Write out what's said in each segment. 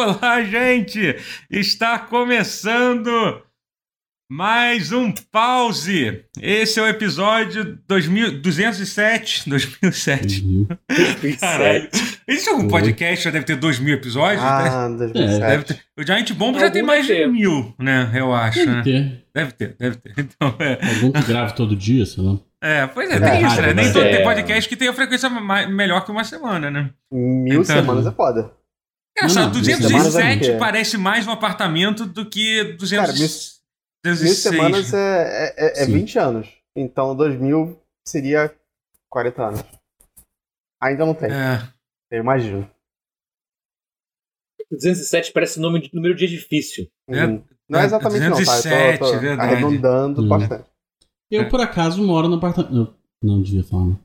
Olá, gente! Está começando mais um pause. Esse é o episódio 2000, 207. 2007. Uhum. Caralho. Existe algum podcast que já deve ter 2 mil episódios? Ah, 2007. Deve ter. O Giant Bomb já tem mais de mil, né? Eu acho. Deve né? ter. Deve ter, deve ter. Então, é. Algum que grave todo dia, sei lá. É, pois é, É tem isso, né? Nem mas todo é. tem podcast que tem a frequência ma- melhor que uma semana, né? Então- Mil semanas é foda. Engraçado, Não, não, 207 semanas é- parece mais um apartamento do que 200, Cara, mil- 206. Mil semanas é, é, é, é Sim. 20 anos. Então 2000 seria 40 anos. Ainda não tem, É. eu imagino. 207 parece nome de, número de edifício. É, Uhum. Não é exatamente não, tá? 207, Eu tô, tô verdade. arredondando Hum. bastante. Eu, É. por acaso, moro no apartamento. Não devia falar, né?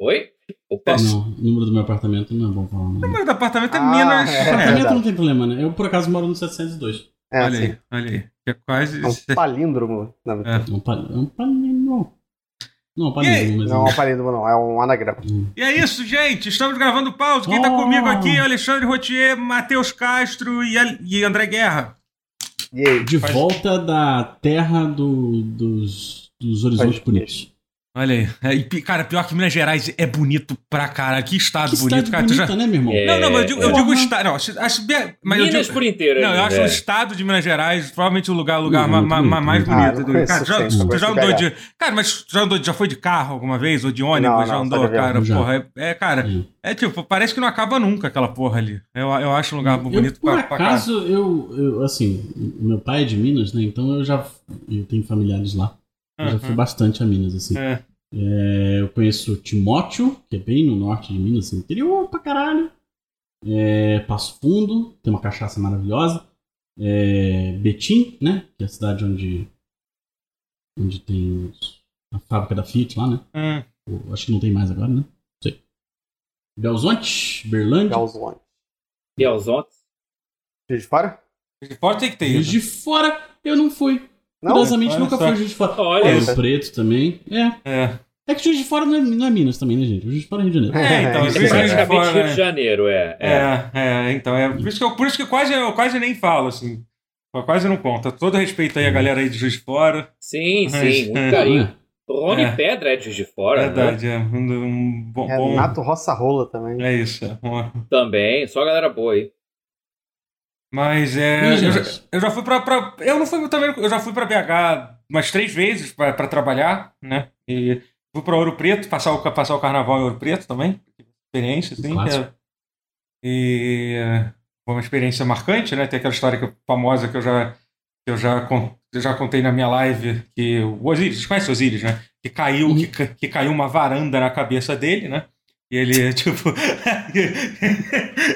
Oi? Opa. Não, o número do meu apartamento não é bom falar. O número do apartamento é Ah, Minas. é. É. Apartamento verdade. não tem problema, né? Eu, por acaso, moro no 702. É, Olha assim, aí, olha aí. É quase. é um palíndromo. Não, É. É um, pal... é um palíndromo. Não, palíndromo, mas... não é um palíndromo, não, é um anagrama. E é isso, gente. Estamos gravando pause. Quem tá Oh. comigo aqui é Alexandre Rotier, Matheus Castro e, Al- e André Guerra. E aí? De Faz- volta da terra do- dos, dos horizontes bonitos. Olha aí. É, e cara, pior que Minas Gerais é bonito pra caralho. Que estado Que bonito, cidade cara. Tu já- né, meu irmão? É. Não, não, mas eu digo, eu é. digo estado. Não, acho, mas eu Minas digo, por inteiro. Não, eu acho é. o estado de Minas Gerais provavelmente o lugar, lugar Hum, ma- ma- bonito, ma- mais muito bonito. bonito. do- Ah, cara, já, tu mas já andou de. Cara, mas já, andou, já foi de carro alguma vez? Ou de ônibus? Não, já não, andou, cara? Já. Porra, é, é, cara, Hum. é tipo, parece que não acaba nunca aquela porra ali. Eu, eu acho um lugar bonito eu, por pra, pra caralho. acaso, eu, eu, assim, o meu pai é de Minas, né? Então eu já eu tenho familiares lá. Eu já fui Uhum. bastante a Minas, assim. É. É, eu conheço Timóteo, que é bem no norte de Minas, assim, interior pra caralho. É, Passo Fundo, tem uma cachaça maravilhosa. É, Betim, né? Que é a cidade onde, onde tem os- a fábrica da Fiat lá, né? Hum. Eu acho que não tem mais agora, né? Não sei. Belzonte, Berlândia. Galzone. E aos outros? Juiz de fora? Ter que ter Juiz isso. de Fora, eu não fui. Não? Curiosamente, olha nunca só. fui Juiz de Fora. Olha, Ouro Preto também. É. É. É que Juiz de Fora não é, não é Minas também, né, gente? Juiz de Fora é Rio de Janeiro. É, então, É, Juiz é de praticamente Fora, Rio né? de Janeiro, é. é. É, é, então, é por isso que eu, por isso que eu quase, eu quase nem falo, assim. Eu quase não conta. Todo respeito aí a galera aí de Juiz de Fora. Sim, Mas- sim, muito é. carinho. Rony É. Pedra é de Juiz de Fora, né? Verdade, é. Um, um bom, bom- Renato Roça Rola também. É isso. É. Também, só galera boa aí. Mas é. Eu já, eu já fui pra, pra- Eu não fui também. Eu já fui pra BH umas três vezes pra, pra trabalhar, né? E fui pra Ouro Preto, passar o, passar o carnaval em Ouro Preto também. Experiência, assim. É- e foi uma experiência marcante, né? Tem aquela história que- famosa que eu já, que eu já, eu já contei na minha live, que o Osiris, vocês conhecem o Osiris, né? Que caiu, Uhum. que, que caiu uma varanda na cabeça dele, né? E ele, tipo.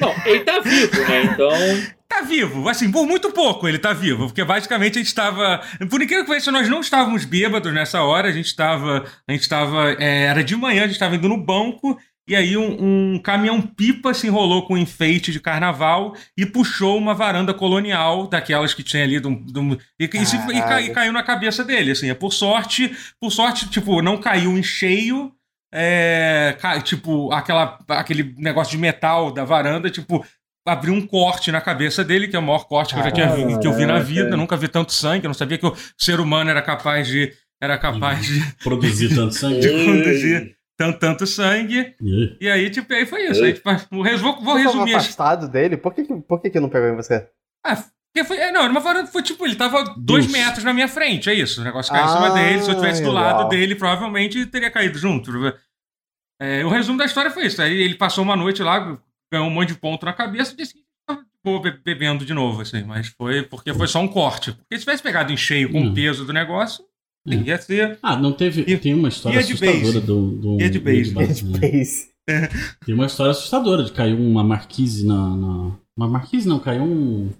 Não, ele tá vivo, né? Então. Tá vivo, assim, por muito pouco ele tá vivo, porque basicamente a gente estava. Por incrível que pareça, nós não estávamos bêbados nessa hora, a gente estava. A gente estava. é, era de manhã, a gente estava indo no banco, e aí um, um caminhão-pipa se enrolou com um enfeite de carnaval e puxou uma varanda colonial, daquelas que tinha ali. Do, do- e, e se- e ca- Caralho. e caiu na cabeça dele, assim. É, por sorte, por sorte, tipo, não caiu em cheio. É, tipo, aquela, aquele negócio de metal da varanda, tipo, abriu um corte na cabeça dele, que é o maior corte que eu já tinha vi, que eu vi na vida. Eu nunca vi tanto sangue, eu não sabia que o ser humano era capaz de era capaz de, Produzir tanto sangue. de conduzir tanto, tanto sangue. E aí, tipo, aí foi isso. Aí, tipo, vou, vou, Você tava resumir. as- afastado dele? Por que, que- por que, que não pegou em você? Ah, porque foi, é, não, era uma varanda, foi tipo, ele tava dois Deus. metros na minha frente, é isso. O negócio caiu em cima Ah, dele, se eu tivesse do lado dele, provavelmente teria caído junto. É, o resumo da história foi isso. Aí ele passou uma noite lá, ganhou um monte de ponto na cabeça e disse que be- bebendo de novo, assim. Mas foi porque foi só um corte. Porque se tivesse pegado em cheio com Hum. o peso do negócio, É. ia ser. Ah, não teve. E- tem uma história assustadora do, do. E a de base? do- Red né? Base. Tem uma história assustadora de caiu uma marquise na. na- uma marquise não, caiu um,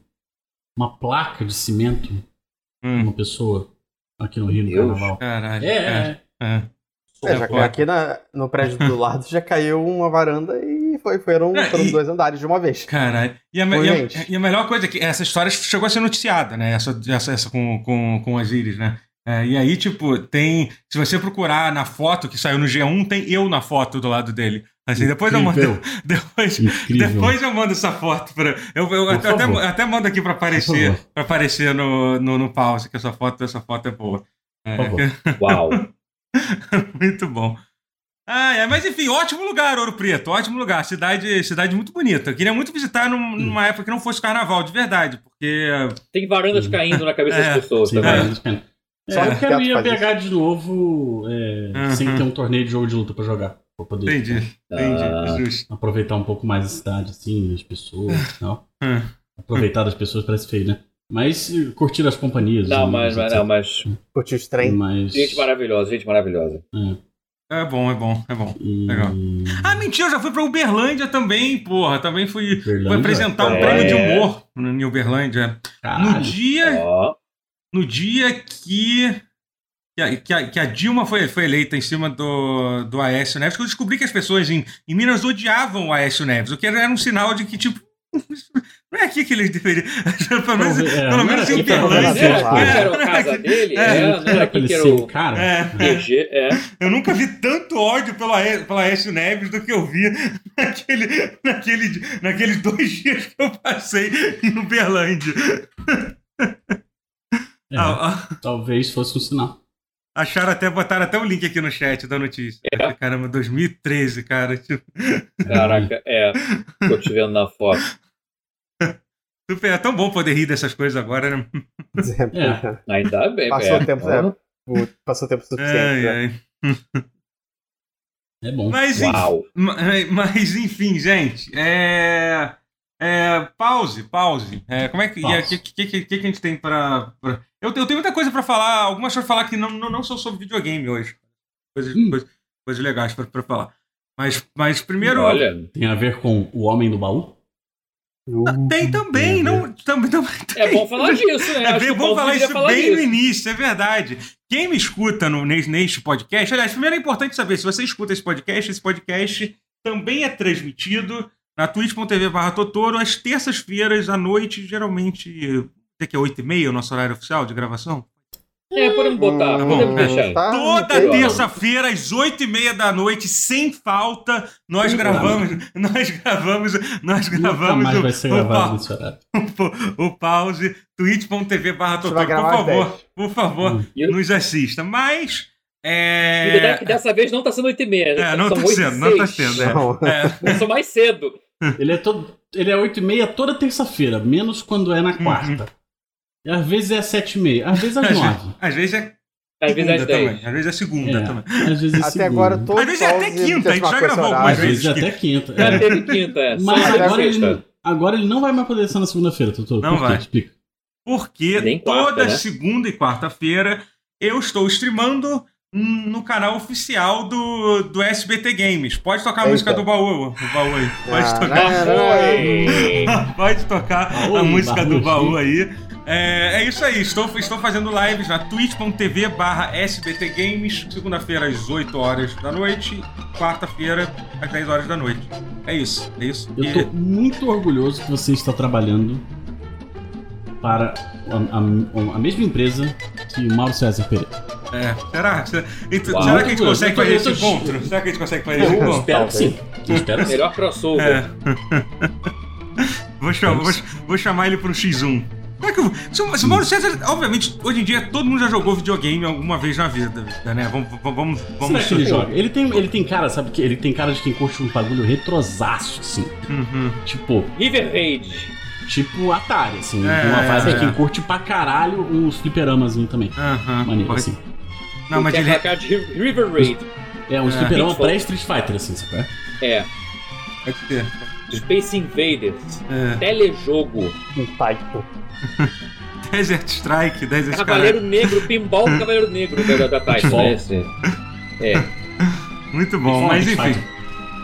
uma placa de cimento Hum, uma pessoa aqui no Rio no Deus. Carnaval. caralho. É, é. é. É, já, foda. aqui na- no prédio do lado já caiu uma varanda e foi, foram, É, foram e- dois andares de uma vez. Caralho. E a, e a- e a melhor coisa é que essa história chegou a ser noticiada, né? Essa, essa, essa com, com, com as Iris, né? É, e aí, tipo, tem. Se você procurar na foto que saiu no G1, tem eu na foto do lado dele. Assim, depois eu mando. Depois, Incrível. depois eu mando essa foto pra. Eu, eu até, até, mando aqui pra Por aparecer, pra aparecer no, no, no pause, que essa foto, essa foto é boa. É, Por favor. Uau. muito bom. Ah, é, mas enfim, ótimo lugar, Ouro Preto, ótimo lugar. Cidade, cidade muito bonita. Eu queria muito visitar num- numa época que não fosse carnaval, de verdade, porque. Tem varandas caindo na cabeça É, das pessoas Sim, também. É, Só eu que quero Beto ir a faz BH de novo é, Uhum. sem ter um torneio de jogo de luta pra jogar. Pra poder Entendi, entendi. Ah. Aproveitar um pouco mais a cidade, assim, as pessoas e tal. Hum. Aproveitar das pessoas parece feio, né? Mas curtir as companhias. Não, os mas, mas, não, mas. Curtiu os trem. Mas- Gente maravilhosa, gente maravilhosa. É bom, é bom, é bom. e- Legal. Ah, mentira, eu já fui pra Uberlândia também, porra. Também fui, fui apresentar um É. prêmio de humor em Uberlândia. No Caralho. dia, Ó. no dia que, que, a, que a- que a Dilma foi, foi eleita em cima do, do Aécio Neves, que eu descobri que as pessoas em, em Minas odiavam o Aécio Neves, o que era um sinal de que, tipo, não é aqui que eles deveriam. Pelo menos, é, pelo menos era em aqui que era a É, casa dele? É, É, não Era era pra aqui ele que era o cara? É. É. Eu nunca vi tanto ódio pelo, Aé- pelo Aécio Neves do que eu vi naquele, naquele, naqueles dois dias que eu passei em Uberlândia. É, Ah, ah, Talvez fosse um sinal. Acharam até, botaram até o link aqui no chat da notícia. É? Caramba, 2013, cara. Tipo, Caraca, é. Tô te vendo na foto. super, é tão bom poder rir dessas coisas agora, né? É. Ainda bem, Passou é. o tempo, O- Passou tempo suficiente. Ai, né? ai. É bom. Mas, enfim, Uau. ma- mas, enfim, gente, é. É, pause, pause. É, como é que. O que, que, que, que a gente tem pra. pra- Eu, eu tenho muita coisa pra falar, algumas coisas pra falar que não, não, não são sobre videogame hoje. Coisas, Hum. coisas, coisas legais pra, pra falar. Mas, mas primeiro. Olha, Tem a ver com o homem do baú? Uh, Tem também, Tem não. Também, também é bom falar disso, né? É bem bom falar isso bem no disso. início, é verdade. Quem me escuta no, neste podcast, aliás, primeiro é importante saber, se você escuta esse podcast, esse podcast também é transmitido na twitch.tv barra Totoro às terças-feiras à noite, geralmente, até que é 8h30 o nosso horário oficial de gravação. É, podemos botar, Tá bom, podemos é. deixar. Tá, Toda terça-feira, às 8h30 da noite, sem falta, nós gravamos, nós gravamos, nós gravamos o, vai ser o, o pause, twitch.tv barra Por favor, 10. por favor, Hum. E- nos assista. Mas. E É. de- dessa vez não tá sendo 8 e meia. É, não são tá 8 e sendo, não tá 6. sendo. É. Não. É. Começou mais cedo. Ele é todo. Ele é 8 e meia toda terça-feira, menos quando é na quarta. E às vezes é às 7 e meia, às vezes às 9. Às vezes é Às vezes segunda às 10. também. Às vezes é segunda É, também. às vezes é Até segunda. agora todo Às vezes é até quinta, a gente já gravou horário. Às algumas vezes vezes. até quinta. Já é. teve quinta, é. Mas até agora ele, agora ele não vai mais poder ser na segunda-feira, Totoro. Não Por quê? vai. Explica. Porque quarta, toda né? segunda e quarta-feira eu estou streamando no canal oficial do, do SBT Games. Pode tocar a Eita. música do baú, o baú aí. Pode Ah, tocar. Foi. Pode tocar Baú, a música do baú, aí. É, é isso aí, estou, estou fazendo lives na twitch.tv barra SBT Games, segunda-feira às 8 horas da noite, quarta-feira às 10 horas da noite. É isso, é isso. Eu E- tô muito orgulhoso que você está trabalhando para a, a- a mesma empresa que o Mauro César Pereira. É, será? Será, então, Uau. será que a gente consegue fazer esse encontro? Será que a gente consegue fazer esse Eu encontro? espero que sim. Eu espero. Melhor crossover. É. vou, chamar, vou, vou chamar ele pro X1. Será que eu- se se o Mauro César, obviamente, hoje em dia todo mundo já jogou videogame alguma vez na vida, né? Vamos, vamos, vamos. Será que ele joga? Ele tem, ele tem cara, sabe que ele tem cara de quem curte um bagulho retrosaço, assim. Uhum. Tipo, River Raid. tipo Atari, assim. É, uma fase é. de quem curte pra caralho uns fliperamas também. Aham. Maneiro, Pode- assim. Não, mas Tem ele. a cara de River Raid. É, uns É. Pitfall. pré-Street Fighter, assim, sabe? É. Pode ser. Space Invaders. É. Telejogo. Um taiko. Desert Strike, Desert Cavaleiro Negro. Pinball Cavaleiro Negro da, da Titan? Esse- É. Muito bom, mas enfim.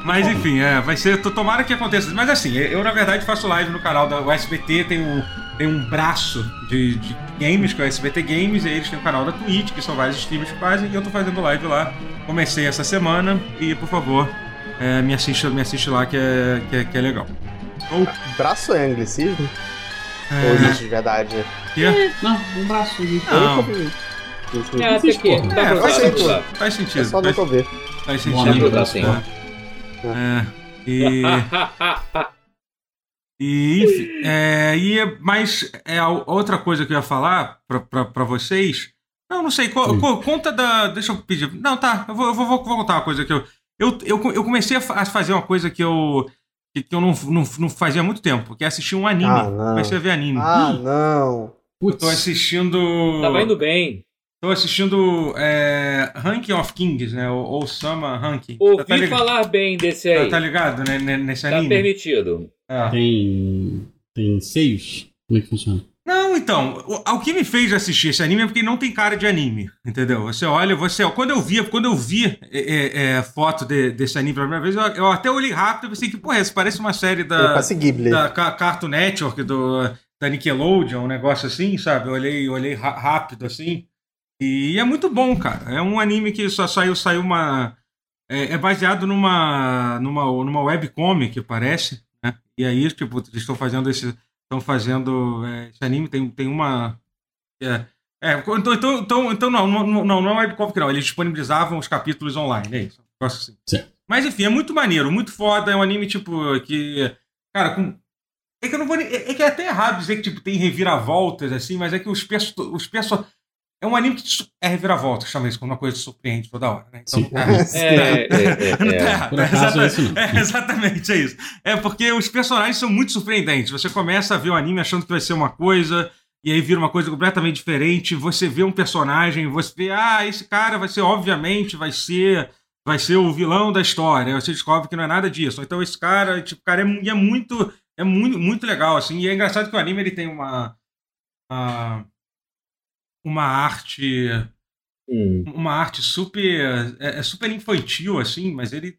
Mas enfim, é, vai ser. to- Tomara que aconteça. Mas assim, eu na verdade faço live no canal da o SBT, tem um, tem um braço de, de games, que é o SBT Games, e eles têm o canal da Twitch, que são vários streamers que fazem, e eu tô fazendo live lá. Comecei essa semana, e por favor, é, me, assista, me assiste lá que é, que é, que é legal. Ou. Braço é anglicismo? Ou É, existe de verdade? que é- Não, um braço, Não. vi. É, até que. É, faz sentido. Faz É sentido. só Faz, nunca ver. faz Bom sentido. sim. É, e, e, enfim, é, e, mas é, outra coisa que eu ia falar pra vocês. Não, não sei. co- co- conta da. Deixa eu pedir. Não, tá. Eu vou, eu vou, vou contar uma coisa que eu. Eu, eu, eu comecei a fa- a fazer uma coisa que eu. que, que eu não, não, não fazia há muito tempo, que é assistir um anime. Ah, não. Comecei a ver anime. Ah, não. Putz, Tô assistindo. Tava indo bem. Tô assistindo é, Ranking of Kings, né? Ou, Sama Ranking. Ouvi tá, ligado? falar bem desse Tá, aí. tá ligado, né? Nesse Tá anime. permitido. É. tem. Tem seios? Como é que funciona? Não, então, o, o que me fez assistir esse anime é porque não tem cara de anime, entendeu? Você olha, você. Quando eu vi, quando eu vi é, é, é, foto de- desse anime pela primeira vez, eu, eu até olhei rápido e pensei que, porra, isso parece uma série da, da Ca- Cartoon Network, do, da Nickelodeon, um negócio assim, sabe? Eu olhei, olhei rápido assim. E é muito bom, cara. É um anime que só saiu, saiu uma. É, é baseado numa, numa, numa webcomic, parece? E aí, tipo, eles estão fazendo esse. Estão fazendo é, esse anime, tem, tem uma. É, é, então, então, então, então não, não, não, não é webcomic, não. Eles disponibilizavam os capítulos online, é isso. Um assim. Mas enfim, é muito maneiro, muito foda. É um anime, tipo, que. Cara, com. É que eu não vou. É é que é até errado dizer que tipo, tem reviravoltas, assim, mas é que os perso... os perso... É um anime que é reviravolta, chama isso como uma coisa que surpreende toda hora, né? Então, é, exatamente, é isso. É porque os personagens são muito surpreendentes. Você começa a ver o anime achando que vai ser uma coisa, e aí vira uma coisa completamente diferente. Você vê um personagem, você vê, ah, esse cara vai ser, obviamente, vai ser. Vai ser o vilão da história. Aí Você descobre que não é nada disso. Então esse cara, tipo, cara, é, é muito. É muito, muito legal, assim. E é engraçado que o anime ele tem uma. Uma, uma arte Hum. uma arte super é, é super infantil assim mas ele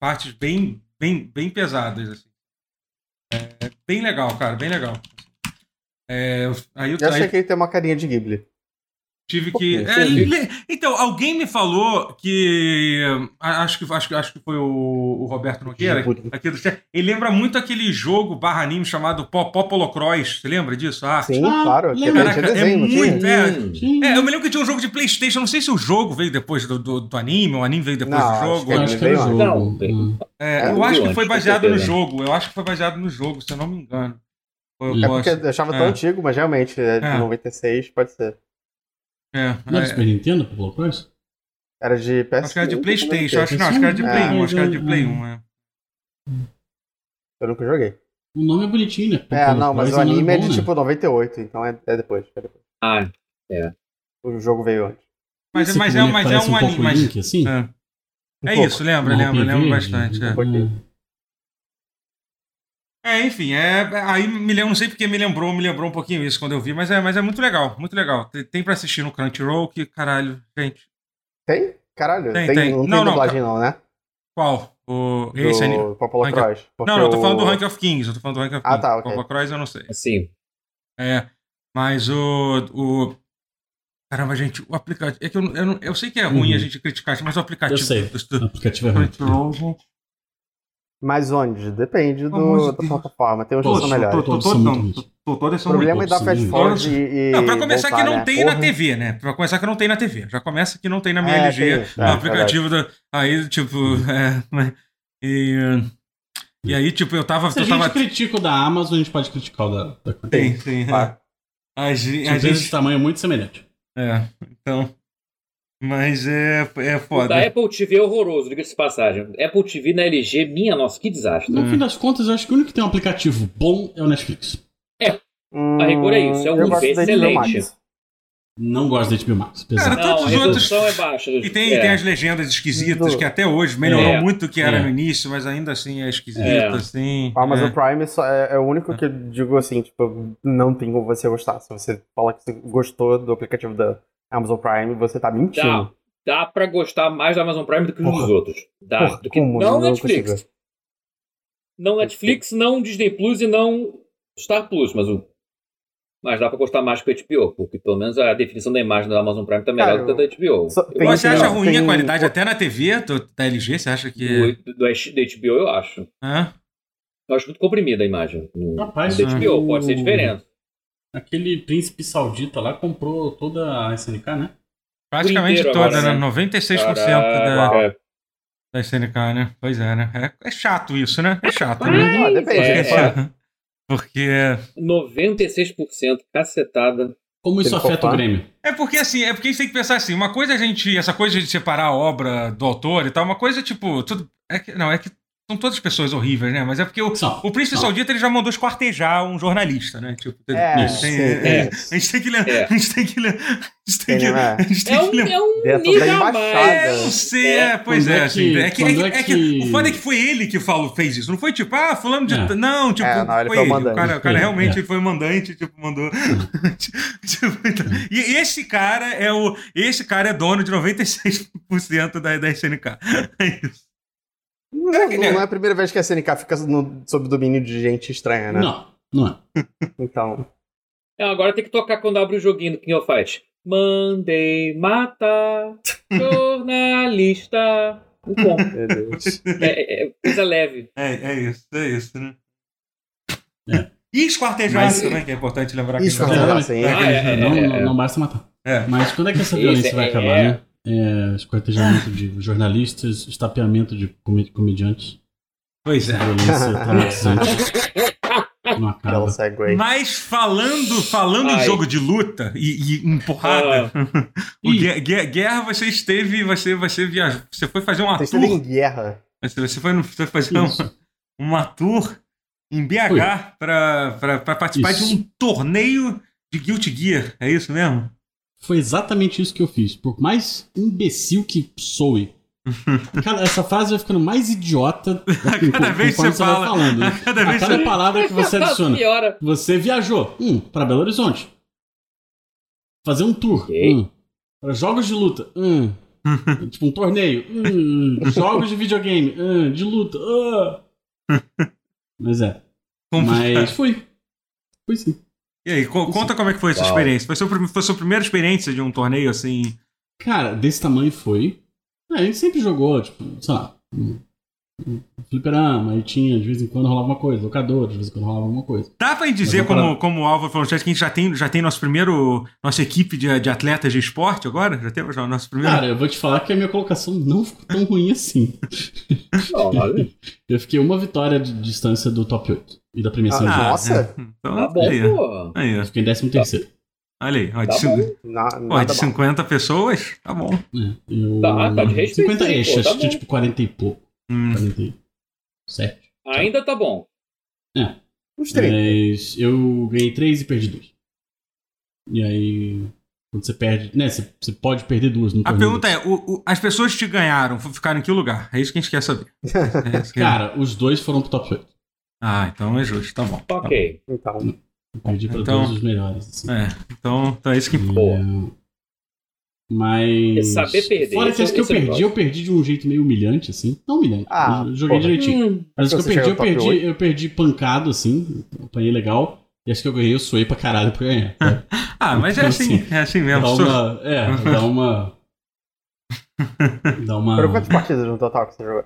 partes bem bem bem pesadas assim é bem legal cara bem legal é, aí eu, Eu achei aí que ele tem uma carinha de Ghibli. Tive que é, le- então alguém me falou que a- acho que acho, que- acho que foi o, o Roberto Nogueira aqui do chat ele lembra muito aquele jogo barra anime chamado Pop- Popolo Cross você lembra disso a arte? Sim, Ah, claro. Caraca, é desenho, muito, é. É, eu me lembro que tinha um jogo de Playstation, não sei se o jogo veio depois do, do, do anime, o anime veio depois Não, do acho jogo. acho que era veio jogo. Hum. É, É, eu acho que foi baseado no certeza. jogo, eu acho que foi baseado no jogo, se eu não me engano. Eu É É posso- porque eu achava tão É. antigo, mas realmente, é de É. 96, pode ser. É, Não era é, Super Nintendo, Popolo Cross? Era de PS1. acho que era de Playstation, acho, não, acho que era de É. Play 1, acho que era de É. Play 1, é. Eu nunca joguei. O nome é bonitinho, né? É, não, mas Cross o é um anime é bom, de né? tipo 98, então é, é depois. É depois. Ah, O jogo veio antes. Mas, Esse mas, é, mas é um pouco anime, mas... Link, assim? É, Um é pouco. isso, lembra, lembra, lembra bastante. é. um. É, enfim, é, aí me lembro, não sei porque me lembrou, me lembrou um pouquinho isso quando eu vi, mas é, mas é muito legal, muito legal. Tem, tem pra assistir no Crunchyroll, que caralho, gente. Tem? Caralho, Tem, tem, tem. não tem Não, dublagem não, né? Qual? O, esse anime? Do Popolo Cross. Não, não, eu tô falando do o- Rank of Kings, eu tô falando do Rank of Ah, Kings. tá, ok. Popolo Cross eu não sei. assim. É, mas o. o... Caramba, gente, o aplicativo. É que eu, eu, não- eu sei que é ruim Uhum. a gente criticar, mas o aplicativo Eu sei. do, O do aplicativo é ruim. Crunchyroll, gente. Mas onde? Depende do, da plataforma. Tem uns que são melhores. Todos são O problema é dar Sim. fast forward e, e Não, pra começar voltar, que não né? tem na. TV, né? Pra começar que não tem na TV. Já começa que não tem na minha É, LG. tem, o é, aplicativo da. Aí, tipo. É, mas- e, e aí, tipo, eu tava. Se a gente critica o da Amazon, a gente pode criticar o da, da tem, tem. é. Claro. A, empresas gente. tamanho muito semelhante. É, então. Mas é, é O foda. da Apple TV é horroroso, diga-se de passagem. Apple TV na LG, minha nossa, que desastre. No Hum. fim das contas, eu acho que o único que tem um aplicativo bom é o Netflix. Hum, A rigor é isso, é um excelente. Não gosto da HBO Max. Cara, Pesado. Não, todos a os outros- é baixa. E tem, é. tem as legendas esquisitas, que até hoje melhorou É. muito do que era É. no início, mas ainda assim é esquisito, É. assim. O Amazon é. Prime só é, é o único que eu digo assim, tipo, não tem como você gostar. Se você fala que você gostou do aplicativo da Amazon Prime, você tá mentindo. Dá, dá pra gostar mais da Amazon Prime do que Porra. dos outros. Dá. Porra, do que, como? não Não Netflix. consigo. Não Netflix, não Disney Plus e não Star Plus, mas o. Mas dá pra gostar mais que o HBO, porque pelo menos a definição da imagem da Amazon Prime tá melhor Cara, do que a da HBO. Só- tem- Você acha ruim a tem- qualidade até na TV do- da LG? Você acha que. Do, do, da HBO eu acho. Hã? Eu acho muito comprimida a imagem. No, Rapaz, da HBO, pode ser diferente. Aquele príncipe saudita lá comprou toda a SNK, né? Praticamente inteiro toda, agora, né? né? 96% da, Caraca. Da SNK, né? Pois é, né? É, é chato isso, né? É chato, Mas, né? Ah, depende, é, É é, chato. Porque. 96%, cacetada. Como isso afeta o? Grêmio? É porque assim, é porque a gente tem que pensar assim, uma coisa é a gente. Essa coisa de separar a obra do autor e tal, uma coisa, tipo, tudo. É que, não, é que são todas pessoas horríveis, né? Mas é porque o, São, o Príncipe. Saudita ele já mandou esquartejar um jornalista, né? Tipo, É, tem- sim, é, é. a gente tem que ler. É. A gente tem que ler. A gente tem que, Tem, né? a gente tem É que um, ler. é um Dentro nível mais. É, eu sei, é, pois Quando é, é assim. É que, é, é é o foda é que foi ele que falou, fez isso. Não foi tipo, ah, fulano de. É. Não, tipo, É, não, ele foi ele. O mandante. cara, o cara É, realmente é. foi o mandante, tipo, mandou. Tipo, então- e esse cara é o. Esse cara é dono de 96% da, da SNK. É isso. Não, que- não é a primeira vez que a SNK fica no, sob domínio de gente estranha, né? Não, não é. Então. É, agora tem que tocar quando abre o joguinho do King of Fight. Mandei matar jornalista. Muito bom. Meu Deus. É, é- é coisa leve. É, é isso, é isso, né? É. E esquartejar Mas- também, que é importante lembrar que Esquartejar, é- sim. é- Ah, é, é, não, é, não, é. não basta matar. é. Mas quando é que essa violência vai é- acabar, né? É, esquartejamento de jornalistas, estapeamento de comediantes, Pois é. violência traumatizante. Não acaba. Mas falando, falando em Ai. jogo de luta e, e empurrada, o Ih. Guerra, Guerra- você esteve, você, você viajou, você foi fazer uma Vocês tour, em guerra. você, você foi, foi fazer uma, uma tour em BH para participar Isso. de um torneio de Guilty Gear, é isso mesmo? Foi exatamente isso que eu fiz. Por mais imbecil que soe. Cara, essa frase vai ficando mais idiota com- Cada vez que você vai fala, falando. né? cada A vez cada você... palavra que você adiciona. Piora. Você viajou, um, para Belo Horizonte. Fazer um tour, Ok. um. Para jogos de luta, um. tipo um torneio, um. Jogos de videogame, um. De luta, ah. Mas é. Mas fui. Fui sim. E aí, co- conta como é que foi essa Uau. experiência. Foi, seu, foi sua primeira experiência de um torneio assim? Cara, desse tamanho foi. É, a gente sempre jogou, tipo, sei lá. Fliperama, aí tinha, de vez em quando rolava uma coisa, locador, de vez em quando rolava alguma coisa. Dá pra dizer, como, como o Álvaro falou, que a gente já tem, já tem nosso primeiro. Nossa equipe de, de atletas de esporte agora? Já temos já o nosso primeiro. Cara, eu vou te falar que a minha colocação não ficou tão ruim assim. Olha, Eu fiquei uma vitória de distância do top 8 e da premiação Ah, de nossa. é. Então, tá bom, aí, pô. aí, fiquei em 13 terceiro. olha aí. Ó, de, Tá cin- bom. Na, ó, de mal. 50 pessoas, tá bom. É, eu... Tá, tá de respeito 50 aí, eixos, pô, tá acho que tipo 40 e pouco. Hum. 47. Ainda tá bom. Uns 30. Mas eu ganhei 3 e perdi 2. E aí, quando você perde. Né, você, você pode perder duas no A torneio. pergunta é: o- o- as pessoas que te ganharam ficaram em que lugar? É isso que a gente quer saber. É que- Cara, os dois foram pro top 8. Ah, então é justo, tá bom. tá Ok. Então. Eu perdi pra Então- todos os melhores. Assim. bom. É, então, então é isso que. Boa. Mas. Saber perder, Fora que é- as que eu é perdi, negócio. eu perdi de um jeito meio humilhante, assim. Não humilhante. Ah, eu joguei porra. direitinho. Hum, Mas as que eu perdi, eu perdi, eu perdi pancado, assim. Apanhei legal. E as que eu ganhei, eu suei pra caralho pra ganhar. sabe? Ah, mas é assim, é assim mesmo. Dá uma. É, dá uma. Dá uma. Foram quantas partidas no total que você jogou?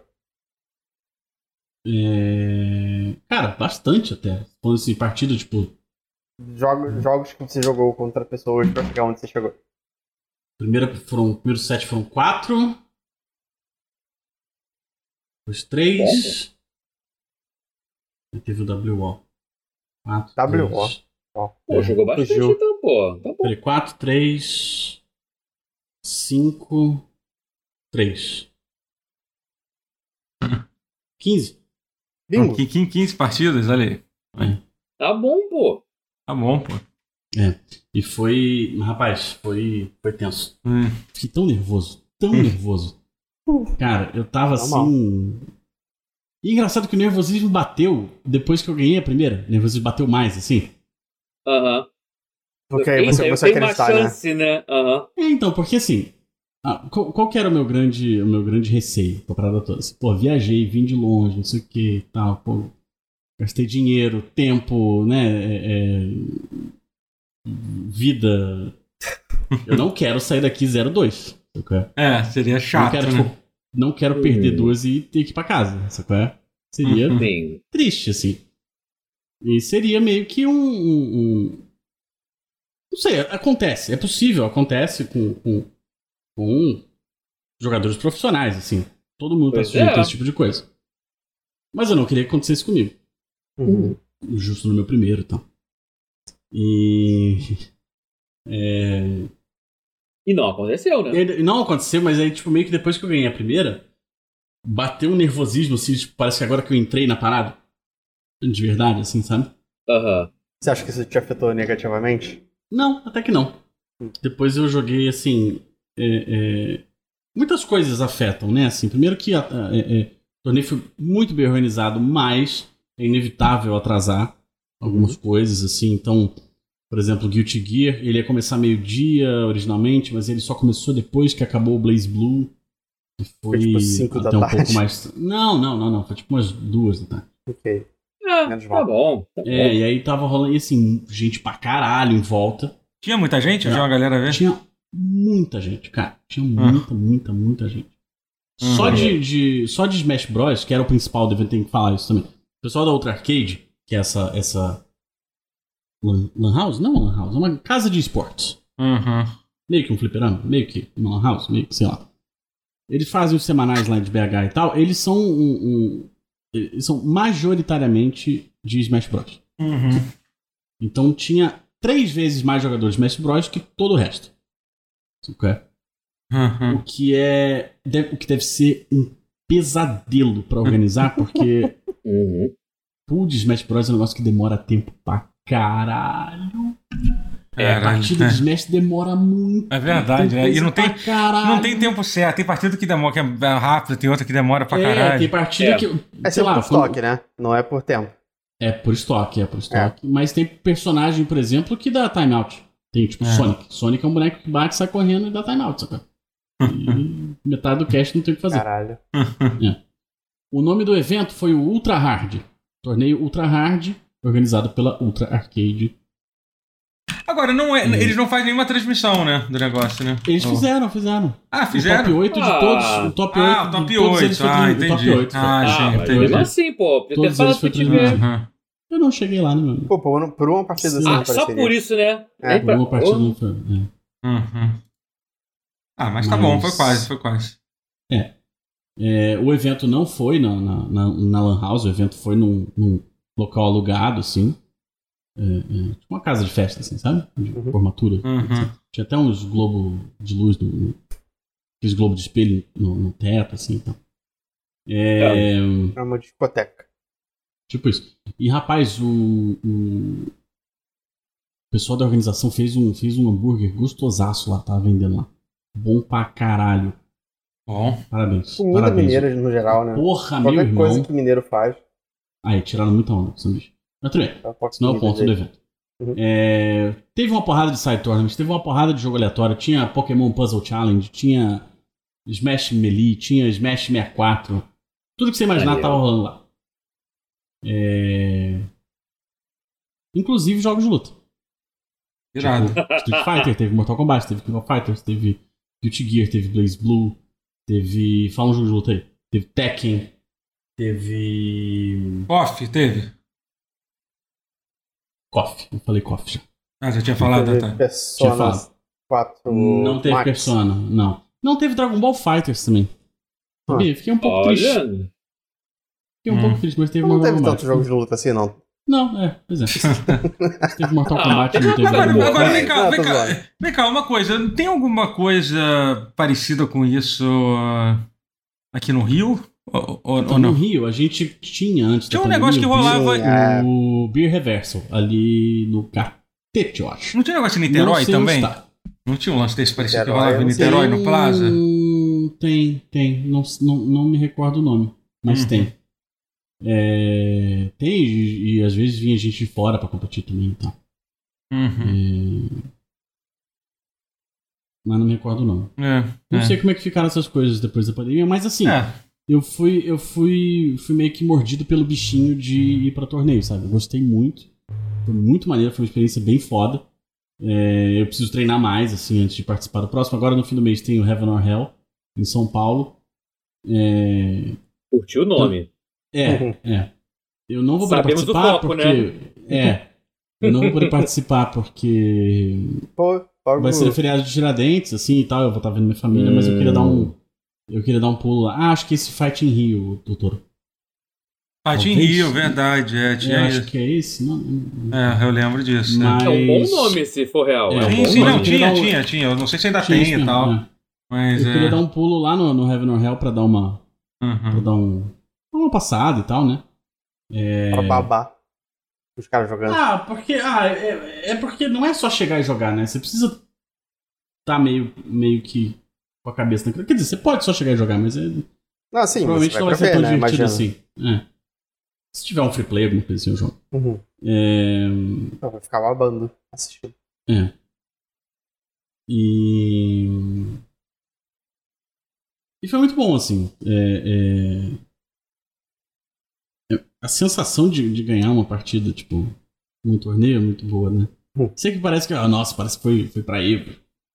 É... Cara, bastante até. Quando assim, partida, tipo, Jogos, jogos que você jogou contra pessoas pra chegar onde você chegou. Primeira foram, primeiro set foram quatro. Depois três. E teve o WO. Quatro. WO. Ó. Pô, jogou bastante Fugiu. então, pô. Tá bom. Peraí, quatro, três. Cinco. Três. Quinze. Bingo. Qu- qu- 15 partidas, olha aí. Tá bom, pô. Tá bom, pô. E foi. Rapaz, foi. Foi tenso. Hum. Fiquei tão nervoso. Tão Hum. nervoso. Cara, eu tava Normal. assim. E engraçado que o nervosismo bateu depois que eu ganhei a primeira. O nervosismo bateu mais, assim. Aham. Porque aí você começou a tenho uma acreditar, né? chance, né? Aham. É, então, porque assim. ah, qual, qual que era o meu grande, o meu grande receio com a parada toda? Assim, pô, viajei, vim de longe, não sei o que e tal, pô. Gastei dinheiro, tempo, né? é, é, vida. Eu não quero sair daqui 0-2. sabe qual é? Seria Não chato, quero, né? tipo, não quero perder duas e ter que ir pra casa. É? Seria Uhum. Sim. triste, assim. E seria meio que um. um- um- Não sei, acontece. É possível, acontece com, com, com jogadores profissionais, assim. Todo mundo Pois tá sujeito é. a esse tipo de coisa. Mas eu não queria que acontecesse comigo. Uhum. Justo no meu primeiro e tal. E. É, E não aconteceu, né? e não aconteceu, mas aí, tipo, meio que depois que eu ganhei a primeira, bateu um nervosismo, assim, tipo, parece que agora que eu entrei na parada. De verdade, assim, sabe? Aham. Você acha que isso te afetou negativamente? Não, até que não. Depois eu joguei assim. é, é, muitas coisas afetam, né? Assim, primeiro que a- a- é, o torneio foi muito bem organizado, mas é inevitável atrasar algumas coisas, assim. Então, por exemplo, o Guilty Gear, ele ia começar meio-dia originalmente, mas ele só começou depois que acabou o Blaze Blue. Que foi, Foi, tipo, cinco da até um tarde. pouco mais. Não, não, não, não. Foi tipo umas duas da tarde. Ok. Ah, Menos tá mal. bom. Tá É, bom. e aí tava rolando, e assim, gente pra caralho em volta. Tinha muita gente? Vi uma galera ver. Tinha muita gente, cara. Tinha muita, muita, muita gente. Só, Uhum. de, de- só de Smash Bros, que era o principal do evento, tem que falar isso também. O pessoal da Ultra Arcade, que é essa. essa Lan, House? Não Lan House, é uma casa de esportes. Uhum. Meio que um fliperama, meio que uma Lan House, meio que, sei lá. Eles fazem os semanais lá de BH e tal. Eles são um. um- eles são majoritariamente de Smash Bros. Uhum. Então tinha três vezes mais jogadores de Smash Bros que todo o resto. Ok? Uhum. O que é. deve- o que deve ser um pesadelo pra organizar, porque Uhum. Pool de Smash Bros é um negócio que demora tempo pra caralho. A Caralho. partida de Smash demora muito. É verdade, é. E não tem- pra caralho. Não tem tempo certo. Tem partido que demora, que é rápido, tem outra que demora pra É, caralho. tem partida É. que. É sei lá, por quando- estoque, né? Não é por tempo. É por estoque, é por estoque. Mas tem personagem, por exemplo, que dá timeout. Tem tipo É. Sonic. Sonic é um boneco que bate, sai correndo e dá timeout, saca? E metade do cast não tem o que fazer. Caralho. O nome do evento foi o Ultra Hard. Torneio Ultra Hard, organizado pela Ultra Arcade. Agora, não é, eles não fazem nenhuma transmissão, né? Do negócio, né? Eles Oh. fizeram, fizeram. Ah, O top fizeram? 8 de Ah. todos. O top 8. Ah, o top de todos eles 8. foi Ah, transmitido. O entendi. top 8 foi. Ah, Ah, sim, mas entendi. mesmo assim, pô. Podia ter Todos falado eles foi que transmitido. Uhum. Eu não cheguei lá, né, meu amigo? Pô, por, uma- por uma partida Sim. assim Ah, não só por isso, né? É, pra- Uma partida não foi. é. Uhum. Ah, mas tá Mas- bom, foi quase, foi quase. É, o evento não foi na, na, na, na Lan House, o evento foi num, num local alugado, assim. É, é, tipo uma casa de festa, assim, sabe? De Uhum. formatura. Uhum. Tinha até uns globos de luz, no, no, aqueles globos de espelho no, no teto, assim. Então. É, É uma discoteca. Tipo isso. E, rapaz, o, o pessoal da organização fez um, fez um hambúrguer gostosaço lá, tava vendendo lá. Bom pra caralho. Bom. Parabéns. Comida Parabéns. mineira no geral, né? Porra, meu Qualquer irmão. coisa que mineiro faz. Aí, tiraram muita onda com esse bicho. Mas tudo bem. não é o ponto do dele. evento. Uhum. É, teve uma porrada de side tournaments, teve uma porrada de jogo aleatório. Tinha Pokémon Puzzle Challenge, tinha Smash Melee, tinha Smash 64. Tudo que você imaginar Maneiro. tava rolando lá. É, Inclusive jogos de luta. Irado. Tipo, Street Fighter, teve Mortal Kombat, teve King of Fighters, teve Guilty Gear, teve Blaze Blue, teve. Fala um jogo de luta aí. Teve Tekken, teve. Off, teve? KOF. Eu falei KOF já. Ah, já tinha falado, Teve tá. Tinha falado. 4 Não teve Max. Persona, não. Não teve Dragon Ball Fighters também. Ah. Fiquei um pouco triste. Olha. Fiquei um Hum. pouco triste, mas teve Não Mortal teve tantos jogos de luta assim, não. Não, é, pois é. teve Mortal Ah, Kombat, teve não teve Agora, agora vem cá, Não, vem cá. Vem cá, uma coisa. Tem alguma coisa parecida com isso ah, aqui no Rio? Ou, ou- Então, ou no? Rio, a gente tinha antes Tinha um negócio que pandemia, rolava. É. O Beer Reversal, ali no Catete, eu acho. Não tinha negócio em Niterói também? está. Não tinha um lance desse parecido que Niterói, rolava em. Niterói, no Plaza? Tem, tem. Não, não, não me recordo o nome, mas Uhum. tem. É, tem, e, e às vezes vinha gente de fora pra competir também e tal. Uhum. É, Mas não me recordo o nome. É, Não é. sei como é que ficaram essas coisas depois da pandemia, mas assim, É. eu fui eu fui fui meio que mordido pelo bichinho de ir pra torneio, sabe? Eu gostei muito. Foi muito maneiro, foi uma experiência bem foda. É, eu preciso treinar mais, assim, antes de participar do próximo. Agora no fim do mês tem o Heaven or Hell, em São Paulo. É, Curtiu o nome. É, Uhum. é. Eu não vou poder Sabemos participar foco, porque. É. Eu não vou poder participar porque Pô, vai ser feriado de Tiradentes, assim e tal. Eu vou estar vendo minha família, mas eu queria dar um, Eu queria dar um pulo lá. Ah, acho que esse Fight in Rio, doutor. Fight in. Rio, verdade. É, Eu tinha acho isso. que é esse. Não, não- É, eu lembro disso. né? Mas- É um bom nome se for real. É, É, um Sim, sim, não, eu tinha, um- tinha, tinha. Eu não sei se ainda Tinha tem isso e tal. né? Mas Eu queria é. dar um pulo lá no, no Heaven or Hell pra dar uma, Uhum. pra dar um, dar uma passada e tal, né? É... Pra babar. Os caras jogando. Ah, porque. Ah, é, é porque não é só chegar e jogar, né? Você precisa tá meio, meio que com a cabeça naquilo. Quer dizer, você pode só chegar e jogar, mas é, Não, sim, provavelmente você não vai vai ser ver, tão né? divertido Imagina. assim. É. Se tiver um free play, alguma coisa assim, eu jogo. Uhum. É. Então, vai ficar babando assistindo. É. E. E foi muito bom, assim. É- é- A sensação de, de ganhar uma partida, tipo, num torneio é muito boa, né? Hum. Sei que parece que, ah, nossa, parece que foi, foi pra Evo.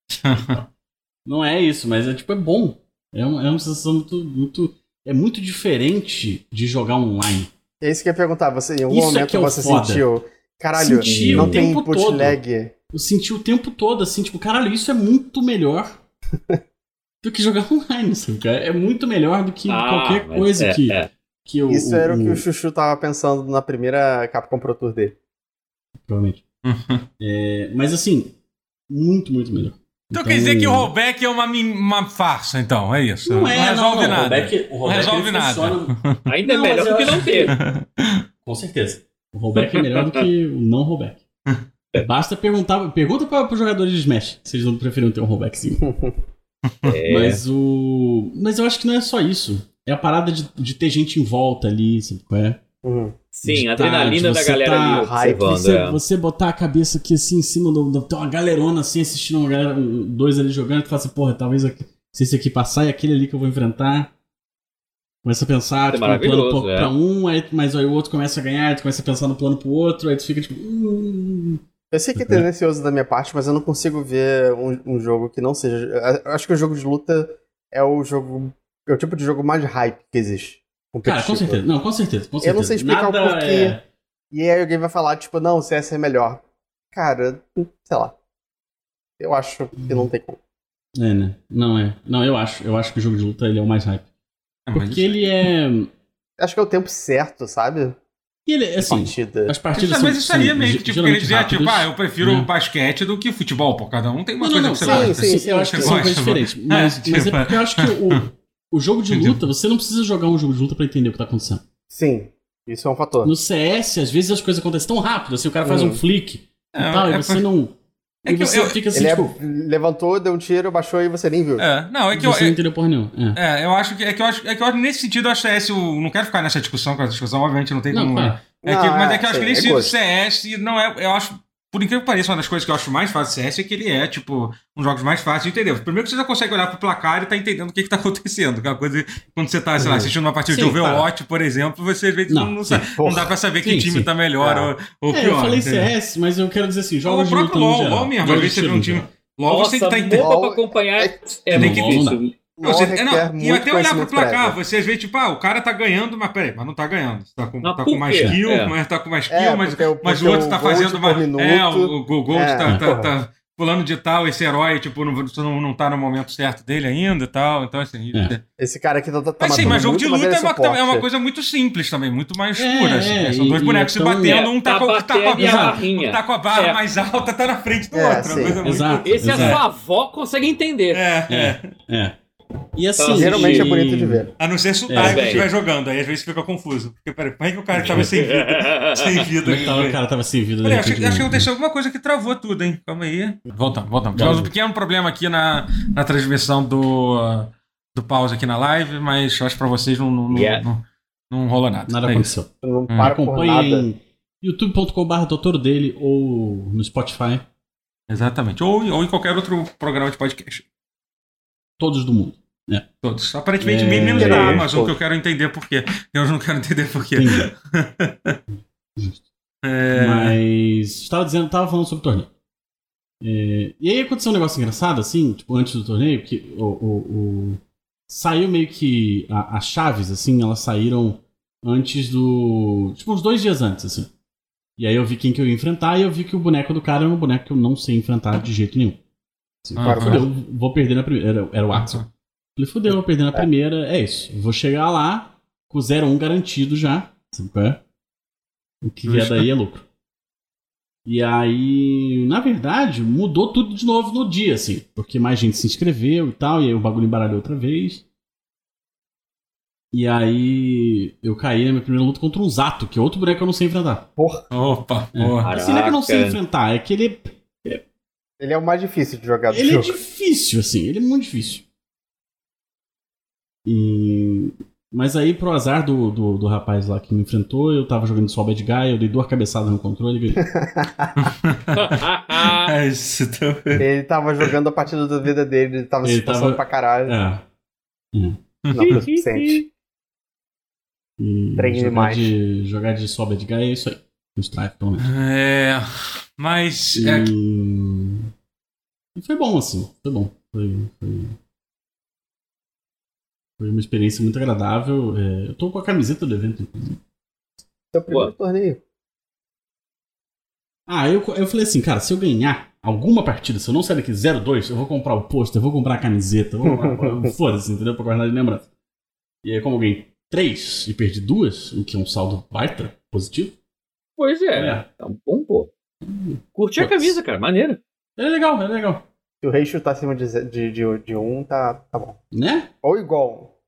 Não é isso, mas é tipo, é bom. É uma, é uma sensação muito, muito. É muito diferente de jogar online. É isso que eu ia perguntar. Você, em algum Isso momento aqui é o você foda. sentiu. Caralho, Senti não o tem tempo input todo. lag. Eu senti o tempo todo assim, tipo, caralho, isso é muito melhor do que jogar online, sabe? cara? É muito melhor do que Ah, qualquer coisa é, que, é. Que o. Isso era o que o o Chuchu tava pensando na primeira Capcom Pro Tour dele. Provavelmente. É, mas assim, muito, muito melhor. Então, quer dizer que o rollback é uma, uma farsa, então, é isso. Não é, resolve não, não, nada. O rollback, o rollback resolve nada. funciona- Ainda é melhor mas do eu que não ter. Com certeza. O rollback é melhor do que o não rollback. Basta perguntar. Pergunta para os jogadores de Smash se eles não preferiam ter um rollbackzinho. É. Mas o. Mas eu acho que não é só isso. É a parada de, de ter gente em volta ali, sabe qual é? Uhum. Sim, de a adrenalina tarde, da você galera tá ali observando. Você, é. você botar a cabeça aqui assim em cima do. do tem uma galerona assim assistindo uma galera, um- dois ali jogando, tu fala assim, porra, talvez aqui- se esse aqui passar e aquele ali que eu vou enfrentar. Começa a pensar, É tipo, no plano é. pra um, aí, mas aí o outro começa a ganhar, aí tu começa a pensar no plano pro outro, aí tu fica tipo. Hum, Eu sei que é tendencioso da minha parte, mas eu não consigo ver um, um jogo que não seja. eu Acho que o jogo de luta é o jogo. É o tipo de jogo mais hype que existe. Cara, com certeza. Não, com certeza. Com certeza. Eu não sei explicar o Nada porquê. é- E aí alguém vai falar, tipo, não, o CS é melhor. Cara, sei lá. Eu acho que não tem como. É, né? Não é. Não, eu acho. Eu acho que o jogo de luta ele é o mais hype. É, mas Porque ele é. Acho que é o tempo certo, sabe? E ele é assim. Partida. As partidas são, mas isso aí é são meio que tipo, querer dizer, tipo, rápidas. ah, eu prefiro né? basquete do que futebol, pô. Cada um tem uma Não, coisa não, que você não. Sim, gosta. sim, Sim, eu acho que são coisas pô. diferentes. Mas, É, mas é tipo- porque eu acho que o, o jogo de luta, você não precisa jogar um jogo de luta pra entender o que tá acontecendo. Sim, isso é um fator. No CS, às vezes as coisas acontecem tão rápido, assim, o cara faz Uhum. um flick e É, tal, é e você não. É e que você eu- fica assim, Ele é- tipo. levantou, deu um tiro, baixou e você nem viu. É, não, é que eu, você não entendeu porra nenhuma. É. é, eu acho que é que eu acho, é que eu acho nesse sentido o CS, eu não quero ficar nessa discussão, com essa discussão, obviamente não tem Não, como. claro. É que, Não, mas é, é que eu acho sim, que nesse é sentido. CS não é, eu acho por incrível que pareça, uma das coisas que eu acho mais fácil do CS é que ele é, tipo, um dos jogos mais fáceis de entender. Primeiro que você já consegue olhar pro placar e tá entendendo o que que tá acontecendo. Aquela coisa, que quando você tá, sei lá, assistindo uma partida Sim, de Overwatch, claro. por exemplo, você às vezes Não, não, sabe- não dá pra saber que Sim, time sim. tá melhor É. ou, ou É, pior. eu falei entendeu? CS, mas eu quero dizer assim, jogos o de luta próprio no LoL, geral. LoL mesmo, às Jogos vezes de você vê um time... LoL Nossa, você tem que tá entendendo. LoL pra acompanhar é- é, Não, muito LoL difícil. Não, você- é, não, e até olhar pro placar, prévio. você às vezes, tipo, ah, o cara tá ganhando, mas peraí, mas não tá ganhando. Tá com, Mas tá com mais kill, É. mas tá com mais kill, É, mas, porque o- mas o porque outro o tá fazendo mais. minuto- É, o, o Gold É, tá, tá, tá pulando de tal, esse herói, tipo, não, você não, não tá no momento certo dele ainda e tal. Então, assim. É. Esse cara aqui tá, tá Mas sim, mas jogo de luta é ele uma, é uma coisa muito simples também, muito mais É, pura. assim, é, né? São dois e- bonecos e então- se batendo, um tá, Tá com, tá com a barra, um tá com a barra É. mais alta, tá na frente do É, outro. sim. Muito- Exato. Esse a sua avó consegue entender. É, é. É, é. E assim. Então, Geralmente é e- bonito de ver. A não ser se o É, bem. estiver jogando, aí às vezes fica confuso. Porque, peraí, como é que o cara que tava sem vida? sem vida. Como é que tava, o cara tava sem vida. Peraí, acho, acho que aconteceu alguma coisa que travou tudo, hein? Calma aí. Voltamos, voltamos. Tivemos um pequeno problema aqui na, na transmissão do, do pause aqui na live, mas eu acho que pra vocês não, não, não- Yeah. não, não rola nada. Nada É isso. aconteceu. Eu não Hum. paro por Acompanhe nada. em youtube.com.br doutor dele ou no Spotify, Exatamente. Ou, ou em qualquer outro programa de podcast. Todos do mundo. Todos. Aparentemente, É. menos da Geralmente, Amazon, que eu quero entender por quê. Eu não quero entender por quê. Justo. É, Mas estava dizendo, tava falando sobre o torneio. É, e aí aconteceu um negócio engraçado, assim, tipo, antes do torneio, que o, o- o- saiu meio que a- as chaves, assim, elas saíram antes do. Tipo, uns dois dias antes, assim. E aí eu vi quem que eu ia enfrentar e eu vi que o boneco do cara era um boneco que eu não sei enfrentar de jeito nenhum. Assim, Ah, eu falei, eu vou perder na primeira. Era, era o Axel. Falei, fudeu, vou perder na É. primeira. É isso. Eu vou chegar lá com 0-1 garantido já. Sabe qual é? O que vier daí é lucro. E aí, na verdade, mudou tudo de novo no dia, assim. Porque mais gente se inscreveu e tal, e aí o bagulho embaralhou outra vez. E aí, eu caí na minha primeira luta contra um Zato, que é outro boneco que eu não sei enfrentar. Porra, Opa, É. porra. Assim, não é que eu não sei enfrentar, é que ele ele é o mais difícil de jogar do Ele é jogo. difícil, assim, ele é muito difícil. E... Mas aí, pro azar do, do, do rapaz lá que me enfrentou, eu tava jogando só Bad Guy, eu dei duas cabeçadas no controle e ganhei. É. Ele tava jogando a partida da vida dele, ele tava se Ele esforçando tava- pra caralho. É. Não foi o suficiente. E Treine jogar demais. de, jogar de só Bad Guy é isso aí. No Strife, pelo menos. É. Mas. E... É, e foi bom, assim. Foi bom. Foi, foi... foi uma experiência muito agradável. É, eu tô com a camiseta do evento, inclusive. Seu primeiro Pô. torneio. Ah, eu, eu falei assim, cara, se eu ganhar alguma partida, se eu não sair daqui 0-2, eu vou comprar o pôster, eu vou comprar a camiseta, eu vou comprar- foda-se, entendeu? Pra guardar de lembrança. E aí, como eu ganhei três e perdi duas, o que é um saldo baita positivo, Pois é. É. Tá bom, pô. Curti a camisa, cara. Maneira. é legal, é legal. Se o ratio tá acima de, de, de, de um, tá, tá bom. Né? Ou igual.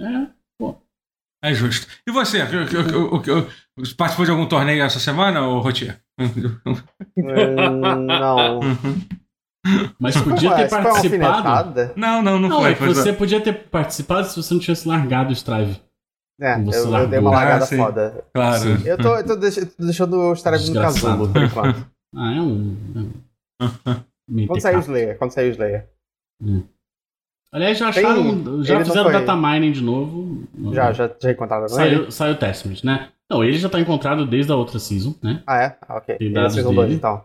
É. é justo. E você? O- o- o- o- Participou de algum torneio essa semana, ô Rotier? Hum, não. Mas podia Ué, ter isso foi uma participado. Não, não, não, Não, foi. é que foi você podia ter participado se você não tivesse largado o Strive. É, eu, eu dei uma largada Ah, foda. Claro. Sim. Eu tô, eu tô, deix- tô deixando o Star no casulo, por enquanto. Ah, é um. É um... Quando sair o. Slayer, quando sair o Slayer. Aliás, já Tem- acharam. já ele não fizeram foi- data mining de novo. Já, já, já encontraram ele? Saiu, saiu o Testament, né? Não, ele já tá encontrado desde a outra season, né? Ah, é? Ah, ok. Tem Ele é dados Season 2, dele. então.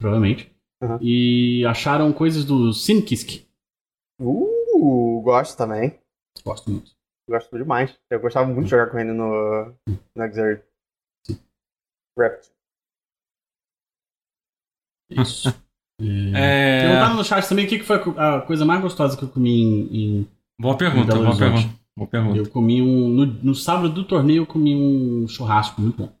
Provavelmente. Uhum. E acharam coisas do Sinkisk. Uh, gosto também. Gosto muito. Gosto demais. Eu gostava muito de jogar com ele no, no Exert. Rapt. Isso. É... É, Perguntaram no chat também o que foi a coisa mais gostosa que eu comi em. em- Boa pergunta, Belo boa pergunta. Boa pergunta. Eu comi um. No, no sábado do torneio eu comi um churrasco muito bom.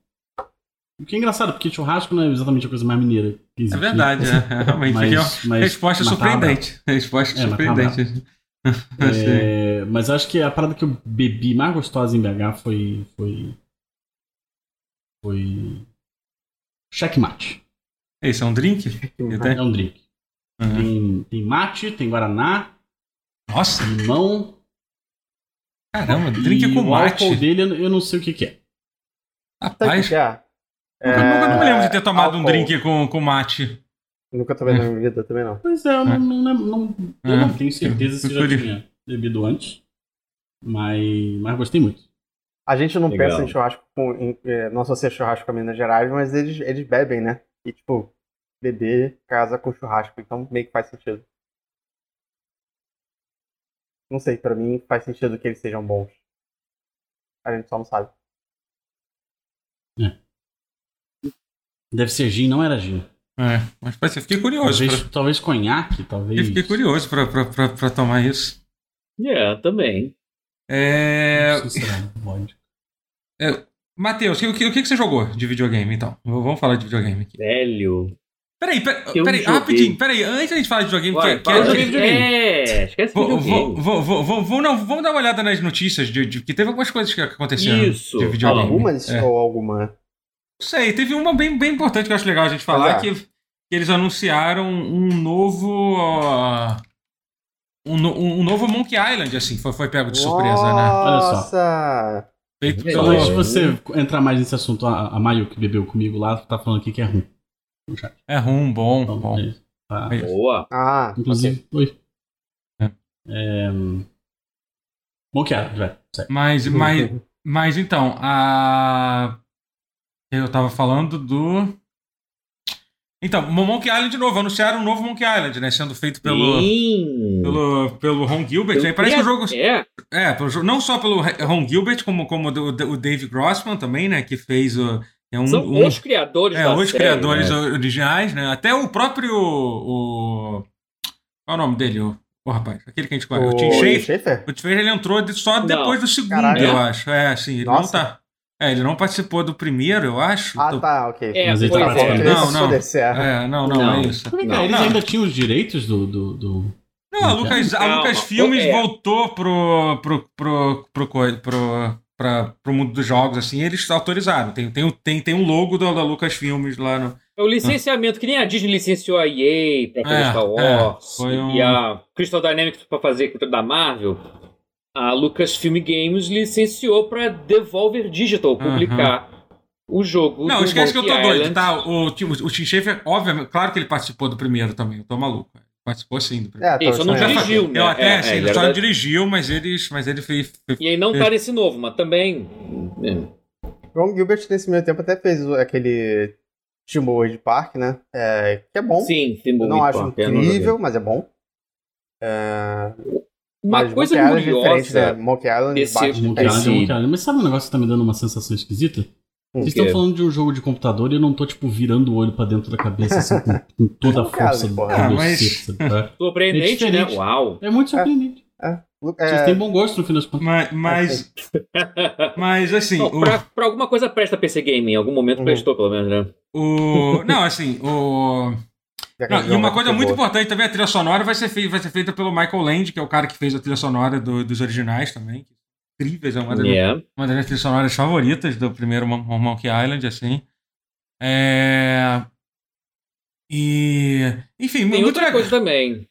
O que é engraçado, porque churrasco não é exatamente a coisa mais mineira que É existe. verdade, né? é, é, realmente. Mas, Mas, mas resposta mas tá surpreendente. Resposta É, mas tá surpreendente. É, mas acho que a parada que eu bebi mais gostosa em BH foi. Foi. Foi. Checkmate. Esse é um drink? É um drink. Uhum. Tem, tem mate, tem guaraná, Nossa, limão. caramba, drink com o mate. álcool dele eu eu não sei o que, que é. O Rapaz, que que é? eu nunca não me lembro de ter tomado um drink com, com mate. Nunca tomei na minha vida, também não. Pois é, eu não, não, lembro- não- eu É. não tenho certeza se eu já tinha bebido antes. Mas, mas gostei muito. A gente não Legal. pensa em churrasco com. Em, não associa churrasco com Minas Gerais, mas eles, eles bebem, né? E, tipo, beber casa com churrasco. Então meio que faz sentido. Não sei, pra mim faz sentido que eles sejam bons. A gente só não sabe. Deve ser gin, não era gin. É, mas pode ser, fiquei curioso. Talvez, pra- talvez conhaque, talvez. Eu fiquei curioso pra, pra, pra, pra tomar isso. É, também. É. Se vodka. Matheus, o que, o que que você jogou de videogame então? Vamos falar de videogame aqui. Velho. Peraí, peraí, peraí rapidinho, peraí, antes da gente falar de videogame, Vai, que, fala que- de que- videogame. É, esquece Vou- vou- videogame. vou- vou- vou- vou- não, vamos dar uma olhada nas notícias de, de- que teve algumas coisas que aconteceram Isso. de videogame. Algumas É. ou alguma? Não sei, teve uma bem, bem importante que eu acho legal a gente falar, é. que, que eles anunciaram um novo. ó, um, um novo Monkey Island, assim, foi, foi pego de surpresa, né? Olha só. Nossa! Feito pelo. Se Então, você entrar mais nesse assunto, a, a Mayu que bebeu comigo lá, tá falando aqui que é ruim. É rum, bom, Então, bom. é. Tá. É. Boa. Ah, Inclusive, oi. É. É... Bom que era, velho. Mas, mas, mas então, a. Eu tava falando do. Então, Monkey Island de novo, anunciaram um novo Monkey Island, né? Sendo feito pelo. Sim. Pelo, pelo Ron Gilbert, aí parece que o jogo. É, É, pelo não só pelo Ron Gilbert, como, como o, o Dave Grossman também, né? Que fez o. É um, são um- os criadores é, da os série, criadores né? originais, né? Até o próprio. O, qual é o nome dele? O, Pô, rapaz, aquele que a gente conhece. O, Tim Schafer. O Tim Schafer ele entrou só Não. depois do segundo, Caralho. eu acho. É, assim, ele Nossa. não tá. É, ele não participou do primeiro, eu acho. Ah, Então- tá, ok. É, Mas ele tá é. participando. Não, não. é. É, não, não, Não. é isso. Cá, Não, eles não. ainda tinham os direitos do. do, do- Não, a Lucas, a. Lucas Filmes É. voltou pro, pro, pro, pro, co- pro, pra, pro mundo dos jogos, assim, eles autorizaram. Tem, tem, o- tem, tem um logo da, da Lucas Filmes lá no. É o licenciamento, que nem a Disney licenciou a EA pra fazer É, Star é, Wars foi um- e a Crystal Dynamics pra fazer da Marvel. A Lucasfilm Games licenciou pra Devolver Digital publicar o jogo. Não, esquece que eu tô Monkey doido, Island. tá? O, Tim- o Tim Schafer, obviamente, claro que ele participou do primeiro também, eu tô maluco. Participou sim do primeiro. É, Ele só não é. dirigiu, né? Eu até, É, assim, é, ele só da- dirigiu, mas ele, mas ele fez. fez- E aí não tá nesse novo, mas também. é. Ron Gilbert, nesse meio tempo, até fez o- aquele Timor Park, né? É, que é bom. Sim, não acho Park, eu não joguei. incrível, mas é bom. É, Uma mas coisa Monkey Island é diferente, curiosa. né? Monkey Island desse- bate Monkey Island, Monkey Island. Mas sabe um negócio que tá me dando uma sensação esquisita? Vocês estão falando de um jogo de computador e eu não tô, tipo, virando o olho pra dentro da cabeça, assim, com, com toda a força do porra. meu Ah, mas- ser, sabe? É- Surpreendente, É né? Uau! É muito surpreendente. É, Vocês têm bom gosto, no fim das contas. Mas, mas, mas assim, Não, o, pra, pra alguma coisa presta PC Game, em algum momento Uhum. prestou, pelo menos, né? o. Não, assim, o. Não, e uma coisa muito boa. importante também, a trilha sonora vai ser, fei- vai ser feita pelo Michael Land, que é o cara que fez a trilha sonora do- dos originais também. Incríveis, é uma das, Yeah. uma das minhas trilhas sonoras favoritas do primeiro Mon- Mon- Monkey Island, assim. É... E... Enfim, Tem muito outra legal. coisa também.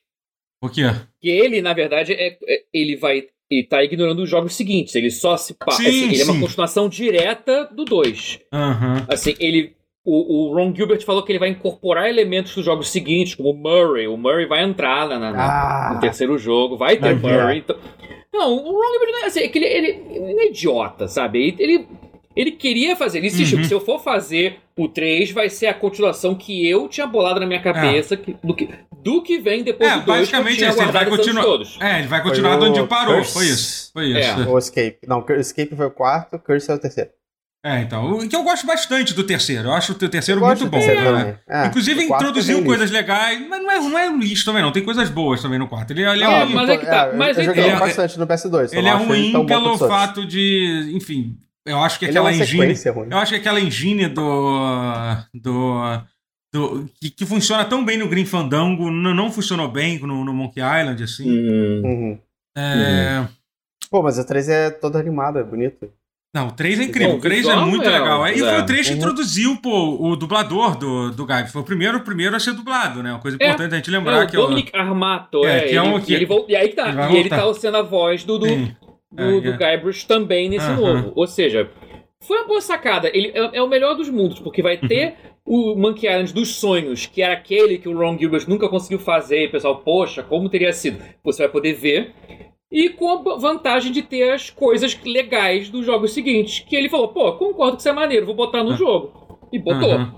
O quê? Que ele, na verdade, é, é- ele vai. Ele tá ignorando os jogos seguintes. Ele só se passa. Sim, ele é uma continuação direta do 2. Aham. Assim, ele. O, o Ron Gilbert falou que ele vai incorporar elementos dos jogos seguintes, como o Murray. O Murray vai entrar na, na- na- no Ah, terceiro jogo, vai ter. Murray. então- Não, o Ron Gilbert não é assim, é que ele, ele, ele é idiota, sabe? Ele, ele, queria fazer, ele insistiu Uhum. que se eu for fazer o 3, vai ser a continuação que eu tinha bolado na minha cabeça que- do, que, do que vem depois É, do 2. basicamente é isso, ele vai continuar. Todos. É, ele vai continuar de onde parou. Curse. Foi isso. Foi isso. É. o Escape. Não, o Escape foi o quarto, Curse é o terceiro. É, então. O que eu gosto bastante do terceiro. Eu acho o terceiro Eu muito bom. terceiro né? É, Inclusive introduziu é coisas legais, mas não é, não é um lixo também, não. Tem coisas boas também no quarto. Ele, ele é, É, um- mas é que tá, eu- mas eu então- joguei Ele é- bastante no PS2. só ele é ruim bom pelo fato de. Enfim, eu acho que Ele é aquela engine. ruim. Eu acho que aquela engine do. do. do que, que funciona tão bem no Green Fandango não, não funcionou bem no, no Monkey Island, assim. Hum, Uhum. É, Pô, mas o 3 é todo animado, é bonito. Não, o 3 é incrível. Bom, o 3 é muito é, legal. É, E foi é. o 3 que Uhum. introduziu pô, o dublador do, do Gaib. Foi o primeiro, o primeiro a ser dublado, né? Uma coisa É. importante a gente É, lembrar o que é o. Dominic Armato, É, é. que é ele, um que- e ele vol- e aí que tá. ele E ele tá sendo a voz do, do, Sim. do, É, do é. Guybrush também nesse Aham. novo. Ou seja, foi uma boa sacada. Ele é, é o melhor dos mundos, porque vai ter Uhum. o Monkey Island dos sonhos, que era aquele que o Ron Gilbert nunca conseguiu fazer. E o pessoal, poxa, como teria sido? Você vai poder ver. E com a vantagem de ter as coisas legais dos jogos seguintes. Que ele falou, pô, concordo que isso é maneiro, vou botar no jogo. E botou. Ah.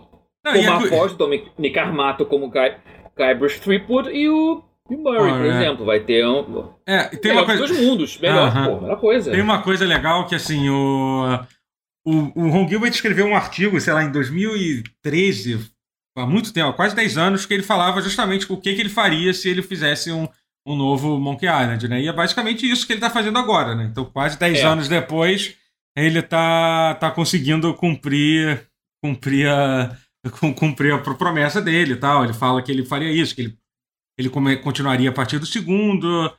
Não, e Como é a cu- voz do Dominic Armato como Guy, Guybrush Threepwood e o, e o Murray, por Ah, é. exemplo. Vai ter um... é, tem uma melhor coisa. dos dois mundos. Melhor, Aham. pô, melhor coisa. Tem uma coisa legal que, assim, o, o, o Ron Gilbert escreveu um artigo, sei lá, em 2013, há muito tempo, há quase 10 anos, que ele falava justamente o que, que ele faria se ele fizesse um, um novo Monkey Island, né? E é basicamente isso que ele está fazendo agora, né? Então, quase 10 É. anos depois, ele tá, tá conseguindo cumprir, cumprir, a, cum- cumprir a promessa dele e tal. Ele fala que ele faria isso, que ele, ele continuaria a partir do segundo,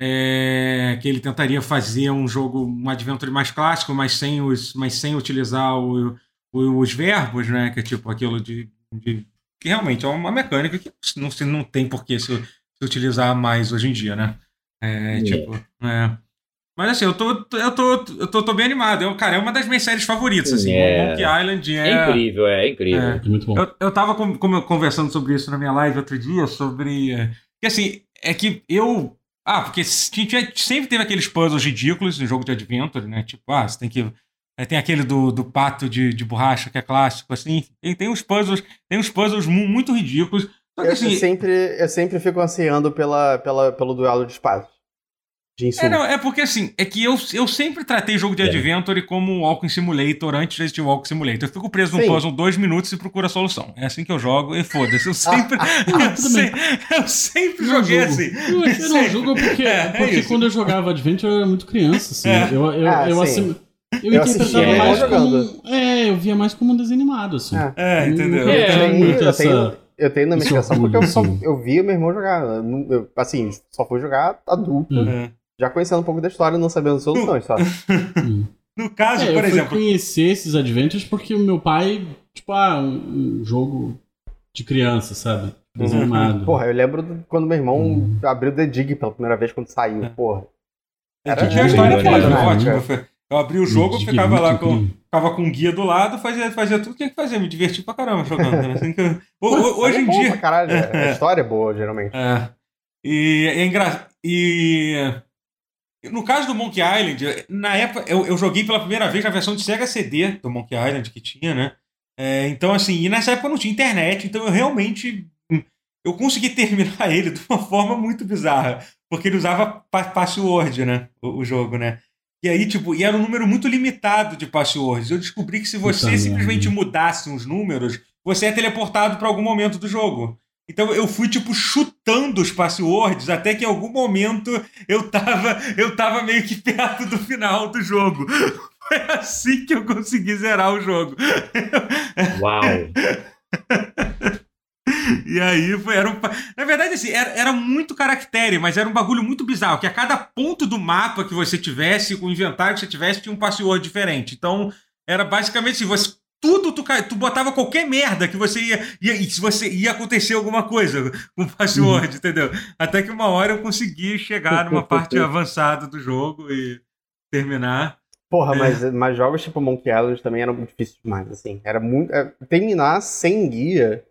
é, que ele tentaria fazer um jogo, um adventure mais clássico, mas sem, os, mas sem utilizar o- o- os verbos, né? Que é tipo aquilo de, de- que realmente é uma mecânica que não, não tem por que se, se utilizar mais hoje em dia, né? É, É. tipo, é. Mas assim, eu tô, eu tô, eu tô, tô bem animado. Eu, cara, é uma das minhas séries favoritas, assim. É. Monkey Island É é, incrível, é incrível. É. É muito bom. eu, eu tava com- com- conversando sobre isso na minha live outro dia, sobre. é, Que assim, é que eu. Ah, porque s- tinha- sempre teve aqueles puzzles ridículos no jogo de Adventure, né? Tipo, ah, você tem que. é, tem aquele do, do pato de, de borracha, que é clássico, assim. Tem, tem uns puzzles, tem uns puzzles mu- muito ridículos. Só que Eu, assim. eu sempre, eu sempre fico ansiando pela, pela, pelo duelo de espadas. de. É, não, é porque assim, é que eu, eu sempre tratei jogo de É. Adventure como Walking Simulator antes de existir Walking Simulator. Eu fico preso num puzzle dois minutos e procuro a solução. É assim que eu jogo e foda-se. Eu sempre. Ah, eu, se- eu sempre Não joguei julgo. assim. Eu, eu não julgo porque, É, é porque isso. quando eu jogava Adventure eu era muito criança, assim. É. Eu, eu, Ah, eu, sim. assim, eu, Eu interpretava mais como. um- É, eu via mais como um desenho animado, assim. É. É, entendeu? Eu É, muito eu essa. Eu tenho na minha esse criação porque eu, só, eu via meu irmão jogar. Eu eu, assim, só fui jogar adulto. Hum. É. Já conhecendo um pouco da história e não sabendo soluções só. Hum. No caso, É, eu por fui exemplo. conhecer esses Adventures porque o meu pai, tipo, ah, um, um jogo de criança, sabe? Desenho Uhum. Porra, eu lembro do- quando meu irmão Hum. abriu The Dig pela primeira vez quando saiu. Porra. Era, Era- tinha uma história era foda, ótima. né? Foi- Eu abri o jogo, ficava lá com, incrível. ficava com um guia do lado, fazia, fazia tudo que tinha que fazer, me diverti pra caramba jogando. né? Assim que hoje É em bom dia. pra caralho. É. A história é boa, geralmente. É. E é engraçado. E. No caso do Monkey Island, na época, eu, eu joguei pela primeira vez na versão de Sega CD do Monkey Island que tinha, né? É, então, assim, e nessa época não tinha internet, então eu realmente. Eu consegui terminar ele de uma forma muito bizarra. Porque ele usava pa- password, né? O, o jogo, né? E aí, tipo, e era um número muito limitado de passwords. Eu descobri que se você Puta simplesmente merda. mudasse uns números, você é teleportado para algum momento do jogo. Então eu fui, tipo, chutando os passwords até que em algum momento eu tava, eu tava meio que perto do final do jogo. Foi assim que eu consegui zerar o jogo. Uau. E aí foi, era um, Na verdade, assim, era, era muito caractere, mas era um bagulho muito bizarro, que a cada ponto do mapa que você tivesse, o inventário que você tivesse, tinha um password diferente. Então, era basicamente assim, você. Tudo tu, tu botava qualquer merda que você ia, ia. se você ia acontecer alguma coisa com o password, entendeu? Até que uma hora eu consegui chegar numa parte avançada do jogo e terminar. Porra, É. mas, mas jogos tipo Monkey Island também eram muito difíceis demais, assim. Era muito. é, terminar sem guia.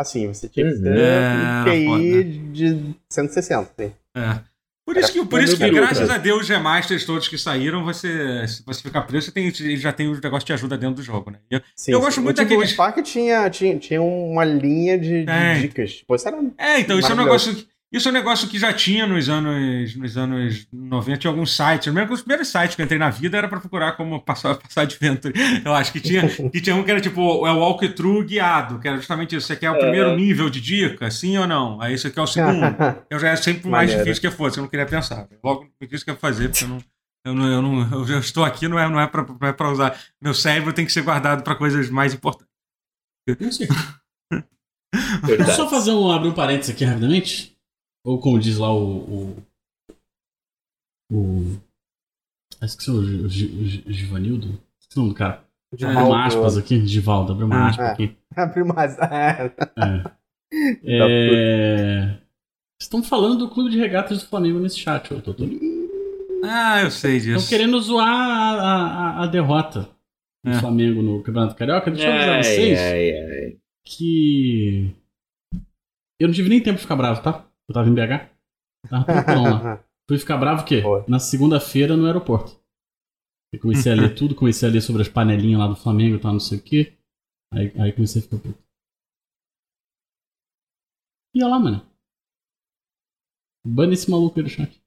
Assim, você tinha que ter É, um QI foda. de 160, assim. É. Por isso que, por isso que graças peruca. a Deus, os remasters todos que saíram, você, se você ficar preso, você tem, ele já tem o negócio de ajuda dentro do jogo, né? Eu- Sim, Eu sim. gosto muito o tipo, daqueles- O Spark tinha, tinha, tinha uma linha de, de É. dicas. Pô, isso era. É, então, isso é um negócio. Isso é um negócio que já tinha nos anos, nos anos 90, tinha alguns sites. Eu lembro que os primeiros sites que eu entrei na vida era pra procurar como passar, passar Adventure. Eu acho que tinha, que tinha um que era tipo é o walkthrough guiado, que era justamente isso. Você quer o primeiro nível de dica, sim ou não? Aí esse aqui é o segundo. Eu já era sempre o mais Maneiro. difícil que fosse, eu não queria pensar. Logo me disse que ia fazer, porque eu não. Eu, não, eu, não, eu já estou aqui, não é, não, é pra, não é usar. Meu cérebro tem que ser guardado pra coisas mais importantes. Não sei. Deixa eu Verdade. só fazer um, abrir um parênteses aqui rapidamente. Ou como diz lá o. O. o ah, esqueci o, o, o Gi- Givanildo? Esqueci o nome do cara. de Abriu uma aspas aqui. Givaldo, abriu uma Ah, aspas é. aqui. Abriu mais. É. É. É... Estão falando do clube de regatas do Flamengo nesse chat, ô Totoro. Ah, eu sei Estão disso. querendo zoar a, a, a- derrota do É. Flamengo no Campeonato Carioca. Deixa eu avisar Ai, vocês ai, ai. que. Eu não tive nem tempo de ficar bravo, tá? Eu tava em BH. Tava tranquilão lá. Fui ficar bravo o quê? Boa. Na segunda-feira no aeroporto. Eu comecei a ler tudo, comecei a ler sobre as panelinhas lá do Flamengo e tal, não sei o quê. Aí, aí comecei a ficar puto. E olha lá, mano. Bane esse maluco aí do chat.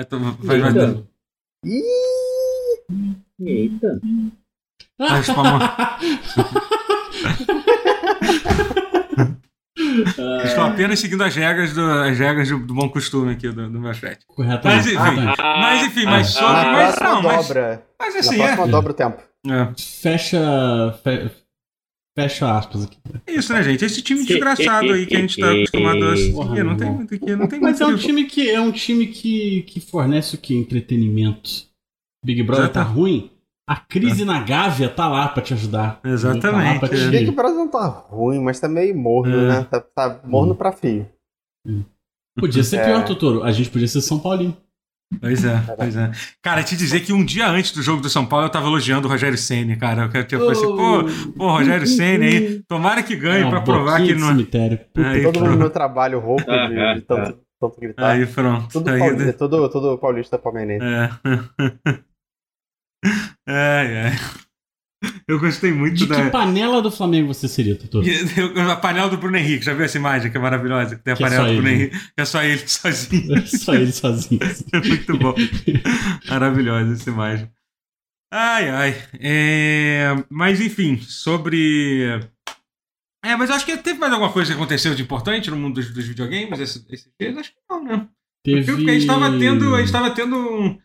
Então, vai- vai- Eita. Ih, Eita. Vai Estou apenas seguindo as regras do, as regras do, do bom costume aqui do, do meu chat. Mas, enfim. Mas enfim, mas Ah, sobre. na mas, próxima não, mas, dobra. mas Na assim, próxima é, dobra o tempo. é. Fecha. fe- fecha aspas aqui. É isso, né, gente? Esse time desgraçado aí que a gente tá acostumado a assistir. Porra, Não tem muito aqui, não tem Mas é um time que é um time que, que fornece o que? Entretenimento. Big Brother Exato. tá ruim? A crise na Gávea tá lá pra te ajudar. Exatamente, Tá pra é. te- Big Brother não tá ruim, mas tá meio morno, É. né? Tá, tá morno pra fio. Podia ser É. pior, Totoro. A gente podia ser São Paulino. Pois é, pois é. Cara, te dizer que um dia antes do jogo do São Paulo eu tava elogiando o Rogério Ceni, cara. Eu tipo assim, pô, pô, Rogério Ceni aí, tomara que ganhe É pra provar que não. cemitério. Puta Aí, Todo mundo no meu trabalho rouco de, de tanto, tanto gritar. Aí pronto. tudo, Aí, pauli- todo, todo paulista palmeirense. É. Ai, ai. Eu gostei muito De da. que panela do Flamengo você seria? Eu- A panela do Bruno Henrique, já viu essa imagem que é maravilhosa? Que tem a Que é panela só do Bruno ele. Henrique, que é só ele sozinho. Só ele sozinho. É muito bom. Maravilhosa essa imagem. Ai, ai. É, Mas enfim, sobre. É, mas eu acho que teve mais alguma coisa que aconteceu de importante no mundo dos, dos videogames esses, dias? Acho que não, né? Teve... Porque a gente tava tendo. A gente tava tendo um-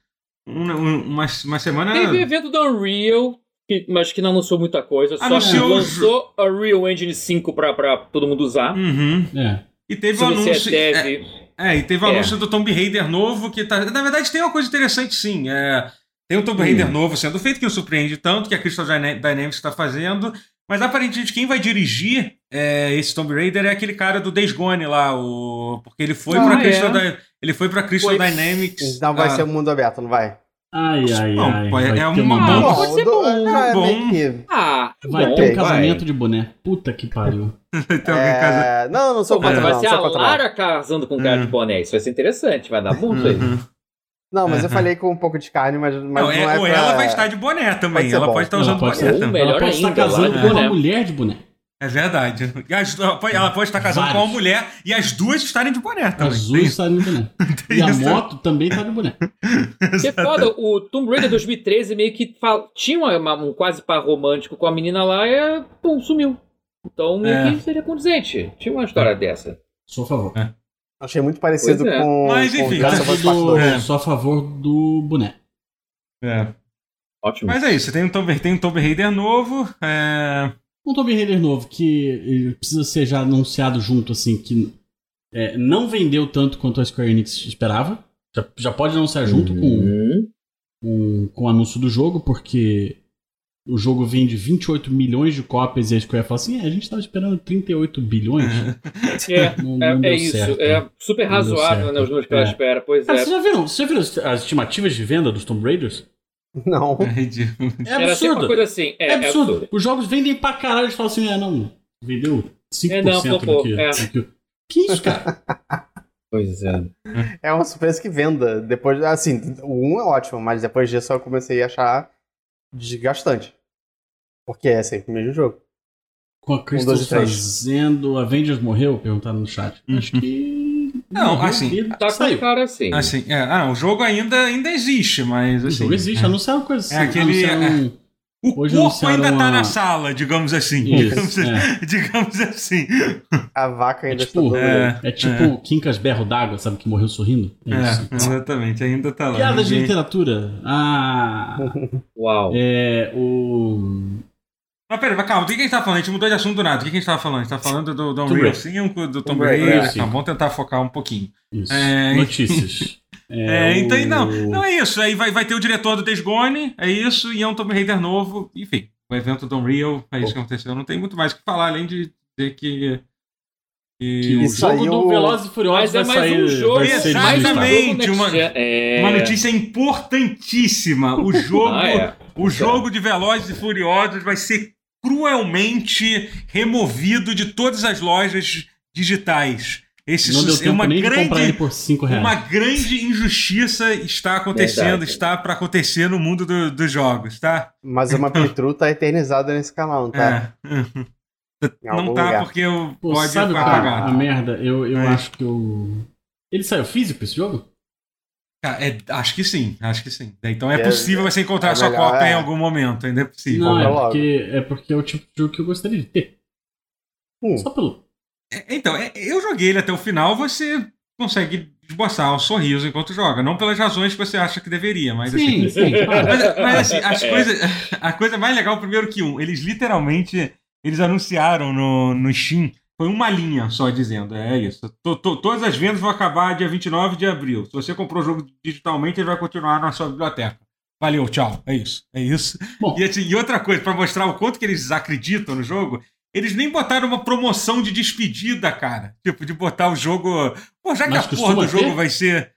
um- um- uma, uma semana. Teve evento da Unreal, que, mas que não anunciou muita coisa. Só Anunciou- lançou a Unreal Engine 5 pra, pra todo mundo usar. Uhum. É. E teve o anúncio. é, deve. É, e teve o É. anúncio do Tomb Raider novo, que tá. Na verdade, tem uma coisa interessante, sim. É, tem um Tomb Hum. Raider novo sendo feito, que não surpreende tanto, que a Crystal Dyna- Dynamics está fazendo. Mas aparentemente quem vai dirigir é, esse Tomb Raider é aquele cara do Days Gone lá, o. Porque ele foi Ah, pra é? Crystal Dy- Ele foi pra Crystal Foi. Dynamics. Então vai ah, ser um mundo aberto, não vai? Ai, ai, Não, ai. é- vai é uma- uma Não, box- pode ser bom, é, bom. que- Ah, Vai bom, ter um vai. casamento de boné. Puta que pariu. tem alguém em casa. É, Não, não sou Pô, contra vai não, ser sou a não. Lara casando com um cara Hum. de boné. Isso vai ser interessante, vai dar muito aí. Uhum. Não, mas eu Uhum. falei com um pouco de carne, mas, mas Não, não, é- é ou pra- ela vai estar de boné também. Pode ela bom. pode estar Ela usando pode boné também. Melhor ela pode estar ainda, casando Lara com uma mulher de boné. É verdade. E as- ela pode- ela pode estar casando com uma mulher e as duas estarem de boné também. As duas saem de boné. E a moto também tá de boné. Que foda, o Tomb Raider 2013 meio que tinha uma- um quase par romântico com a menina lá e pum, sumiu. Então meio É. que seria condizente. Tinha uma história dessa. Sou a favor. Achei muito parecido é. com, Mas, com enfim, Part do, 2. É. Sou a favor do boné. É. Ótimo. Mas é isso, tem um Tomb, tem um Tomb Raider novo. É... Um Tomb Raider novo que ele precisa ser já anunciado junto, assim, que é, não vendeu tanto quanto a Square Enix esperava. Já, já pode anunciar junto com, Uhum. com, com o anúncio do jogo, porque o jogo vende 28 milhões de cópias e a Square fala assim: é, a gente estava esperando 38 bilhões. É, Não, é, não deu é isso. certo. É super razoável né, os números que ela É. espera. Pois Cara, é. vocês já viram, vocês já viram as estimativas de venda dos Tomb Raiders? Não. É ridículo. É Era sempre uma absurdo. coisa assim. É, É absurdo. Os jogos vendem pra caralho. Eles falam assim: é, não, vendeu 5% É, não, flopou, que, é. que. Isso, cara? Pois é. É uma surpresa que venda. Depois, assim, o 1 é ótimo, mas depois disso eu comecei a achar desgastante. Porque é sempre o mesmo jogo. Com a Crystal dois e três. fazendo. Avengers morreu? Perguntaram no chat. Acho que. Não, assim, Tá com saiu. cara assim. Assim, é, ah, o jogo ainda, ainda existe, mas O assim. jogo existe, é. anunciaram coisas É assim. aquele- anunciaram- O Hoje corpo ainda tá a- na sala, digamos assim. digamos, Isso, é. digamos assim. A vaca ainda É tipo, está todo é. É tipo o Quincas Berro d'Água, sabe? Que morreu sorrindo. É É, isso. exatamente, ainda tá lá. Piada de Ninguém- literatura. Ah. Uau. É. O. Mas peraí, mas calma, do que a gente tá falando? A gente mudou de assunto do nada. O que a gente tava falando? A gente tá falando do, do Unreal Raider. 5, do Tomb Raider. Sim. Tá, vamos tentar focar um pouquinho. Isso. É, Notícias. É, então, o- não, não é isso. Aí vai, vai ter o diretor do Days Gone, é isso, e é um Tomb Raider novo. Enfim, o evento do Unreal, é isso que aconteceu. Não tem muito mais o que falar, além de dizer que. que- o jogo saiu- do Velozes e Furiosos Mas é mais sair. um jogo. Exatamente. um uma-. É. Uma notícia importantíssima. O jogo, Ah, é. o jogo de Velozes e Furiosos vai ser cruelmente removido de todas as lojas digitais. Esse Não deu su- é tempo uma nem de comprar ele grande, por 5 reais. uma grande injustiça está acontecendo, Verdade. está para acontecer no mundo do- dos jogos, tá? Mas uma playthrough tá eternizada nesse canal, não tá? É. Não tá lugar. porque eu Pô, pode sabe pagar. a merda? Eu, eu É. acho que eu. Ele saiu físico esse jogo? Cara, é- acho que sim, acho que sim. Então é, É- possível você encontrar é sua melhor, cópia é. em algum momento, ainda é possível. Não, é porque, é porque é o tipo de jogo que eu gostaria de ter. Hum. Só pelo. É, Então, é- eu joguei ele até o final, você consegue esboçar um sorriso enquanto joga. Não pelas razões que você acha que deveria, mas assim. Sim, sim. claro. Mas, mas, assim, as É. coisas. A coisa mais legal, primeiro que um, eles literalmente. Eles anunciaram no, no Steam. Foi uma linha só dizendo, é isso. To- to- todas as vendas vão acabar dia 29 de abril. Se você comprou o jogo digitalmente, ele vai continuar na sua biblioteca. Valeu, tchau. É isso. É isso. Bom. E, assim, e outra coisa, pra mostrar o quanto que eles acreditam no jogo, eles nem botaram uma promoção de despedida, cara. Tipo, de botar o jogo. Pô, já que Mas a porra do jogo ter? vai ser.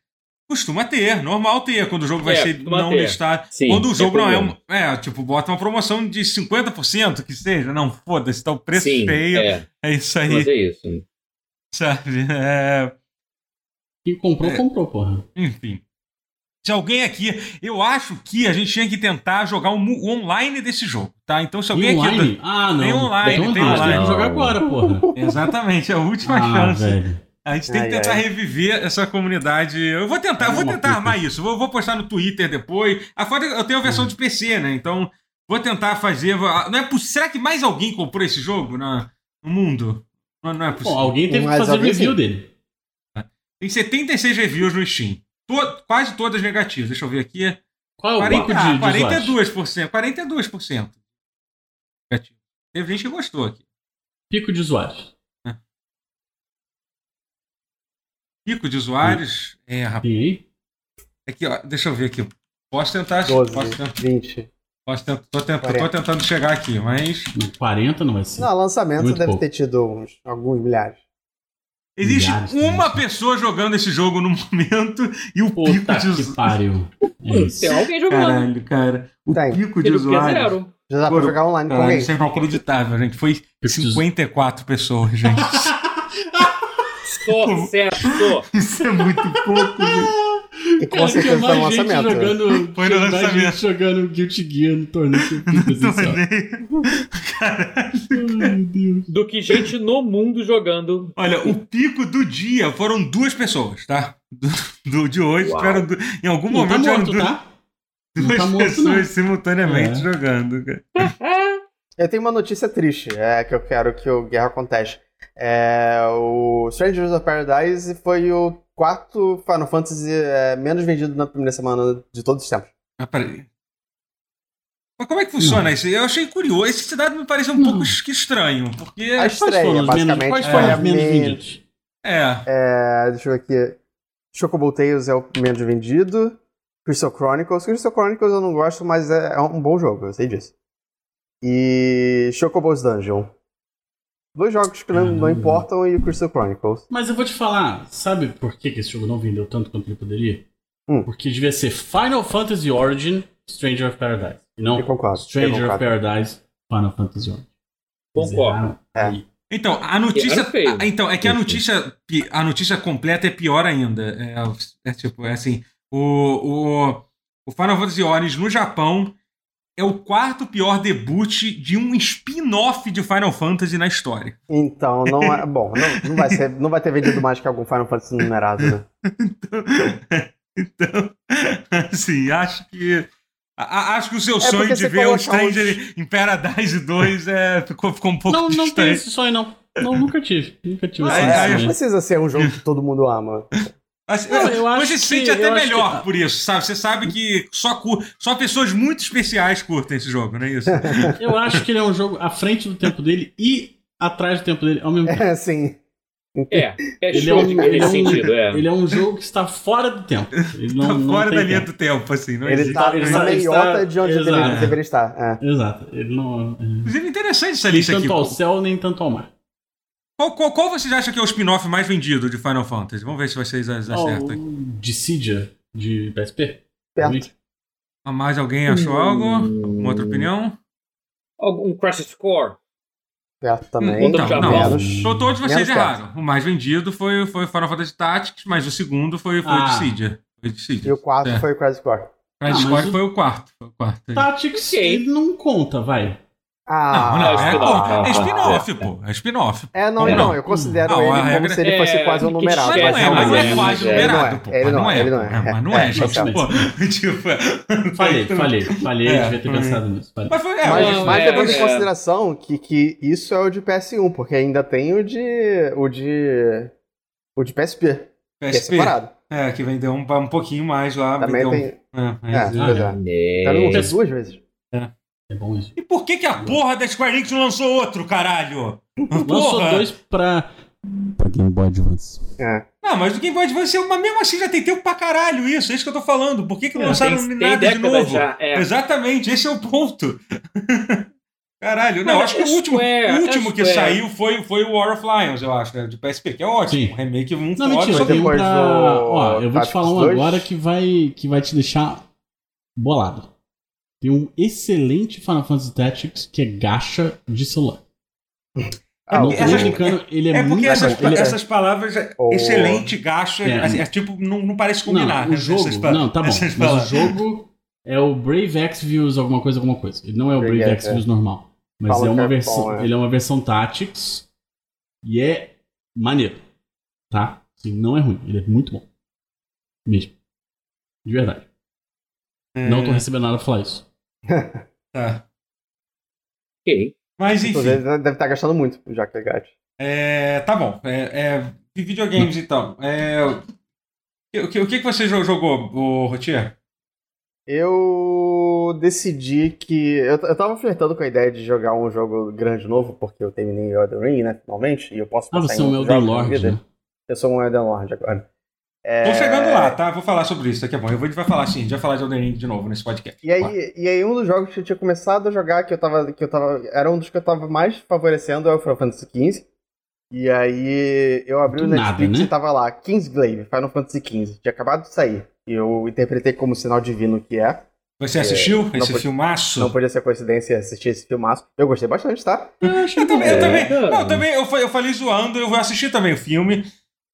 Costuma ter, normal ter, quando o jogo vai É, ser não ter. listado. Sim, quando o jogo não é um. É, tipo, bota uma promoção de 50% que seja. Não, foda-se, tá o preço Sim, feio. É, É, isso aí, mas é isso. sabe? É, Quem comprou, É. comprou, porra. enfim. Se alguém aqui. Eu acho que a gente tinha que tentar jogar o online desse jogo, tá? Então, se alguém Tem aqui. online? Ah, não. Tem online, tem online. Tem que jogar agora, porra. Exatamente, é a última Ah, chance. velho. A gente tem que Ai, tentar ai. reviver essa comunidade. Eu vou tentar, eu vou tentar armar isso. Vou, vou postar no Twitter depois. A foto, eu tenho a versão de PC, né? Então, vou tentar fazer. Não é poss- Será que mais alguém comprou esse jogo na, no mundo? Não, não é Bom, possível. alguém teve que fazer alguém review sim. dele. Tem 76 reviews no Steam. To- quase todas negativas. Deixa eu ver aqui. Qual é o 40, pico de, ah, usuários? 42%. 42%. Negativo. Teve gente que gostou aqui. Pico de usuários. Pico de usuários. É, rapaz. Aqui, ó. Deixa eu ver aqui. Posso tentar. 12, Posso tentar. 20. Posso tentar, tô, tentando, tô 40. tentando chegar aqui, mas. Não, 40 não vai ser. Não, lançamento Muito deve pouco. ter tido uns, alguns milhares. Existe Milhares, uma pessoa jogando esse jogo no momento e o pico de usuários. É isso. Tem alguém jogando. Caralho, cara. O Tem. pico de Ele usuários. Já dá pra jogar online com alguém. isso é inacreditável, gente. Foi Pico de 54 pessoas, gente. Sucesso! Isso é muito pouco, gente. E com Cara, tinha certeza no gente lançamento. né? jogando, Foi no lançamento. gente jogando Guilty Gear no torneio eu fiz presencial. Caralho. Ai, meu Deus. Do que gente no mundo jogando. Olha, o pico do dia foram duas pessoas, tá? Do, do- de hoje, tiveram em algum Não tá momento tiveram morto, duas, tá? Não duas tá morto, pessoas não. simultaneamente É. jogando. cara. Eu tenho uma notícia triste, é, que eu quero que o Guerra conteste. É, o Strangers of Paradise foi o quarto Final Fantasy é, menos vendido na primeira semana de todos os tempos. Ah, peraí. Mas como é que funciona isso? Eu achei curioso. Esse dado me pareceu um Não. pouco es- estranho, porque. A Quais estreia, foram os menos, basicamente, quais foram a os menos men- vendidos? É. É, deixa eu ver aqui. Chocobo Tales é o menos vendido. Crystal Chronicles. Crystal Chronicles eu não gosto, mas é, é um bom jogo, eu sei disso. E Chocobo's Dungeon. Dois jogos que não, não Caramba. importam e o Crystal Chronicles. Mas eu vou te falar, sabe por que, que esse jogo não vendeu tanto quanto ele poderia? Hum. Porque devia ser Final Fantasy Origin Stranger of Paradise. E não Eu concordo. eu Stranger of. Paradise Final Fantasy Origin. Concordo. É. Então, a notícia. Feio. ah, Então, é que a notícia, a notícia completa é pior ainda. É, é tipo, é assim. O, o, o Final Fantasy Origins no Japão é o quarto pior debut de um spin-off de Final Fantasy na história. Então, não é. Bom, não, não vai ser, não vai ter vendido mais que algum Final Fantasy numerado, né? Então, assim, acho que. a- Acho que o seu É sonho de ver o Stranger em Paradise 2 é, ficou, ficou um pouco Não, não tem distante. esse sonho, não. Não, nunca tive. Nunca tive Não, esse Aí- é, não precisa ser um jogo que todo mundo ama. Assim, Não, acho você se que- sente até melhor que- por isso, sabe? Você sabe que só, cu- só pessoas muito especiais curtem esse jogo, não é isso? Eu acho que ele é um jogo à frente do tempo dele e atrás do tempo dele ao mesmo tempo. É, sim. É, é Ele é show um- de ele é um- sentido, é. Ele é um jogo que está fora do tempo. Ele não, tá não fora tem da linha tempo. do tempo, assim. Não Ele tá ele na está- ele meiota está- de onde exato. deveria, deveria estar. É. Exato. Ele não. é, Inclusive, interessante essa Nem lista aqui. tanto ao céu, nem tanto ao mar. Qual, qual, qual vocês acham que é o spin-off mais vendido de Final Fantasy? Vamos ver se vocês acertam Oh, o Dissidia de PSP? Perto. Ah, Mais alguém achou algo? Hum. Alguma outra opinião? Algum Crash Score. Perto também. Hum, Então, já não. menos. Então, todos vocês menos erraram. O mais vendido foi, foi Final Fantasy Tactics, mas o segundo foi, foi Ah. o Dissidia. Foi o E Dissidia. o quarto É. foi o Crash Score. Crash Ah, Score mas o- foi o quarto. Foi o quarto. Tactics, ele não conta, vai. Não, Ah, não, é é, spin-off, pô, é não, spin-off, pô. É spin-off. É, não, Não, não, não. eu considero Não, ele como se ele fosse é, quase um que numerado. Mas não é, Não, mas não é é, quase é, numerado, não pô. é, ele não não é, é. ele não é. Mas não É, é, é, gente. Pô, tipo, Falei, falei, falei, É, devia ter pensado nisso. Mas foi, é, Mas, Não, mas é, levando em é. consideração que, que isso é o de PS1, porque ainda tem o de. o de. o de PSP, que é PSP. separado. É, que vendeu um, um pouquinho mais lá. Também vendeu um- tem. É, é, É, é. é. É. Então não duas vezes. É bom isso. E por que, que a porra da Square Enix não lançou outro, caralho? Lançou Porra! dois pra. Pra Game Boy Advance. É. Não, mas o Game Boy Advance, mas mesmo assim já tem tempo pra caralho isso. É isso que eu tô falando. Por que, que não É, lançaram tem, tem nada de décadas novo? já. É. Exatamente, esse é o ponto. Caralho, não, Cara, acho que o é último, Square, o último é que saiu foi, foi o War of Lions, eu acho, né, de PSP, que é ótimo. Sim. Um remake muito Não, foda, mentira, tem um depois pra. do Ó, eu vou te Tactics falar um 2. agora que vai, que vai te deixar bolado. Tem um excelente Final Fantasy Tactics que é gacha de celular. Ah, no o- norte-americano, ele é, É muito porque essas, bom. Ele é- essas palavras, é O- excelente, gasto, é, É. assim, é tipo, não, não parece combinar. Não, o jogo. essas Não, tá bom. essas Mas palavras. o jogo é o Brave Exvius alguma coisa, alguma coisa. Ele não é o Brave Brave X, Exvius normal. Mas Fala é uma é versão. bom, é. Ele é uma versão Tactics. E é maneiro. Tá? Assim, não é ruim. Ele é muito bom. Mesmo. De verdade. Não tô recebendo nada pra falar isso. Tá. Ok. Mas enfim. Inclusive, deve estar gastando muito, já que é grátis. É, tá bom. É, é, de videogames, então. É, o, que, o, que, o que que você jo- jogou, o Rotier? Eu decidi que. Eu, eu tava flertando com a ideia de jogar um jogo grande novo, porque eu terminei o Elden Ring, né? Finalmente, e eu posso Ah, passar você é um Elden Lord, né? Eu sou um Elden Lord agora. É, Tô chegando lá, tá? Vou falar sobre isso daqui a pouco. Eu vou, a gente vai falar sim, a gente vai falar de Elden Ring de novo nesse podcast. E aí, e aí, um dos jogos que eu tinha começado a jogar, que eu tava. Que eu tava era um dos que eu tava mais favorecendo, é o Final Fantasy XV. E aí eu abri Do o Netflix nada, né? e tava lá, Kingsglaive, Final Fantasy XV. Tinha acabado de sair. E eu interpretei como sinal divino que é. Você assistiu não esse pode- filmaço? Não podia ser coincidência assistir esse filmaço. Eu gostei bastante, tá? Eu também, eu É. também. Não, eu também, eu, eu falei zoando, eu vou assistir também o filme.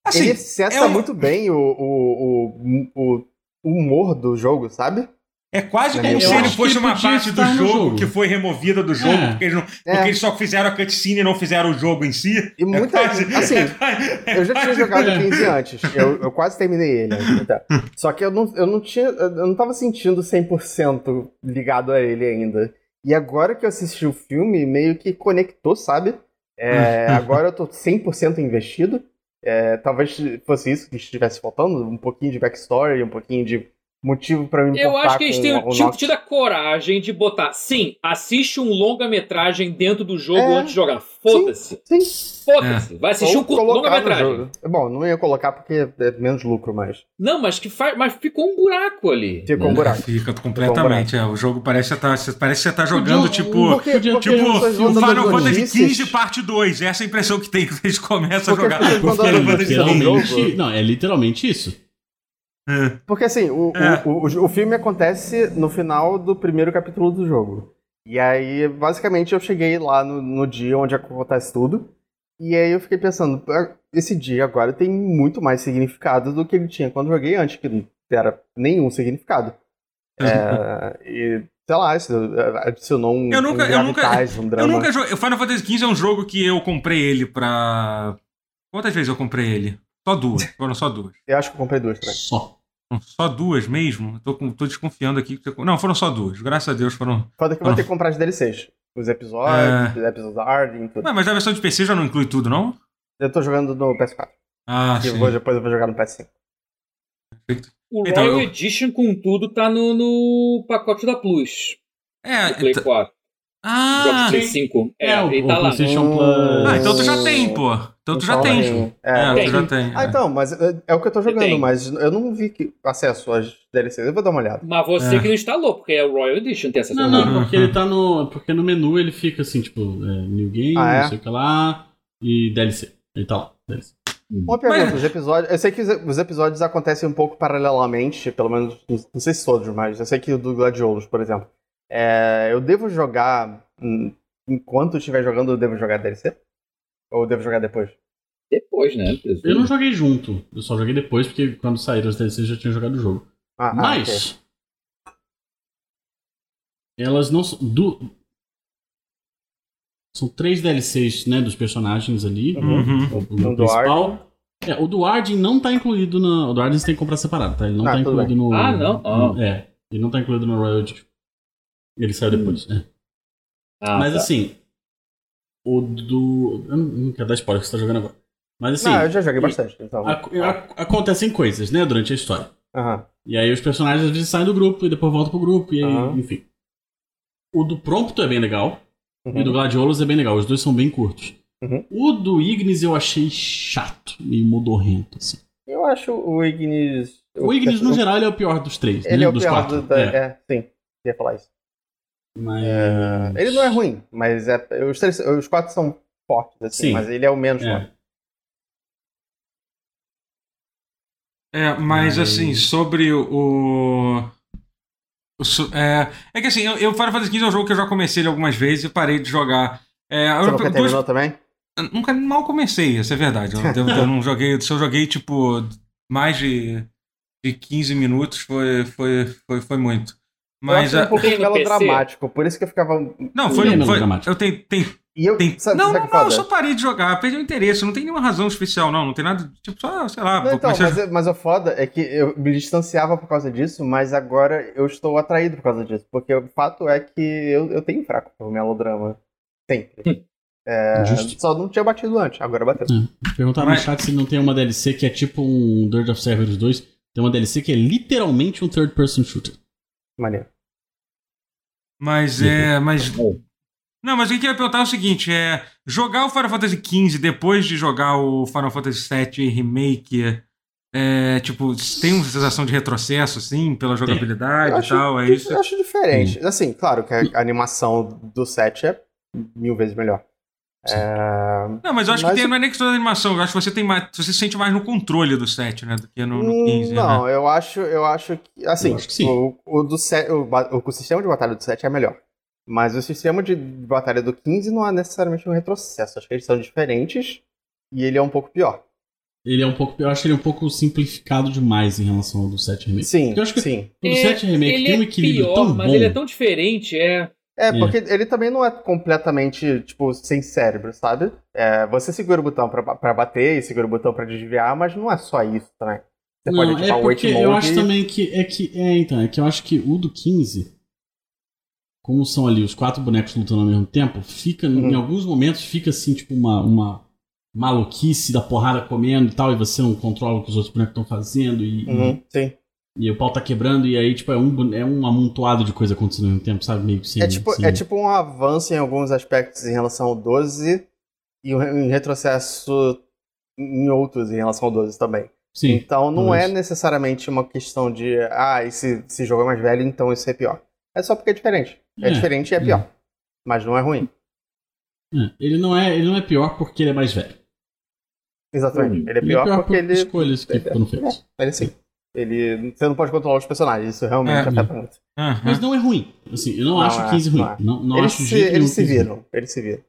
Assim, Ele seta é um- muito bem o, o, o, o humor do jogo, sabe? é quase Eu como se ele fosse uma parte do estar no jogo, jogo. que foi removida do jogo, É. porque, eles não- É. porque eles só fizeram a cutscene e não fizeram o jogo em si. E muita. É quase- assim, é quase- é eu já tinha quase- jogado 15 antes. Eu, eu quase terminei ele. ainda. Só que eu não, eu não tinha. Eu não tava sentindo 100% ligado a ele ainda. E agora que eu assisti o filme, meio que conectou, sabe? É, agora eu tô 100% investido. É, talvez fosse isso que estivesse faltando, um pouquinho de backstory, um pouquinho de motivo pra me Eu acho que eles têm, o tinham Nox. tido a coragem de botar. Sim, assiste um longa-metragem dentro do jogo É. antes de jogar. Foda-se. Sim. Foda-se. Vai assistir Ou um longa-metragem. Bom, não ia colocar porque é menos lucro, mas Não, mas que faz. Mas ficou um buraco ali. ficou um né? buraco. Fica completamente. É, o jogo parece que você tá, parece que você tá jogando, Podia- tipo. Porque, Podia- porque Tipo, o Final Fantasy XV parte 2. Essa é a impressão que tem quando eles começam Porque a jogar. Porque Quando é um literalmente. jogo- Não, é literalmente isso. É. Porque assim, o, É. o, o, o filme acontece no final do primeiro capítulo do jogo. E aí, basicamente, eu cheguei lá no, no dia onde acontece tudo. E aí eu fiquei pensando, "Ah, esse dia agora tem muito mais significado do que ele tinha quando eu joguei antes, que não era nenhum significado. É, e, sei lá, isso adicionou um, Eu nunca- um eu nunca- um Eu drama. nunca joguei. O Final Fantasy XV é um jogo que eu comprei ele pra. Quantas vezes eu comprei ele? Só duas. Foram só duas. Eu acho que eu comprei duas também. Só. Não, Só duas mesmo? Tô, com- tô desconfiando aqui. Não, foram só duas. Graças a Deus foram. Foda que eu vou ter que comprar as DLCs. Os episódios, os episódios Arding, tudo. Ué, mas a versão de PC já não inclui tudo, não? Eu tô jogando no PS4. Ah, E sim. vou- depois eu vou jogar no PS5. O Então, Royal eu- Edition, contudo, tá no, no pacote da Plus. É. do Play então- 4. Ah! Play 5. É, É, ele o tá lá. Hum. Plus. Ah, então tu já tem, pô. Então tu já Então, tem, tem. É, É, tem. tu já tem. Ah, é. então, mas é, é o que eu tô jogando, mas eu não vi que acesso às DLCs. Eu vou dar uma olhada. Mas você É. que não instalou, porque é o Royal Edition, tem acesso Não, não, jogo. porque ele tá no. Porque no menu ele fica assim, tipo, é, New Game, Ah, é? não sei o que lá, e DLC. Ele tá lá, DLC. Uma pergunta, Mas- os episódios. Eu sei que os, os episódios acontecem um pouco paralelamente, pelo menos, não, não sei se todos, mas eu sei que o do Gladiolos, por exemplo. É, eu devo jogar. Enquanto eu estiver jogando, eu devo jogar DLC? Ou eu devo jogar depois? Depois, né? Eu não joguei junto, eu só joguei depois, porque quando saíram as DLCs eu já tinha jogado o jogo. Ah, ah, Mas. Elas não são. Du... São três DLCs, né, dos personagens ali. Uhum. O, o Um do principal. É, o do Arden não tá incluído na. O do Arden você tem que comprar separado, tá? Ele não Ah, tá incluído no. Ah, não? Ah. no- É. Ele não tá incluído no Royal Edition. Ele saiu depois, né? Ah, Mas tá. assim. O do. Eu não, não quero dar spoiler que você tá jogando agora. Mas assim. Não, eu já joguei e- bastante, então. ac- ac- acontecem coisas, né, durante a história. E aí os personagens às vezes saem do grupo e depois voltam pro grupo, e aí, enfim. O do Prompto é bem legal. Uhum. E o do Gladiolus é bem legal. Os dois são bem curtos. Uhum. O do Ignis eu achei chato, meio modorrento, assim. Eu acho o Ignis. O Ignis, no geral, ele é o pior dos três, Ele né? é o dos pior quatro. do, da, é. é. sim. Ia falar isso. Mas... Ele não é ruim, mas é, os, três, os quatro são fortes, assim, Sim. mas ele é o menos forte. É. É, mas Mas- assim, sobre o. o é, é que assim, eu, eu Final Fantasy XV é um jogo que eu já comecei ele algumas vezes e parei de jogar. É, Você eu- nunca terminou também? nunca mal comecei, essa é verdade. Eu, eu- eu não joguei. Se eu joguei, tipo, mais de, de 15 minutos, foi, foi, foi, foi muito. Mas. eu a- acho um PC? melodramático, por isso que eu ficava. não, foi. Não é foi melodramático. eu tenho. tenho E eu. tem, sabe, não, sabe não, é não, eu foda? só parei de jogar, perdi o interesse. Não tem nenhuma razão especial, não. Não tem nada. Tipo, só, sei lá. Não, então, comecei a- mas, mas o foda é que eu me distanciava por causa disso, mas agora eu estou atraído por causa disso. Porque o fato é que eu, eu tenho fraco por melodrama. Sempre. É, Justo. só não tinha batido antes, agora bateu. Perguntaram Mas- no chat se não tem uma DLC que é tipo um Dirt of Cerberus 2. Tem uma DLC que é literalmente um third person shooter. Maneiro. Mas é. Mas. Não, mas o que eu ia perguntar é o seguinte: é. Jogar o Final Fantasy XV depois de jogar o Final Fantasy VII Remake. É, tipo, tem uma sensação de retrocesso, assim, pela jogabilidade Eu e acho, tal, é isso? eu acho diferente. Assim, claro que a animação do set é mil vezes melhor. É, Não, mas eu acho Mas que tem, não é nem questão da animação, eu acho que você tem mais. Você se sente mais no controle do set, né? Do que no, no 15, né? Não, eu acho, eu acho que. Assim, Eu acho que sim. O, o do set, o, ba- o, o sistema de batalha do 7 é melhor. Mas o sistema de batalha do 15 não é necessariamente um retrocesso. Acho que eles são diferentes e ele é um pouco pior. Ele é um pouco. Eu acho ele um pouco simplificado demais em relação ao do 7 Remake. Sim, eu acho que sim. o do 7 Remake ele tem um é equilíbrio pior, tão mas bom. ele é tão diferente, é. É, porque ele também não é completamente, tipo, sem cérebro, sabe? É, você segura o botão pra, pra bater e segura o botão pra desviar, mas não é só isso também. Você Não, pode é ativar o porque wait eu acho e- também que é que é então é que eu acho que o do 15 como são ali os quatro bonecos lutando ao mesmo tempo fica em Uhum. alguns momentos fica assim tipo uma, uma maluquice da porrada comendo e tal e você não controla o que os outros bonecos estão fazendo e, Uhum, sim. E, o pau tá quebrando e aí tipo é um é um amontoado de coisa acontecendo ao mesmo tempo sabe meio que sem, É tipo, sem- é tipo um avanço em alguns aspectos em relação ao 12 e um re- retrocesso em outros em relação ao 12 também. sim então não é necessariamente uma questão de, ah, esse, esse jogo é mais velho, então isso é pior. É só porque é diferente. É, É, diferente e é pior. Mas não é ruim. É, ele não é ele não é pior porque ele é mais velho Exatamente. Ele é ele pior, é pior porque por ele. escolhas que ele- foram feitas Ele assim. Ele. Você não pode controlar os personagens, isso realmente É. afeta muito. Aham. mas não é ruim assim eu não, Não acho é, 15 ruim não é. não, não eles se, eles se 15 ruim. viram. Eles se viram.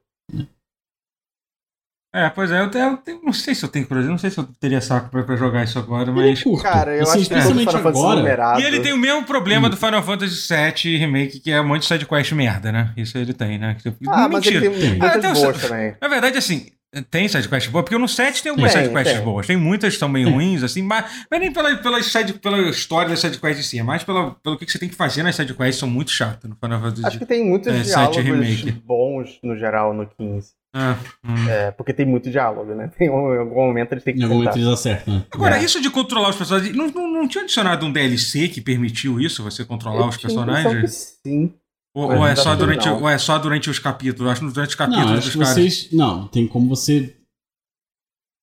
É, pois é, eu, te- eu te- não sei se eu tenho curiosidade, não sei se eu teria saco pra, pra jogar isso agora, Ele é mas. curto. Cara, eu assim, acho que especialmente Final Fantasy agora numerado. E ele tem o mesmo problema do Final Fantasy VII Remake, que é um monte de sidequest merda, né? Isso ele tem, né? Que- Ah, mas ele Mentira. tem Tem. muitas Ah, boas também. Na verdade, assim, tem sidequest boa, porque no 7 tem algumas Tem, sidequests tem. boas. Tem muitas que são meio ruins, assim, mas, mas nem pela, pela, side, pela história das sidequests em si, é mais pela, pelo que você tem que fazer nas sidequests, são muito chatas no Final Fantasy. Acho que tem muitos É, diálogos remake. bons no geral no 15. Ah, hum. É, porque tem muito diálogo, né? Tem, um- em algum momento eles têm que Em algum momento eles acertam, né? Agora, É. isso de controlar os personagens, não, não, não tinha adicionado um DLC que permitiu isso, você controlar Eu os personagens? que Sim. Ou, ou é não só durante, não. ou é só durante os capítulos? Acho que durante os Não, capítulos acho dos caras. vocês. Não, tem como você.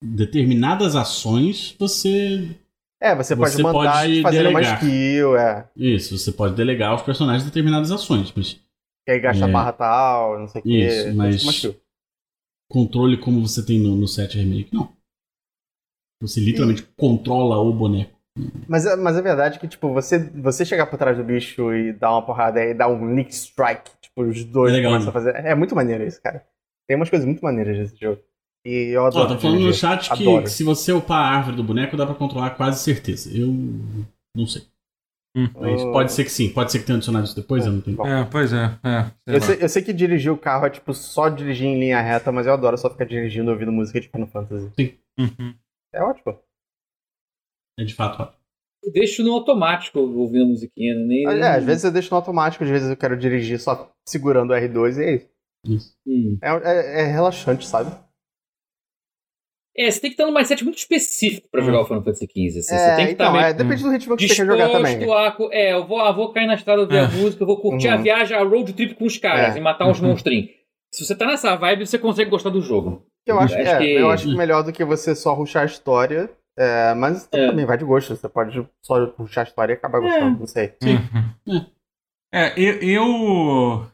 Determinadas ações você. É, você, pode Você mandar pode eles fazerem uma delegar. skill, é. Isso, você pode delegar aos personagens determinadas ações, mas Que aí gasta É. barra tal, não sei o quê. Isso, mas- skill. controle como você tem no, no 7 Remake, não. Você literalmente controla o boneco. Mas, é- mas é verdade que, tipo, você, você chegar por trás do bicho e dar uma porrada e dar um Nick Strike, tipo, os dois É legal, começam né? a fazer. É muito maneiro isso, cara. Tem umas coisas muito maneiras nesse jogo. E eu Ó, adoro. tá falando no chat que, que se você upar a árvore do boneco dá pra controlar quase certeza. Eu não sei. Hum. Mas pode ser que sim. Pode ser que tenha adicionado isso depois, eu não tenho. É, pois é. é sei Eu sei, eu sei que dirigir o carro é, tipo, só dirigir em linha reta, mas eu adoro só ficar dirigindo ouvindo música de Final Fantasy. Uhum. É ótimo. É de fato. Eu deixo no automático ouvindo a musiquinha. Nem, É, às vezes eu deixo no automático, às vezes eu quero dirigir só segurando o R2 e é isso. Isso. Hum. É, é- é relaxante, sabe? É, você tem que estar num mindset muito específico pra Hum. jogar o Final Fantasy XV. Assim. É, você tem que estar então, meio é, depende do ritmo que você quer jogar também. a... É, eu vou, ah, vou cair na estrada É. a música, eu vou curtir a Uhum. viagem, a road trip com os caras É. e matar uns Uhum. monstrinhos. Se você tá nessa vibe, você consegue gostar do jogo. Eu acho, Acho é, que- eu acho que melhor do que você só ruxar a história. É, mas É. também vai de gosto. Você pode só ruxar a história e acabar gostando, não sei. Sim. Uhum. É, eu.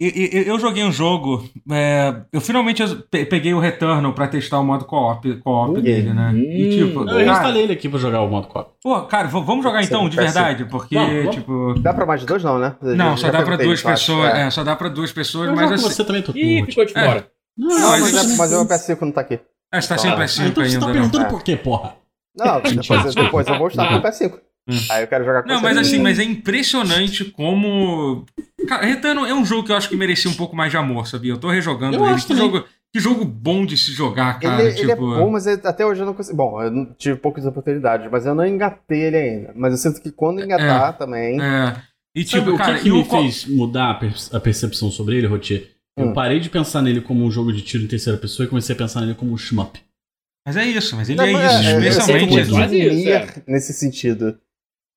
Eu, eu, joguei um jogo. é, eu finalmente pe- peguei o Returnal pra testar o modo co-op co dele, né? E tipo. Eu cara, instalei ele aqui pra jogar o modo co pô, cara, vamos jogar então, de verdade? Porque, vamos. tipo. Dá pra mais de dois, não, né? Eu Não, só dá pra duas pessoas. É. É, só dá pra duas pessoas, Eu mas assim. você também, Tutu. Ih, ficou de É. fora. Não, Não, mas mas, é, mas o PS5 não tá aqui. Ah, você tá Ah, sem Ah, PS5 então você ainda, tá perguntando É. por quê, porra? Não, depois, depois eu vou estar com o PS5. Hum. Aí eu quero jogar com Não, mas assim, mas é impressionante como. Cara, Retano é um jogo que eu acho que merecia um pouco mais de amor, sabia? Eu tô rejogando Eu ele. acho Que também. jogo, que jogo bom de se jogar, cara. Ele, tipo... ele é bom, mas ele- até hoje eu não consigo. Bom, eu não tive poucas oportunidades, mas eu não engatei ele ainda. Mas eu sinto que quando engatar também. É. E Sabe tipo, o cara, que, que e me o fez mudar a percepção sobre ele, Rotier? Eu Hum. parei de pensar nele como um jogo de tiro em terceira pessoa e comecei a pensar nele como um shmup. Mas é isso, mas ele Não, é mas isso, eu especialmente. sinto muito isso, Nier é. nesse sentido.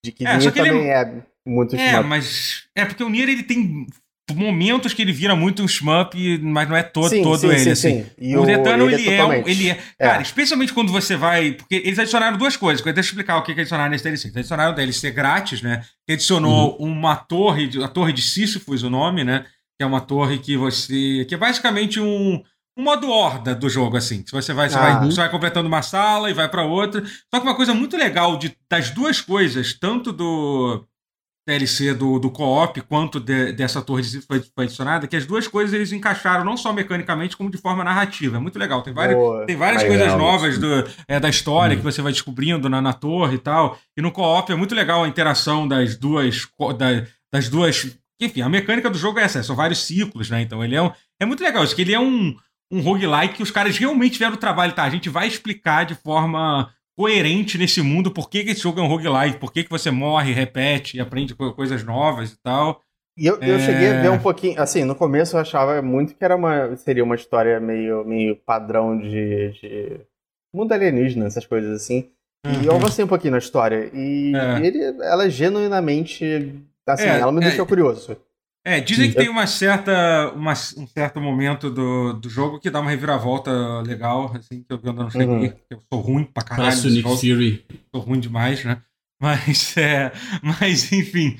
De que É, Nier só que ele também é muito É, shmup. mas. É porque o Nier ele tem momentos que ele vira muito um shmup, mas não é todo, sim, todo sim, ele, sim, assim. sim. E o Retano, ele ele é, um- ele é. Cara, especialmente quando você vai. Porque eles adicionaram duas coisas. Deixa eu explicar o que que adicionaram nesse DLC. Eles adicionaram o DLC grátis, né? Que adicionou Uhum. uma torre, a Torre de Sísifos, o nome, né? Que é uma torre que você. Que é basicamente um. Um modo horda do jogo, assim. Se você vai, você, Ah. vai, você vai completando uma sala e vai pra outra. Só que uma coisa muito legal de, das duas coisas, tanto do DLC do, do co-op quanto de- dessa torre de foi, foi adicionada, que as duas coisas eles encaixaram não só mecanicamente, como de forma narrativa. É muito legal. Tem várias, Boa. tem várias Legal, coisas novas do, é, da história Hum. que você vai descobrindo na, na torre e tal. E no co-op é muito legal a interação das duas. da- das duas. Enfim, a mecânica do jogo é essa, são vários ciclos, né? Então ele é um. É muito legal isso, que ele é um, um roguelike que os caras realmente tiveram o trabalho, tá? A gente vai explicar de forma coerente nesse mundo por que, que esse jogo é um roguelike, por que, que você morre, repete e aprende co- coisas novas e tal. E eu, eu É. cheguei a ver um pouquinho. Assim, no começo eu achava muito que era uma, seria uma história meio, meio padrão de, de mundo alienígena, essas coisas assim. E eu Uhum. avancei um pouquinho na história. E É. ele, ela é genuinamente. Assim, É, ela me é. deixou curioso. É, dizem Sim. que tem uma certa, uma- um certo momento do, do jogo que dá uma reviravolta legal, assim, que eu ainda não cheguei, Uhum. porque eu sou ruim pra caralho Parece Nick jogo. Fury. Sou ruim demais, né? Mas, é, mas enfim.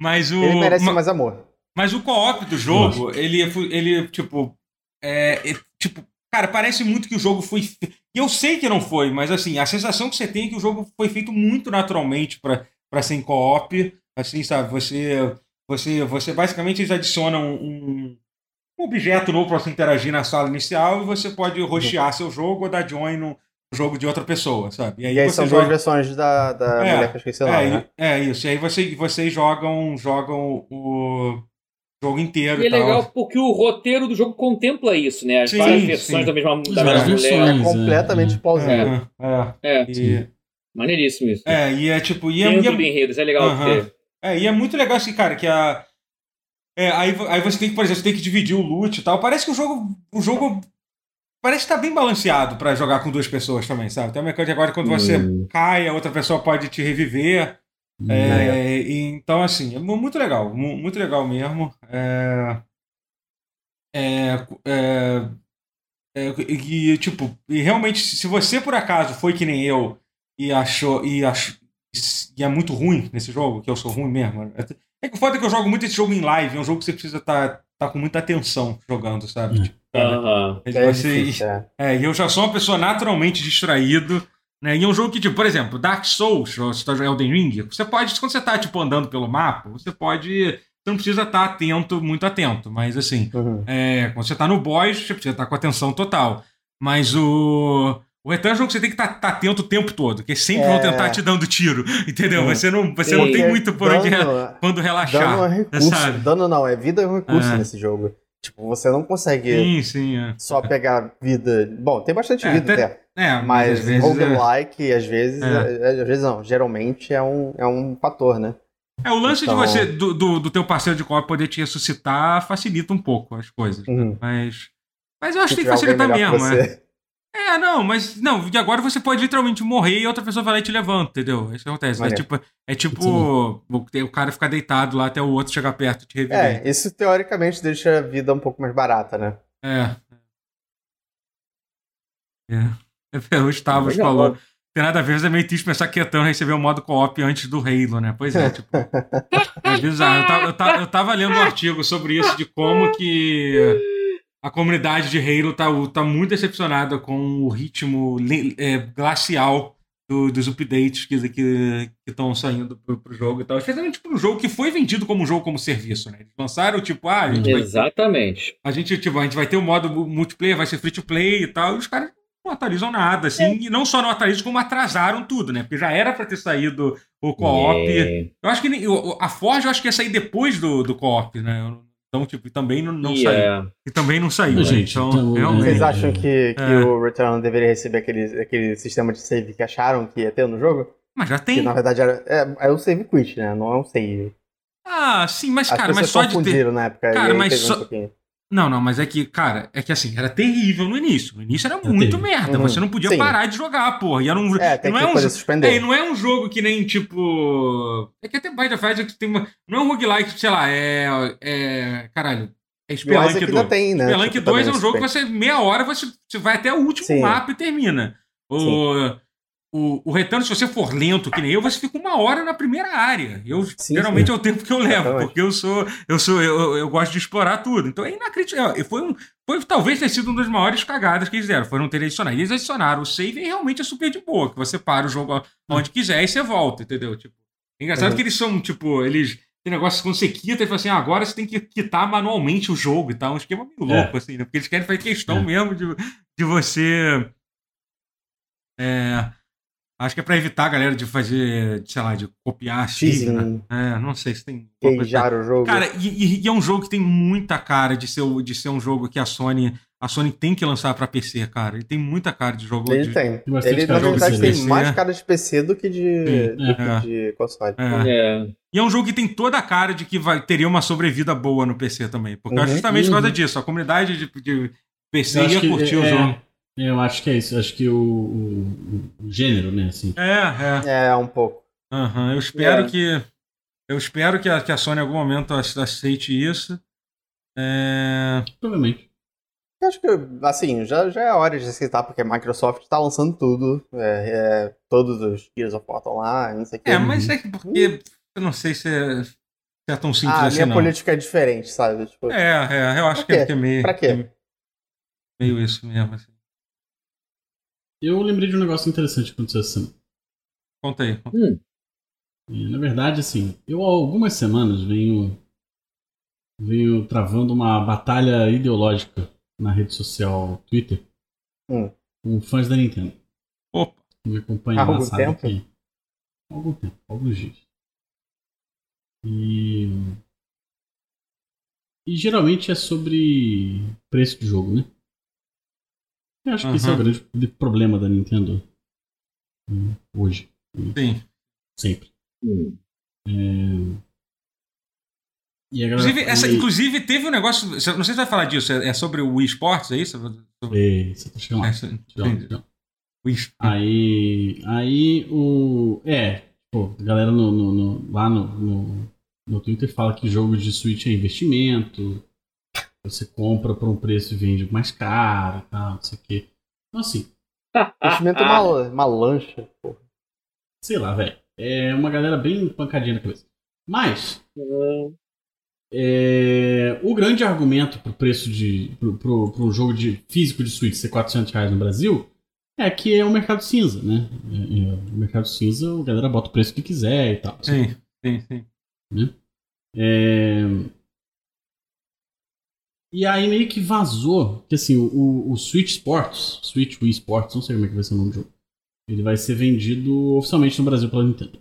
Mas o, Ele merece ma- mais amor. mas o co-op do jogo, ele, é ele, tipo, é, é, tipo, cara, parece muito que o jogo foi. fe- E eu sei que não foi, mas assim, a sensação que você tem é que o jogo foi feito muito naturalmente pra pra ser em co-op. Assim, sabe? Você, você, você basicamente eles adicionam um, um objeto novo pra você interagir na sala inicial e você pode rostear seu jogo ou dar join no jogo de outra pessoa, sabe? E aí você são joga- duas versões da, da É, mulher que eu esqueci o nome, é, né? e- é isso. E aí você, vocês jogam, jogam o jogo inteiro E é e tal. legal porque o roteiro do jogo contempla isso, né? As Sim, várias sim. versões da mesma, da mesma mulher. versões. É completamente é. plausível. É, é, É, e, maneiríssimo isso. é, e é tipo. E é, Dentro e do é, enredo, isso é legal Aham. ter. É, e é muito legal assim, cara, que a. É, aí, aí você tem que, por exemplo, você tem que dividir o loot e tal. Parece que o jogo. O jogo. Parece que tá bem balanceado pra jogar com duas pessoas também, sabe? Tem uma mecânica agora quando você Hum. cai, a outra pessoa pode te reviver. Hum. É, então, assim, é mu- muito legal, mu- muito legal mesmo. É, é, é, é, e, tipo, e realmente, se você por acaso foi que nem eu e achou e, achou, e é muito ruim nesse jogo, que eu sou ruim mesmo. É, é que o foda é que eu jogo muito esse jogo em live, é um jogo que você precisa estar tá, com muita atenção jogando, sabe? Hum. Tipo. E É você- difícil, é. é, e eu já sou uma pessoa naturalmente distraído, né? E é um jogo que, tipo, por exemplo, Dark Souls, ou se tá jogando Elden Ring, você pode, quando você tá, tipo, andando pelo mapa, você pode. Você não precisa estar atento, muito atento, mas assim, Uhum. é, quando você tá no boss, você precisa estar com atenção total. Mas o. O Return é um jogo que você tem que estar atento o tempo todo, porque sempre vão É. tentar te dando tiro, entendeu? Uhum. Você não, você Sim. não tem Porque muito por onde dano- quando relaxar. Dano é recurso. sabe? Dano não, é vida é um recurso É. nesse jogo. Tipo, você não consegue Sim, sim. É, só pegar vida. Bom, tem bastante É, vida até- até. é Mas às vezes é- roguelike, às vezes, É. é- às vezes não, geralmente é um, é um fator, né? É, o lance Então- de você, do, do, do teu parceiro de copo poder te ressuscitar, facilita um pouco as coisas. né? Uhum. Mas. Mas eu acho que tem que facilitar mesmo, que é. É, não, mas. Não, agora você pode literalmente morrer e outra pessoa vai lá e te levanta, entendeu? Isso que acontece. É Maneiro. tipo, é tipo Sim. o, cara ficar deitado lá até o outro chegar perto e te reviver. É, isso teoricamente deixa a vida um pouco mais barata, né? É. É. O Gustavo Legal. falou. Tem nada a ver, é meio triste pensar que Etano recebeu o modo co-op antes do Halo, né? Pois é, tipo. É bizarro. Eu tava, eu, tava, eu tava lendo um artigo sobre isso, de como que a comunidade de Halo tá, tá muito decepcionada com o ritmo é, glacial do- dos updates que estão saindo pro, pro jogo e tal. Especialmente pro jogo que foi vendido como um jogo como serviço, né? Eles lançaram, tipo, ah, a gente, vai, Exatamente. a gente, tipo, a gente vai ter o modo mu- multiplayer, vai ser free to play e tal, e os caras não atualizam nada, assim, e não só não atualizam, como atrasaram tudo, né? Porque já era pra ter saído o co-op. É. Eu acho que a Forge eu acho que ia sair depois do, do co-op, né? Então, tipo, e também não, não E, saiu. é, E também não saiu, Mas, né? gente, Então, então, realmente. Vocês É. acham que, que É. o Return deveria receber aquele, aquele sistema de save que acharam que ia ter no jogo? Mas já Que tem. na verdade era, é, é um save quit, né? Não é um save. Ah, sim, mas, As cara, mas só de ter. confundiram na época. Cara, mas um só- pouquinho. Não, não, mas é que, cara, é que assim, era terrível no início. No início era muito terrível. merda. Uhum. Você não podia Sim. parar de jogar, porra. E era um. É, tem não que é um suspender. É, não é um jogo que nem, tipo. É que até Bind of Isaac tem uma. Não é um roguelike, sei lá, é. é caralho. É o Spelunk Isaac 2. ainda tem, né? Spelunk Tipo, 2 é um jogo que você, meia hora, você, você vai até o último Sim. mapa e termina. O, o, o Return, se você for lento, que nem eu, você fica uma hora na primeira área. Eu, Sim, geralmente é o tempo que eu levo, Exatamente. porque eu sou. Eu sou. Eu, eu gosto de explorar tudo. Então é inacreditável. Foi um. Foi talvez ter sido uma das maiores cagadas que eles deram. Foi não ter adicionado. Eles adicionaram o save e realmente é super de boa. Que você para o jogo onde quiser e você volta, entendeu? Tipo, é engraçado Uhum. que eles são, tipo, eles. Tem negócio quando você quita, eles falam assim, ah, agora você tem que quitar manualmente o jogo e tal. Um esquema meio É. louco, assim, né? Porque eles querem fazer questão É. mesmo de, de você. É. Acho que é pra evitar a galera de fazer, de, sei lá, de copiar save, né? É, não sei se tem. queijar o jogo. Cara, e, e- e é um jogo que tem muita cara de ser, o- de ser um jogo que a Sony. A Sony tem que lançar pra PC, cara. Ele tem muita cara de jogo. ele de, tem. Bastante Ele, na de verdade, tem né? mais cara de PC do que de, Sim, do que é. de console. É. é. E é um jogo que tem toda a cara de que vai, teria uma sobrevida boa no PC também. Porque Uhum, justamente por causa uhum. disso. A comunidade de, de PC ia que- curtir o é, jogo. Eu acho que é isso. Acho que o, o- o gênero, né? Assim. É, é. É, um pouco. Aham, Eu espero É. que. Eu espero que a, que a Sony em algum momento ace- aceite isso. É... Provavelmente. Eu acho que, assim, já, já é hora de aceitar, porque a Microsoft tá lançando tudo. É, é, todos os Gears of War estão lá, não sei o que. é, mas é que porque. Eu não sei se é, se é tão simples ah, a assim, minha não. política é diferente, sabe? Tipo, É, é, eu acho que é, que é meio. Pra quê? Meio isso mesmo. Assim. Eu lembrei de um negócio interessante que aconteceu essa semana. Conta aí. conta. Hum. E, na verdade, assim, eu há algumas semanas venho, venho travando uma batalha ideológica na rede social Twitter Hum. com fãs da Nintendo. Opa. que Me acompanham Há algum na sala tempo? aqui. Há algum tempo, há alguns dias. E. E geralmente é sobre preço de jogo, né? Eu acho que esse é o grande problema da Nintendo hoje, Sim. sempre. Hum. É, E a galera Inclusive, essa, e- inclusive, teve um negócio. Não sei se você vai falar disso. É, é sobre o Wii Sports, é isso? É, você tá chegando lá. é, Sports. Aí, aí o. É, pô, a galera no, no- no- lá no, no, no Twitter fala que jogo de Switch é investimento. Você compra por um preço e vende mais caro e tal, não sei o quê. Então, assim, investimento é uma, uma lancha. Pô. sei lá, velho. É uma galera bem pancadinha na cabeça. Mas, Hum. é, o grande argumento pro preço de. pro, pro, pro jogo de físico de Switch ser 400 reais no Brasil é que é o mercado cinza, né? É, é, o mercado cinza, a galera bota o preço que quiser e tal. Sim, sim, sim. É, E aí meio que vazou que assim, o, o Switch Sports, Switch Wii Sports, não sei como é que vai ser o nome do jogo. Ele vai ser vendido oficialmente no Brasil pela Nintendo,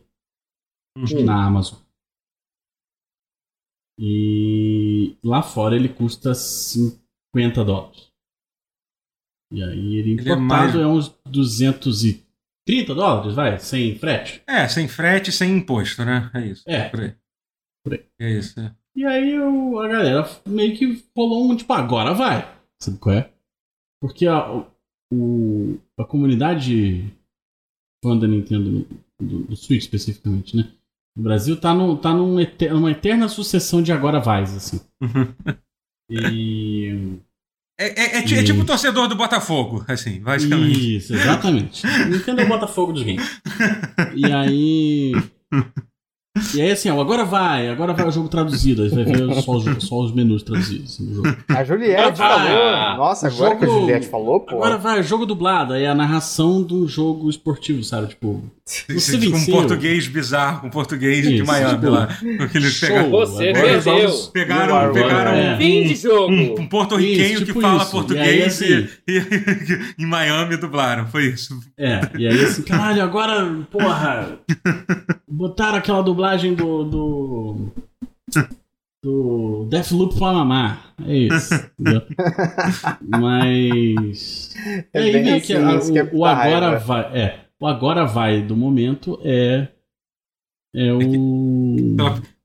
Uhum. na Amazon. E lá fora ele custa 50 dólares. E aí ele Ele é importado mais- é, uns 230 dólares, vai, sem frete. É, sem frete, sem imposto, né? É isso. É. Por aí. Por aí. É isso. É. E aí o- a galera meio que rolou um tipo, agora vai. Sabe qual é? Porque a, o, a comunidade fã da Nintendo, do, do Switch especificamente, né? No Brasil tá, no, tá num eter- numa eterna sucessão de agora vais, assim. E. É, é- é ti- é tipo o torcedor do Botafogo, assim, basicamente. Isso, exatamente. Nintendo é o Botafogo dos games. E aí. E aí assim, ó, agora vai, agora vai o jogo traduzido. Aí vai ver só os, só os menus traduzidos assim, do jogo. A Juliette Ah, falou. Nossa, agora que a jogo- Juliette falou, pô. Agora vai, jogo dublado, aí é a narração de um jogo esportivo, sabe? Tipo, com um venceu. português bizarro, com português de Isso, Miami tipo, lá. Porque eles show. pegaram, Você Agora os perdeu. jogos- pegaram, Agora, pegaram é. Fim de um, jogo. um, um porto-riquenho tipo que fala isso. português E e, aí, assim- e- em Miami dublaram. Foi isso. É, e aí assim, caralho, agora, porra, botaram aquela dublagem do. do. do Deathloop pra mamar. É isso. Mas. É aí bem assim, que a- isso que é o, o agora vai. É. O agora vai do momento é. É o.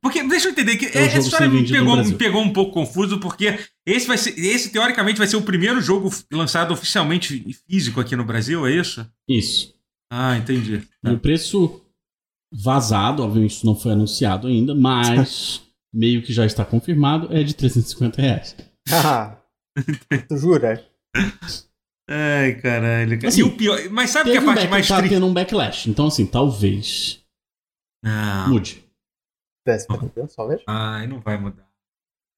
Porque, deixa eu entender, que É um essa história me pegou, me pegou um pouco confuso, porque esse vai ser. Esse, teoricamente, vai ser o primeiro jogo lançado oficialmente físico aqui no Brasil, é isso? Isso. Ah, entendi. E o preço vazado, obviamente isso não foi anunciado ainda, mas meio que já está confirmado, é de 350 reais. Ah, tu jura? Ai, caralho. cara. Assim, e o pior. Mas sabe que Teve a um parte back- mais tá triste. tendo um backlash, então assim, talvez Não. mude. Ai, não vai mudar.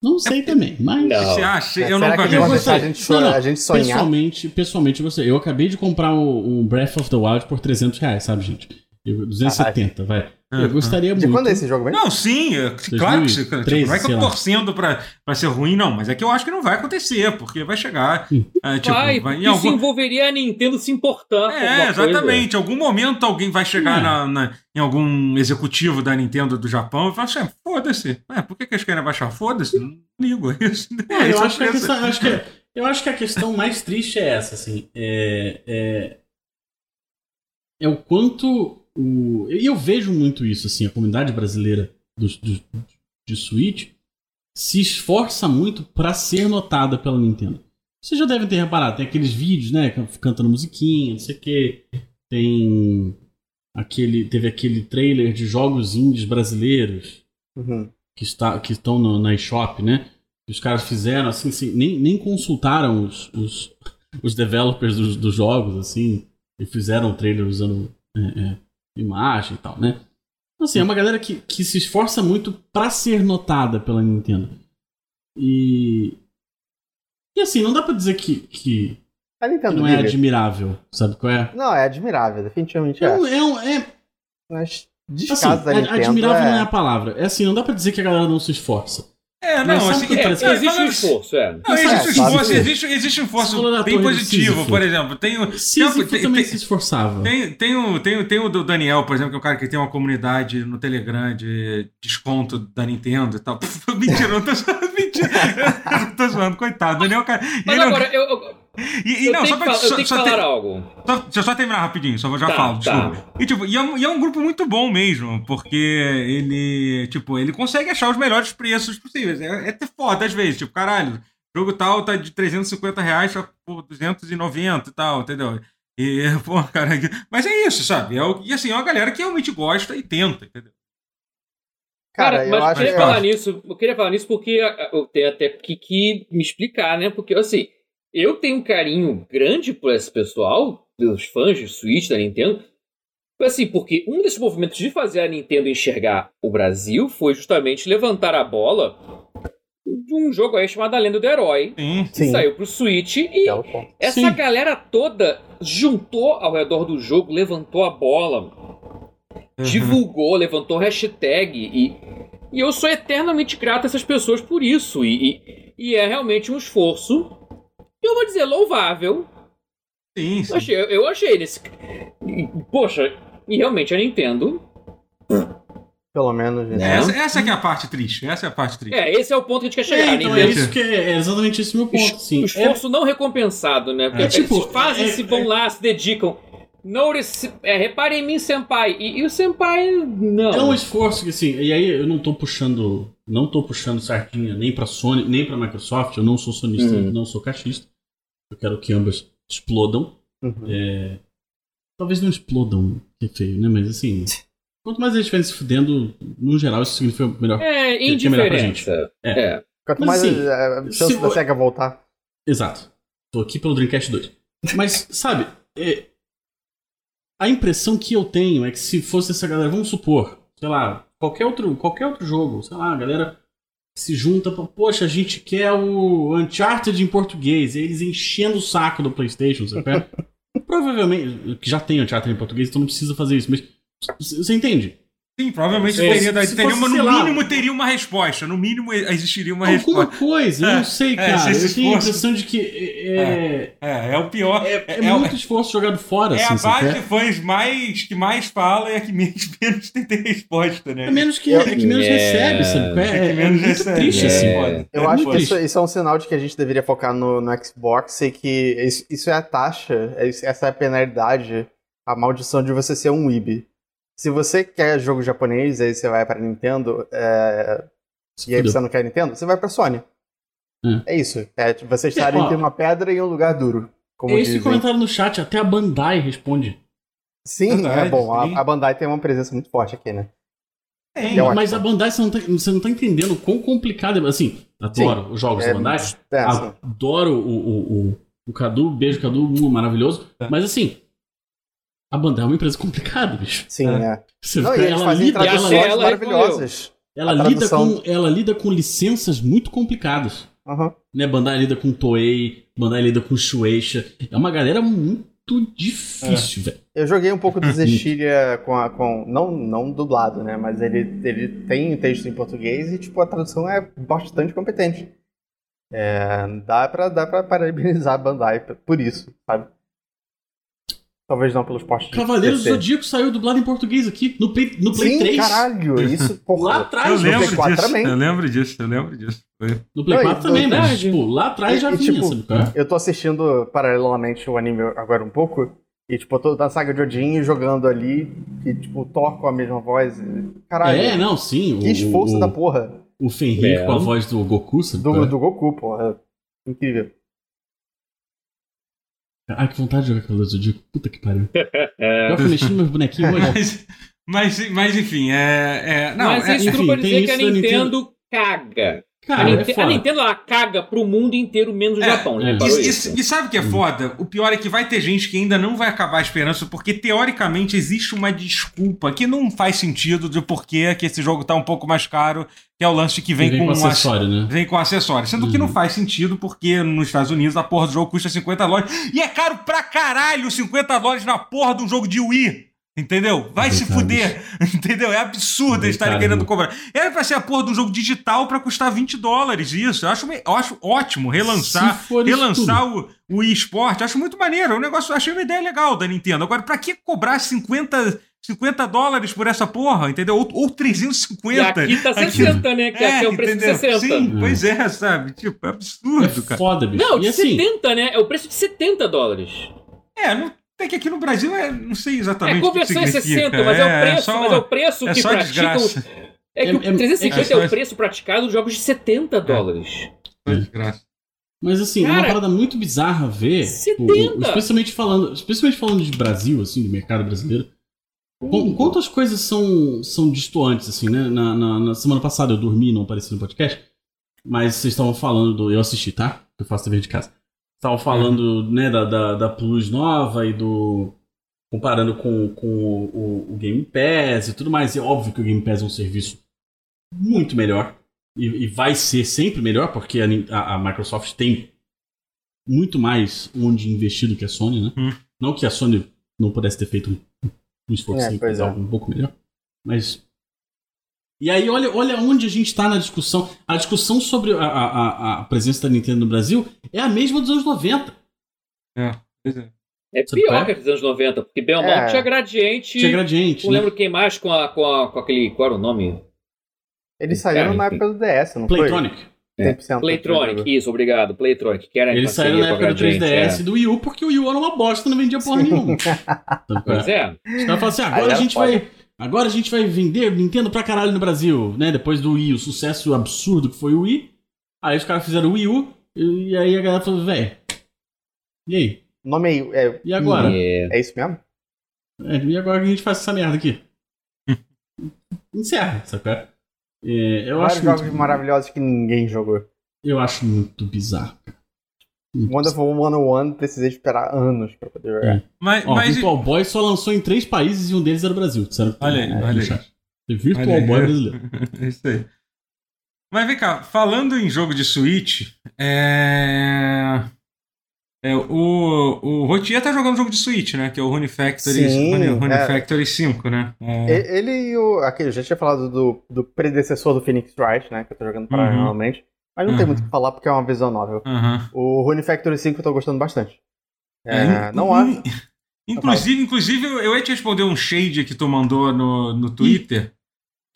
Não sei também, mas... Não. Você acha? Eu Será nunca que vão deixar a gente, chorar, Não, não. a gente sonhar? Pessoalmente, pessoalmente você, eu acabei de comprar o, o Breath of the Wild por 300 reais, sabe, gente? Eu- 270, vai. Eu gostaria De muito... quando é esse jogo mesmo? Não, sim, é, claro que tipo, 2013, não é que eu tô torcendo pra, pra ser ruim, não, mas é que eu acho que não vai acontecer, porque vai chegar. Hum. é, tipo, vai, vai- em isso algum, envolveria a Nintendo se importar É, alguma coisa. exatamente. Em algum momento alguém vai chegar É. na, na- em algum executivo da Nintendo do Japão e falar assim: "Ah, foda-se. É, por que, que eles querem baixar? Foda-se, não ligo. É isso. É, É, eu, acho que a penso. questão, eu, acho que, eu acho que a questão mais triste é essa, assim. É, é, é o quanto. O, e eu vejo muito isso, assim, a comunidade brasileira do, do- de Switch se esforça muito pra ser notada pela Nintendo. Vocês já devem ter reparado, tem aqueles vídeos, né? can- Cantando musiquinha, não sei o quê. Tem aquele. Teve aquele trailer de jogos indies brasileiros Uhum. que, está, que estão no, na eShop, né? Que os caras fizeram, assim, assim, nem, nem consultaram os, os, os developers dos, dos jogos, assim, e fizeram o trailer usando é, é, imagem e tal, né? Assim, é uma galera que, que se esforça muito pra ser notada pela Nintendo. E. E assim, não dá pra dizer que, que, A que Nintendo não é admirável, sabe qual é? Não, é admirável, definitivamente É, é. um- é, um- é Mas assim, descaso da ad- Nintendo admirável é... não é a palavra. É assim, não dá pra dizer que a galera não se esforça. É, Mas não, sabe assim. É, existe um falando- esforço, é. Não, existe É, um esforço, que- existe, existe um esforço bem positivo, por exemplo. Tem, o- Sísifo tem, também tem, se esforçava. tem, tem, o, tem, o- tem o do Daniel, por exemplo, que é um cara que tem uma comunidade no Telegram de desconto da Nintendo e tal. Mentira, eu não tô zoando, mentira. Eu não tô zoando, coitado. Daniel, cara. Mas é um- agora, eu, eu, e, e eu não, tenho, só que, pra, fa- eu só, tenho que só falar ter- algo. Só, deixa eu só terminar rapidinho, só, já Tá, falo, tá. desculpa. E, tipo, e, é, um- e é um grupo muito bom mesmo, porque ele, tipo, ele consegue achar os melhores preços possíveis. É, é até foda às vezes, tipo, caralho, jogo tal tá de 350 reais só por 290 e tal, entendeu? E, pô, cara, mas é isso, sabe? É o, e assim, é uma galera que realmente gosta e tenta, entendeu? Cara, Cara, eu mas eu queria que... falar nisso, eu queria falar nisso porque ah, eu tenho até que, que me explicar, né? Porque, assim, eu tenho um carinho grande por esse pessoal, pelos fãs de Switch da Nintendo. Assim, porque um desses movimentos de fazer a Nintendo enxergar o Brasil foi justamente levantar a bola de um jogo aí chamado A Lenda do Herói, Sim. que Sim, saiu pro Switch e é essa Sim. galera toda juntou ao redor do jogo, levantou a bola, Uhum. divulgou, levantou hashtag e, e eu sou eternamente grato a essas pessoas por isso e, e, e é realmente um esforço eu vou dizer louvável Sim, eu sim. achei, eu, eu achei nesse poxa e realmente a Nintendo Pelo menos, gente. É. Essa, essa que é a parte triste, essa é a parte triste. é esse é o ponto que a gente quer chegar É, então é isso que é, é exatamente esse meu ponto. Sim. o esforço não recompensado, né? Porque É, tipo, eles fazem, é- se vão lá, se dedicam. Notice, é, reparem em mim, Senpai. E, e o Senpai, não. É, é um esforço que assim, e aí eu não tô puxando, não tô puxando sardinha nem pra Sony, nem pra Microsoft, eu não sou sonista, Uhum. não sou caixista. Eu quero que ambas explodam. Uhum. É, talvez não explodam, que é feio, né? Mas assim, quanto mais eles estiverem se fudendo, no geral isso significa melhor. É, que é melhor pra gente. indiferença. É. É. Quanto Mas, mais assim, a chance se da SEGA voltar. Exato. Tô aqui pelo Dreamcast 2. Mas, sabe, é, a impressão que eu tenho é que se fosse essa galera, vamos supor, sei lá, qualquer outro, qualquer outro jogo, sei lá, a galera se junta pra, poxa, a gente quer o Uncharted em português, e eles enchendo o saco do PlayStation, sabe? Provavelmente, que já tem Uncharted em português, então não precisa fazer isso, mas você entende? Sim, provavelmente É, teria, se teria fosse, uma- sei no lá, mínimo teria uma resposta. No mínimo existiria uma Alguma resposta. coisa, eu É, não sei, é, cara. se esse eu tenho a impressão de que é, É, é o pior. é, é é muito esforço jogado fora, É assim, a base de fãs mais, que mais fala e a que menos, menos tem ter resposta, né? É menos que, Eu- é que menos É. recebe, sabe? É, É que é menos muito recebe. triste, É. assim. Foda. Eu É acho que isso, isso é um sinal de que a gente deveria focar no, no Xbox e que isso, isso é a taxa, é essa é a penalidade, a maldição de você ser um weeb. Se você quer jogo japonês, aí você vai pra Nintendo, é, Se e aí você não quer Nintendo, você vai pra Sony. Hum. É isso. É, tipo, você estar É, entre uma pedra e um lugar duro. Como É esse dizem. comentário no chat, até a Bandai responde. Sim, Verdade, é bom. sim. A, a Bandai tem uma presença muito forte aqui, né? Tem. Eu Mas a Bandai, você não, tá, você não tá entendendo o quão complicado é. Assim, adoro os jogos É, da Bandai. é, Adoro o, o, o, o Cadu, beijo Cadu, um maravilhoso. É. Mas assim, a Bandai é uma empresa complicada, bicho. sim, É. é. Você, Não, ela lida, ela, ela maravilhosas. ela lida com, ela lida com licenças muito complicadas. Aham. Né? Bandai lida com Toei, Bandai lida com Shueisha. É uma galera muito difícil, velho. Eu joguei um pouco do Uhum. Zestiria com a. Com, não, não dublado, né? Mas ele, ele tem texto em português e, tipo, a tradução é bastante competente. É, dá, pra, dá pra parabenizar a Bandai por isso, sabe? Talvez não pelos postos de Cavaleiros do. Zodíaco saiu dublado em português aqui, no Play, no Play Sim, 3. caralho, isso, porra. Lá atrás, Eu no lembro Play 4 disso. também. Eu lembro disso, eu lembro disso. Foi. No Play Não, 4 e- também, mas verdade. tipo, lá atrás já E- e, vinha, tipo, sabe? é? Eu tô assistindo paralelamente o anime agora um pouco. E, tipo, eu tô na saga de Odin jogando ali. E, tipo, toco a mesma voz. Caralho. É, não, sim. que o- esforço o, da porra. O Fenrir É. com a voz do Goku, sabe? Do, é? do Goku, porra. Incrível. Ai, que vontade de jogar Cavaleiros do Zodíaco. Puta que pariu. É. Eu fui mexendo meus bonequinhos hoje. Mas, mas, mas enfim, é. é- não, Mas é, isso enfim, tudo pra tem dizer que a isso da Nintendo, caga. A, Cara, Ninte- é a. Nintendo ela caga pro mundo inteiro, menos o É, Japão. é. Né? E, e- isso. e sabe o que é foda? O pior é que vai ter gente que ainda não vai acabar a esperança, porque teoricamente existe uma desculpa que não faz sentido de por que que esse jogo tá um pouco mais caro, que é o lance que vem, Vem com, com um ac- acessório, né? Vem com acessório. Sendo que Uhum. não faz sentido, porque nos Estados Unidos a porra do jogo custa 50 dólares. E é caro pra caralho 50 dólares na porra de um jogo de Wii. Entendeu? Vai se fuder. Entendeu? É absurdo eles estarem querendo cobrar. Era pra ser a porra de um jogo digital pra custar 20 dólares. Isso. Eu acho, me- eu acho ótimo relançar. Relançar o, o eSport, acho muito maneiro. É um negócio, achei uma ideia legal da Nintendo. Agora, pra que cobrar 50, 50 dólares por essa porra? Entendeu? Ou, ou E 350. aqui tá 60, né? Que aqui é o preço entendeu? de 60. Sim, Hum. pois é, sabe? Tipo, é absurdo, É cara. foda, bicho. Não, de e assim, 70, né? É o preço de 70 dólares. É, não, é que aqui no Brasil é, não sei exatamente É, conversão é significa. 60, mas é, o preço, só- mas é o preço é que praticam. desgraça. É que É- o é- 350 é, é o preço praticado dos jogos de 70 dólares. Desgraça. Mas assim, é uma Cara, parada muito bizarra ver. 70! o- o- especialmente falando, especialmente falando de Brasil, assim, do mercado brasileiro. Com, quanto as coisas são, são distoantes, assim, né? Na, na- na semana passada eu dormi e não apareci no podcast. Mas vocês estavam falando do. Eu assisti, tá? Eu faço TV de casa. Estavam falando, né, da, da, da Plus nova e do. Comparando com, com o, o Game Pass e tudo mais. É óbvio que o Game Pass é um serviço muito melhor. E, e vai ser sempre melhor, porque a, a- a Microsoft tem muito mais onde investir do que a Sony, né? Hum. Não que a Sony não pudesse ter feito um, um esforço É, é. algo um pouco melhor. Mas. E aí, olha, olha onde a gente está na discussão. A discussão sobre a, a, a- presença da Nintendo no Brasil é a mesma dos anos 90. É, pois é. É pior é? que a dos anos 90, porque bem ou mal É. tinha gradiente. Tinha gradiente. Não né? lembro quem mais com, a, com, a, com aquele. Qual era o nome? Eles saíram É, na época do DS, não Playtronic. É. foi? 100% Playtronic, isso, obrigado. Playtronic, que era Eles saíram na época do Gradiente, 3DS é. e do Wii U, porque o Wii U era uma bosta, não vendia porra nenhuma. Qual Pois é. Os caras falam assim, Aí agora a gente foda. vai. Agora a gente vai vender Nintendo pra caralho no Brasil, né? Depois do Wii, o sucesso absurdo que foi o Wii. Aí os caras fizeram o Wii U, e aí a galera falou, velho. E aí? O nome é. é E agora? É. É isso mesmo? É, e agora que a gente faz essa merda aqui? Encerra, é? É, eu, Vários acho jogos muito, maravilhosos que ninguém jogou. eu acho muito bizarro. Wonderful 101 precisei esperar anos pra poder jogar. É. Mas, Ó, mas Virtual Boy só lançou em três países e um deles era o Brasil. Olha aí, no olha aí. The Virtual Olha aí. Boy brasileiro. É isso aí. Mas vem cá, falando em jogo de Switch, é. é, o, o Rotier tá jogando jogo de Switch, né? Que é o Rune Factory, Sim, Rune, Rune é. Factory 5, né? É. E- Ele e o. Aqui, eu já tinha falado do, do predecessor do Phoenix Wright, né? Que eu tô jogando paralelamente. Mas não tem Uhum. muito o que falar porque é uma visão novel. Aham. O Rune Factory 5 eu tô gostando bastante. É, É, não há. in- Inclusive, inclusive, eu ia te responder um shade que tu mandou no, no Twitter.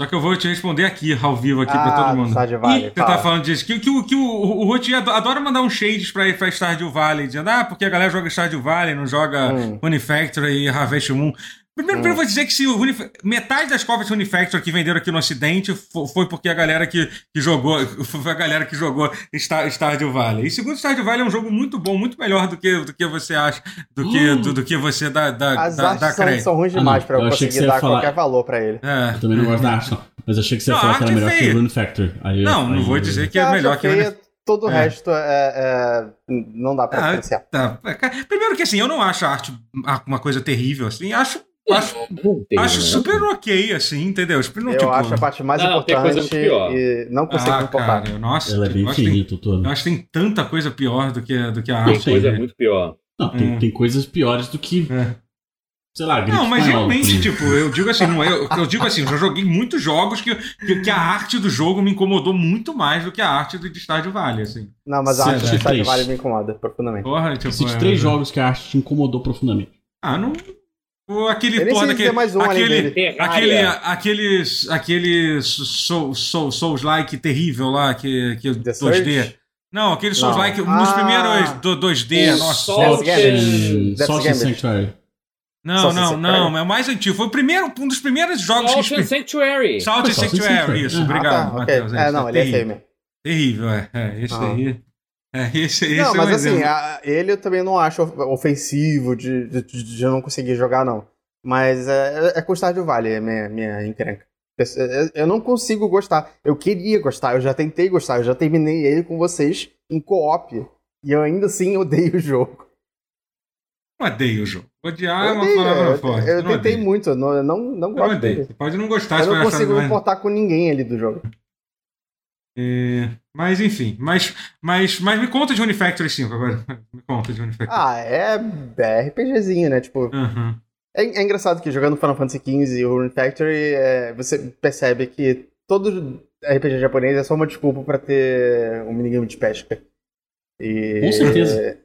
Só que eu vou te responder aqui, ao vivo, aqui pra ah, todo do mundo. Stardew Valley. Você tá falando disso. Que, que, o- que o, o ado- adora mandar um shades pra, pra Stardew Valley, dizendo, ah, porque a galera joga Stardew Valley, não joga Hum. Rune Factory e Harvest Moon. Primeiro, primeiro eu vou dizer que se o Rune, metade das cópias Factory que venderam aqui no Ocidente fo- foi porque a galera que, que jogou, foi a galera que jogou Star, Stardew Valley. E segundo, Stardew Valley é um jogo muito bom, muito melhor do que, do que você acha, do que, Hum. do, do que você dá, dá, As dá, artes dá são, crédito. são ruins Ah, demais não. pra eu, Eu achei que conseguir dar falar- qualquer valor pra ele. É. Eu também não gosto da arte, não. Mas achei que você ia Não, falar que era é melhor que feia. o Rune Factor. Aí, Não, não aí- vou dizer que Que é melhor que o feia, todo o É. resto é, é- não dá pra Ah, diferenciar. Tá. Primeiro que assim, eu não acho a arte uma coisa terrível, assim. Acho, acho, tem, acho né? super ok, assim, entendeu? Super, não, Eu tipo, acho a parte mais Não, tem coisa importante pior. e não consigo ah, me importar. cara, nossa, Ela é bem que tem, eu acho que tem tanta coisa pior do que, do que a Tem arte. coisa né? muito pior. Não, tem, Hum. tem coisas piores do que, É. sei lá, Não, mas realmente, por tipo, eu digo assim, não, eu, eu digo assim, eu já joguei muitos jogos que, que, que a arte do jogo me incomodou muito mais do que a arte do de Stardew Valley, assim. Não, mas a Sim, arte é. de Stardew. Valley me incomoda profundamente. Porra, tipo. Cite é- três jogos que a arte te incomodou profundamente. Ah, não. Aquele, porra, daquele. um aquele. Aquele, Terraria. aqueles, aquele Soul, Soul, Souls-like terrível lá, que, que The 2D. Surge? Não, aquele. Souls-like, nos Ah. primeiros do 2D, O nossa. Salt and. Sanctuary. Não, Salt não, não, é o mais antigo. Foi o primeiro, um dos primeiros jogos que Salt and. Sanctuary. Salt and Salt Sanctuary, isso, Ah, obrigado, ah, tá. Matheus. É, não, ele é feio mesmo. Terrível, é. é esse Ah. aí. É, esse, esse Não, é mas um assim, a- ele eu também não acho of- ofensivo de, de, de- eu não conseguir jogar, não. Mas é, é com o Stardew Valley, é minha, minha encrenca. Eu- eu- Eu não consigo gostar. Eu queria gostar, eu já tentei gostar, eu já terminei ele com vocês em co-op. E eu ainda assim odeio o jogo. Odeio o jogo. Odiar é eu uma odeio, palavra eu, forte. eu não tentei odeio. muito, eu não, eu não, não Eu gosto odeio. dele. Você pode não gostar, Eu não consigo me mais- importar com ninguém ali do jogo. É, mas enfim, mas, mas, mas me conta de Unifactory 5 agora. Me conta de Unifactory. Ah, é RPGzinho, né? Tipo, Uhum. É, é engraçado que jogando Final Fantasy XV e o Rune Factory, é, você percebe que todo RPG japonês é só uma desculpa pra ter um minigame de pesca. E... Com certeza.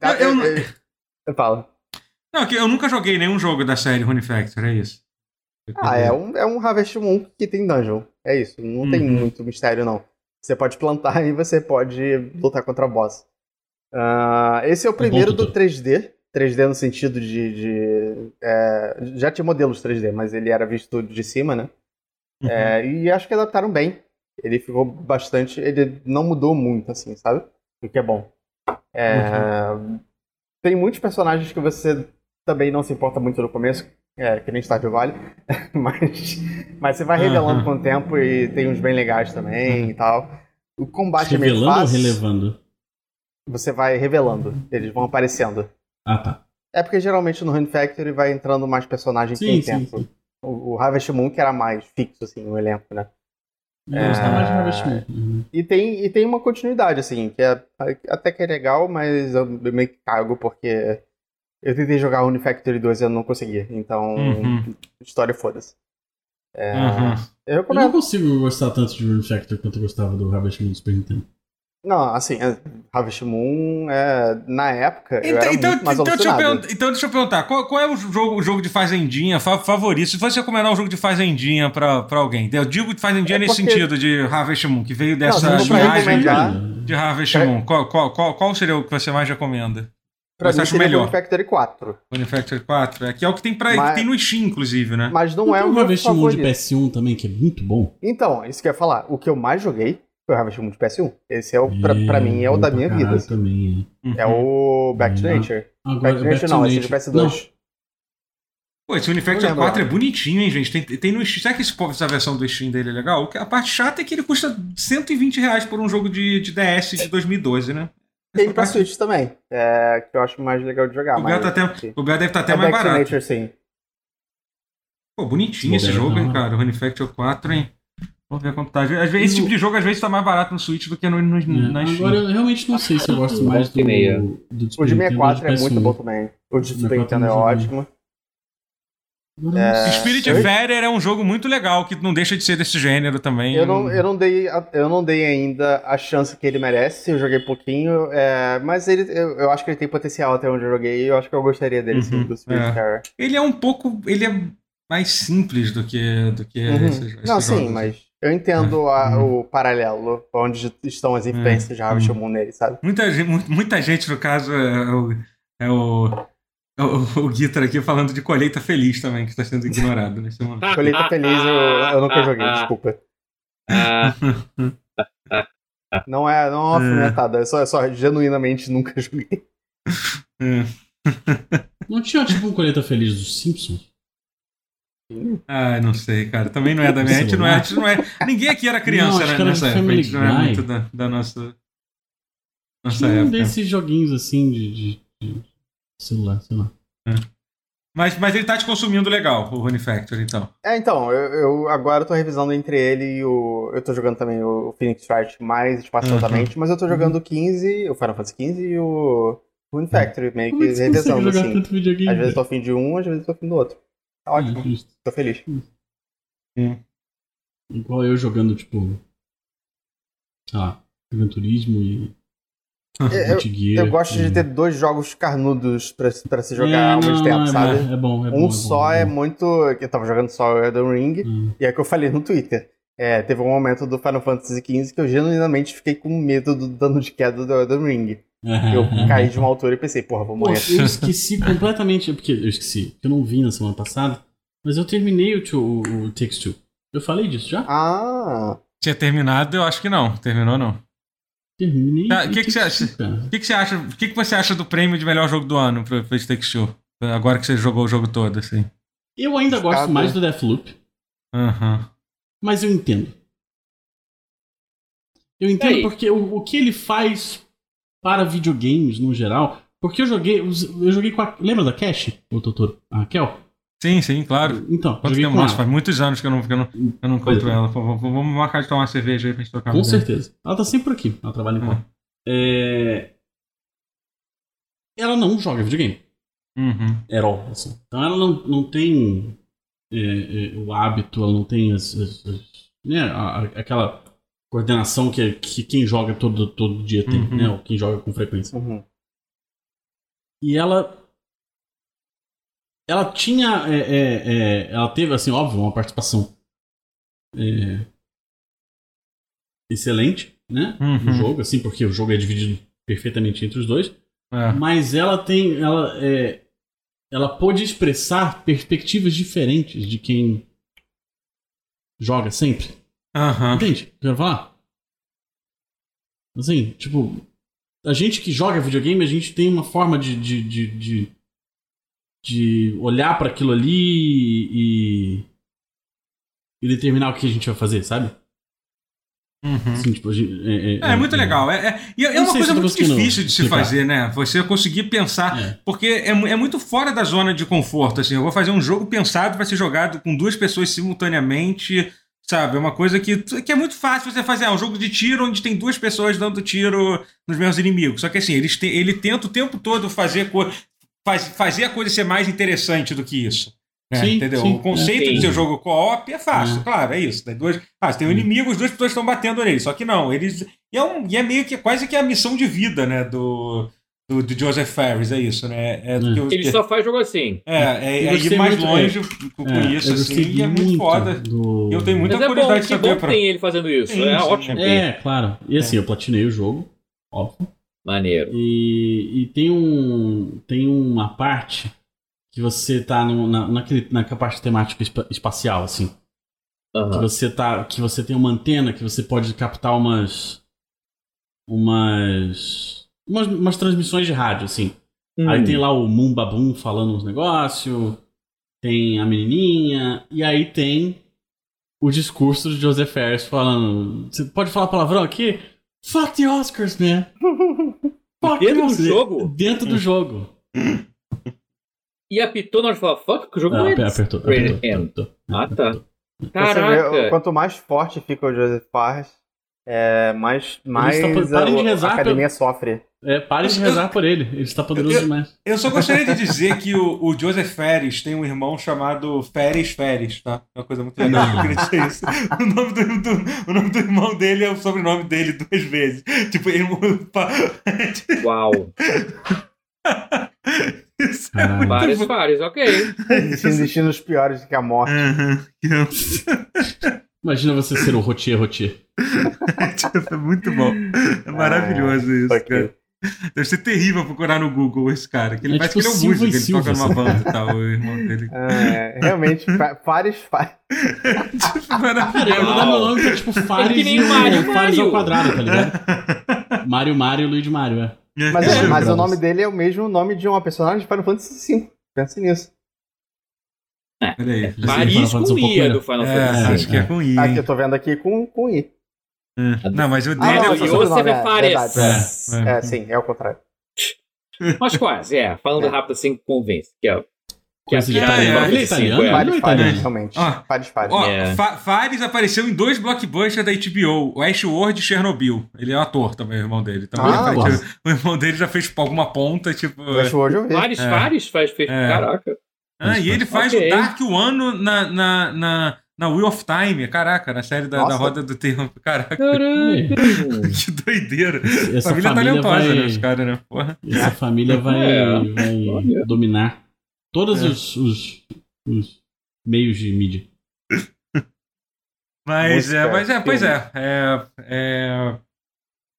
Tá, Eu- eu- é- é- Fala. Não, que eu nunca joguei nenhum jogo da série Unifactory, é isso. Ah, é um, é um Harvest Moon que tem dungeon. É isso. Não tem Uhum. muito mistério, não. Você pode plantar e você pode lutar contra o boss. Ah, esse é o primeiro do tudo. 3D. 3D no sentido de. de, é, já tinha modelos 3D, mas ele era visto de cima, né? Uhum. É, e acho que adaptaram bem. Ele ficou bastante. Ele não mudou muito, assim, sabe? O que é bom. É, Tem muitos personagens que você também não se importa muito no começo, é, que nem Stardew Valley, mas, mas você vai revelando com o tempo e tem uns bem legais também e tal. O combate é meio Revelando ou fácil. relevando? Você vai revelando, eles vão aparecendo. Ah, tá. É porque geralmente no Rune Factory vai entrando mais personagens que Sim, tem sim, tempo. sim. O, o Harvest Moon que era mais fixo, assim, no elenco, né? Eu gostava mais de Harvest Moon. Uhum. E tem, e tem uma continuidade, assim, que é até que é legal, mas eu meio que cago porque eu tentei jogar Rune Factory 2 e eu não consegui. Então, Uhum. história foda-se. É, Uhum. Eu Eu não consigo gostar tanto de Rune Factor quanto eu gostava do Harvest Moon do Super Nintendo. Não, assim, é, Harvest Moon, é, na época, eu Então, era então, muito mais então, deixa eu alucinado. perguntar, então deixa eu perguntar, qual, qual é o jogo, o jogo de fazendinha fa- favorito? Se fosse recomendar um jogo de fazendinha pra, pra alguém. Eu digo de fazendinha É nesse porque- sentido de Harvest Moon, que veio dessa linhagem recomendar- de, de Harvest É. Moon. Qual, qual, qual, qual seria o que você mais recomenda? Pra Você mim acha seria melhor? Rune Factory 4. Manufacturer 4? É, que é o que tem, pra, Mas- que tem no Steam, inclusive, né? Mas não Não é tem o meu Harvest Moon de favorito. PS1 também, que é muito bom. Então, isso que eu ia falar. O que eu mais joguei foi o Harvest Moon de PS1. Esse é o, pra, É, pra mim, é o da minha vida. assim. também. É o Back to Uhum. Nature. é. Agora, Back to Nature não, esse é de Não, PS2. Pô, esse Manufacturer Não lembro 4 é bonitinho, hein, gente? Tem, tem no Steam. Será que esse, essa versão do Steam dele é legal? O que- A parte chata é que ele custa 120 reais por um jogo de, de DS de 2012, né? Tem pra Switch também. É, que eu acho mais legal de jogar. O mas, tá até, o Bel deve estar até é mais Back barato. Nature, sim. Pô, bonitinho esse jogo, hein, não. cara. O Manufacture 4, hein? Vamos ver quanto tá. Às vezes, esse tipo de jogo às vezes tá mais barato no Switch do que no, no, É, na Steam. Agora eu realmente não sei se eu gosto mais do, meia. do O de Super Nintendo 64 é do muito PS1. bom também. O de Super 64 Nintendo é ótimo. Eu sei. Spirit Oi? Fair é um jogo muito legal, que não deixa de ser desse gênero também. Eu não, eu, não dei, eu não dei ainda a chance que ele merece, eu joguei pouquinho, é, mas ele, eu, eu acho que ele tem potencial até onde eu joguei e eu acho que eu gostaria dele sim, Uhum, do Spirit é. Terror. Ele é um pouco. Ele é mais simples do que, do que Uhum. esses, esses Não, sim, jogos. mas eu entendo a- Uhum. o paralelo, onde estão as influências de Harvest Uhum. Moon nele, sabe? Muita, muita gente, no caso, é o. É o é o, o Guitar aqui falando de colheita feliz também, que está sendo ignorado nesse momento. Colheita Feliz eu, eu nunca joguei, desculpa. Ah, Não é, não é uma É. alfinetada, é só, é só genuinamente nunca joguei. É. Não tinha tipo um colheita feliz dos Simpsons? Ah, não sei, cara. Também não é da minha. A gente não é, a gente não é. Ninguém aqui era criança Não, acho né, que era nessa época. A gente não é muito da, da nossa. Nossa Tinha um época. desses joguinhos assim de, de- de celular, sei lá. Mas, mas ele tá te consumindo legal, o Rune Factory, então. É, então, eu, eu agora tô revisando entre ele e o. Eu tô jogando também o Phoenix Wright mais espaçosamente, mas eu tô jogando o 15, o Final Fantasy 15 e o Rune Factory, meio Como é que revezando, jogar assim. tanto videogame? Às vezes tô cara? afim de um, às vezes tô afim do outro. Tá ótimo, É, tô feliz. Igual eu jogando, tipo. Sei lá, Gran Turismo e. É, Eu, eu gosto de e- ter dois jogos carnudos pra, pra se jogar É, ao mesmo tempo, é sabe? É bom, é bom. um é bom, só é bom. muito. Eu tava jogando só o Elden Ring, Hum. e é o que eu falei no Twitter. É, teve um momento do Final Fantasy XV que eu genuinamente fiquei com medo do dano de queda do Elden Ring. Eu caí de uma altura e pensei, porra, vou morrer. eu esqueci completamente, porque eu esqueci, porque eu não vi na semana passada, mas eu terminei o, o, o Takes Two. Eu falei disso já? Ah, Tinha terminado, eu acho que não. Terminou, não. Terminei. Tá, o que que Takes você acha? O que, que você acha? Que, que você acha do prêmio de melhor jogo do ano pra, pra esse Take Two? Agora que você jogou o jogo todo, assim. Eu ainda gosto Cada- mais do Deathloop, Aham. mas eu entendo. Eu entendo porque o, o que ele faz para videogames no geral. Porque eu joguei. Eu joguei com a. Lembra da Cash, o Totoro? A Raquel? Sim, sim, claro. Então, Quanto joguei tempo? com Nossa, ela. faz muitos anos que eu não, que eu não, eu não encontro é. ela. Vamos- Vamos marcar de tomar uma cerveja aí pra gente trocar Com uma ideia. certeza. Ela tá sempre por aqui. Ela trabalha em Hum. qual? É... Ela não joga videogame. Uhum. At all, assim. Então ela não, não tem é, é, o hábito, ela não tem as, as- as- né, a- a- aquela coordenação que, que quem joga todo, todo dia tem, Uhum. né? Ou quem joga com frequência. uhum. E ela. Ela tinha. é, é, é, ela teve, assim, óbvio, uma participação é, excelente, né? Uhum. No jogo, assim, porque o jogo é dividido perfeitamente entre os dois. É. Mas ela tem. Ela, é, ela pôde expressar perspectivas diferentes de quem joga sempre. Aham. Entende? que eu Quero falar? Assim, tipo, a gente que joga videogame, a gente tem uma forma de, de, de, de, de olhar pra aquilo ali e, e determinar o que a gente vai fazer, sabe? Uhum. Assim, tipo, gente, é, É, muito legal. É, é, e é uma coisa muito difícil de se explicar. fazer, né? Você conseguir pensar. É. Porque é, é muito fora da zona de conforto. Assim, eu vou fazer um jogo pensado para ser jogado com duas pessoas simultaneamente. Sabe? É uma coisa que, que é muito fácil você fazer. É um jogo de tiro onde tem duas pessoas dando tiro nos meus inimigos. Só que assim, eles te- ele tenta o tempo todo fazer, co faz, fazer a coisa ser mais interessante do que isso. né? Sim, Entendeu? sim, o conceito é. de ser jogo co-op é fácil, É. claro, é isso. Tem dois, ah, você tem um Hum. inimigo, as duas pessoas estão batendo nele. Só que não, eles. E é, um, e é meio que quase que a missão de vida, né? Do, do, do Joseph Ferris, é isso, né? É, do É. que eu- Ele só faz jogo assim. é, é, é ir mais muito, longe com, É, isso, assim, e é muito muito foda. do- Eu tenho muita Mas é bom, curiosidade de que saber bom pra. que tem ele fazendo isso. Sim, é sim, ótimo. É, claro. E assim, eu platinei o jogo, óbvio. Maneiro. E, e tem um tem uma parte que você tá no, na, naquele, naquela parte temática espa- espacial, assim. Que Aham. você tá. Que você tem uma antena que você pode captar umas. umas. umas, umas transmissões de rádio, assim. Aí Hum. tem lá o Baboon falando uns negócios, tem a menininha, e aí tem o discurso de Joseph Ferris falando. Você pode falar palavrão aqui? Fuck the Oscars, man! Fuck Dentro do Oscars." jogo? Dentro do jogo. E apitou na hora de falar fuck? Que o jogo Ah, não é aper- apertou, apertou, apertou, Ah, tá. Caraca. vê, quanto mais forte fica o Joseph Parras, é, mais, mais de a, a academia sofre. É, pare de rezar por ele. Ele está poderoso Eu- demais. Eu só gostaria de dizer que o, o Joseph Ferris tem um irmão chamado Ferris Ferris, tá? É uma coisa muito legal. Eu queria dizer isso. O nome do, do- o nome do irmão dele é o sobrenome dele duas vezes. Tipo, irmão. Uau. Isso é muito Vários, bom. vários, ok. Existindo destinos piores que a morte. Imagina você ser o Rotier Rotier. É muito bom. É maravilhoso isso, ok. cara. Deve ser terrível procurar no Google esse cara. Que ele É parece tipo que ele é um músico, ele toca Silva, numa banda e tal, o irmão dele. É, realmente, fa- Fares faz. Tipo, Cara, maravilhoso. eu vou dar meu nome pra tipo Fares, que nem e o- Mario, Fares ao Mario. quadrado, tá ligado? Mario Mario e Luigi Mario, é. Mas, É, mas o nome dele é o mesmo nome de uma personagem de Final Fantasy V. Pensa nisso. Olha aí. Final Paris um com pouco I é do Final É, Fantasy. acho que é com I. Aqui hein? eu tô vendo aqui com, com I. É. Não, mas o Ah, dele não, é é o Joseph Fares. verdade, É, É, é. sim, é o contrário. Mas quase, é. Falando É. rápido assim, convence. Que é, que é, italiano. é, italiano. é, italiano, é. é Fares, Fares, realmente. Ó, Fares, Fares. Ó, É. Fa- Fares apareceu em dois blockbusters da HBO, o Ashworld e Chernobyl. Ele é um ator também, o irmão dele. Então, Ah, faz- o irmão dele já fez alguma ponta, tipo. O Westworld eu vi. Vários, É. vários faz, fez. É. Caraca. Ah, e ele faz Ok. o Dark One na, na, na, na Wheel of Time. Caraca, na série da, da. Roda do Tempo. Caraca, Caraca. que doideira. Essa família família talentosa, né, os vai, caras, né? Porra. essa família vai, É. vai dominar todos É. os, os, os meios de mídia. Mas Música, é, mas é, pois é. É, é,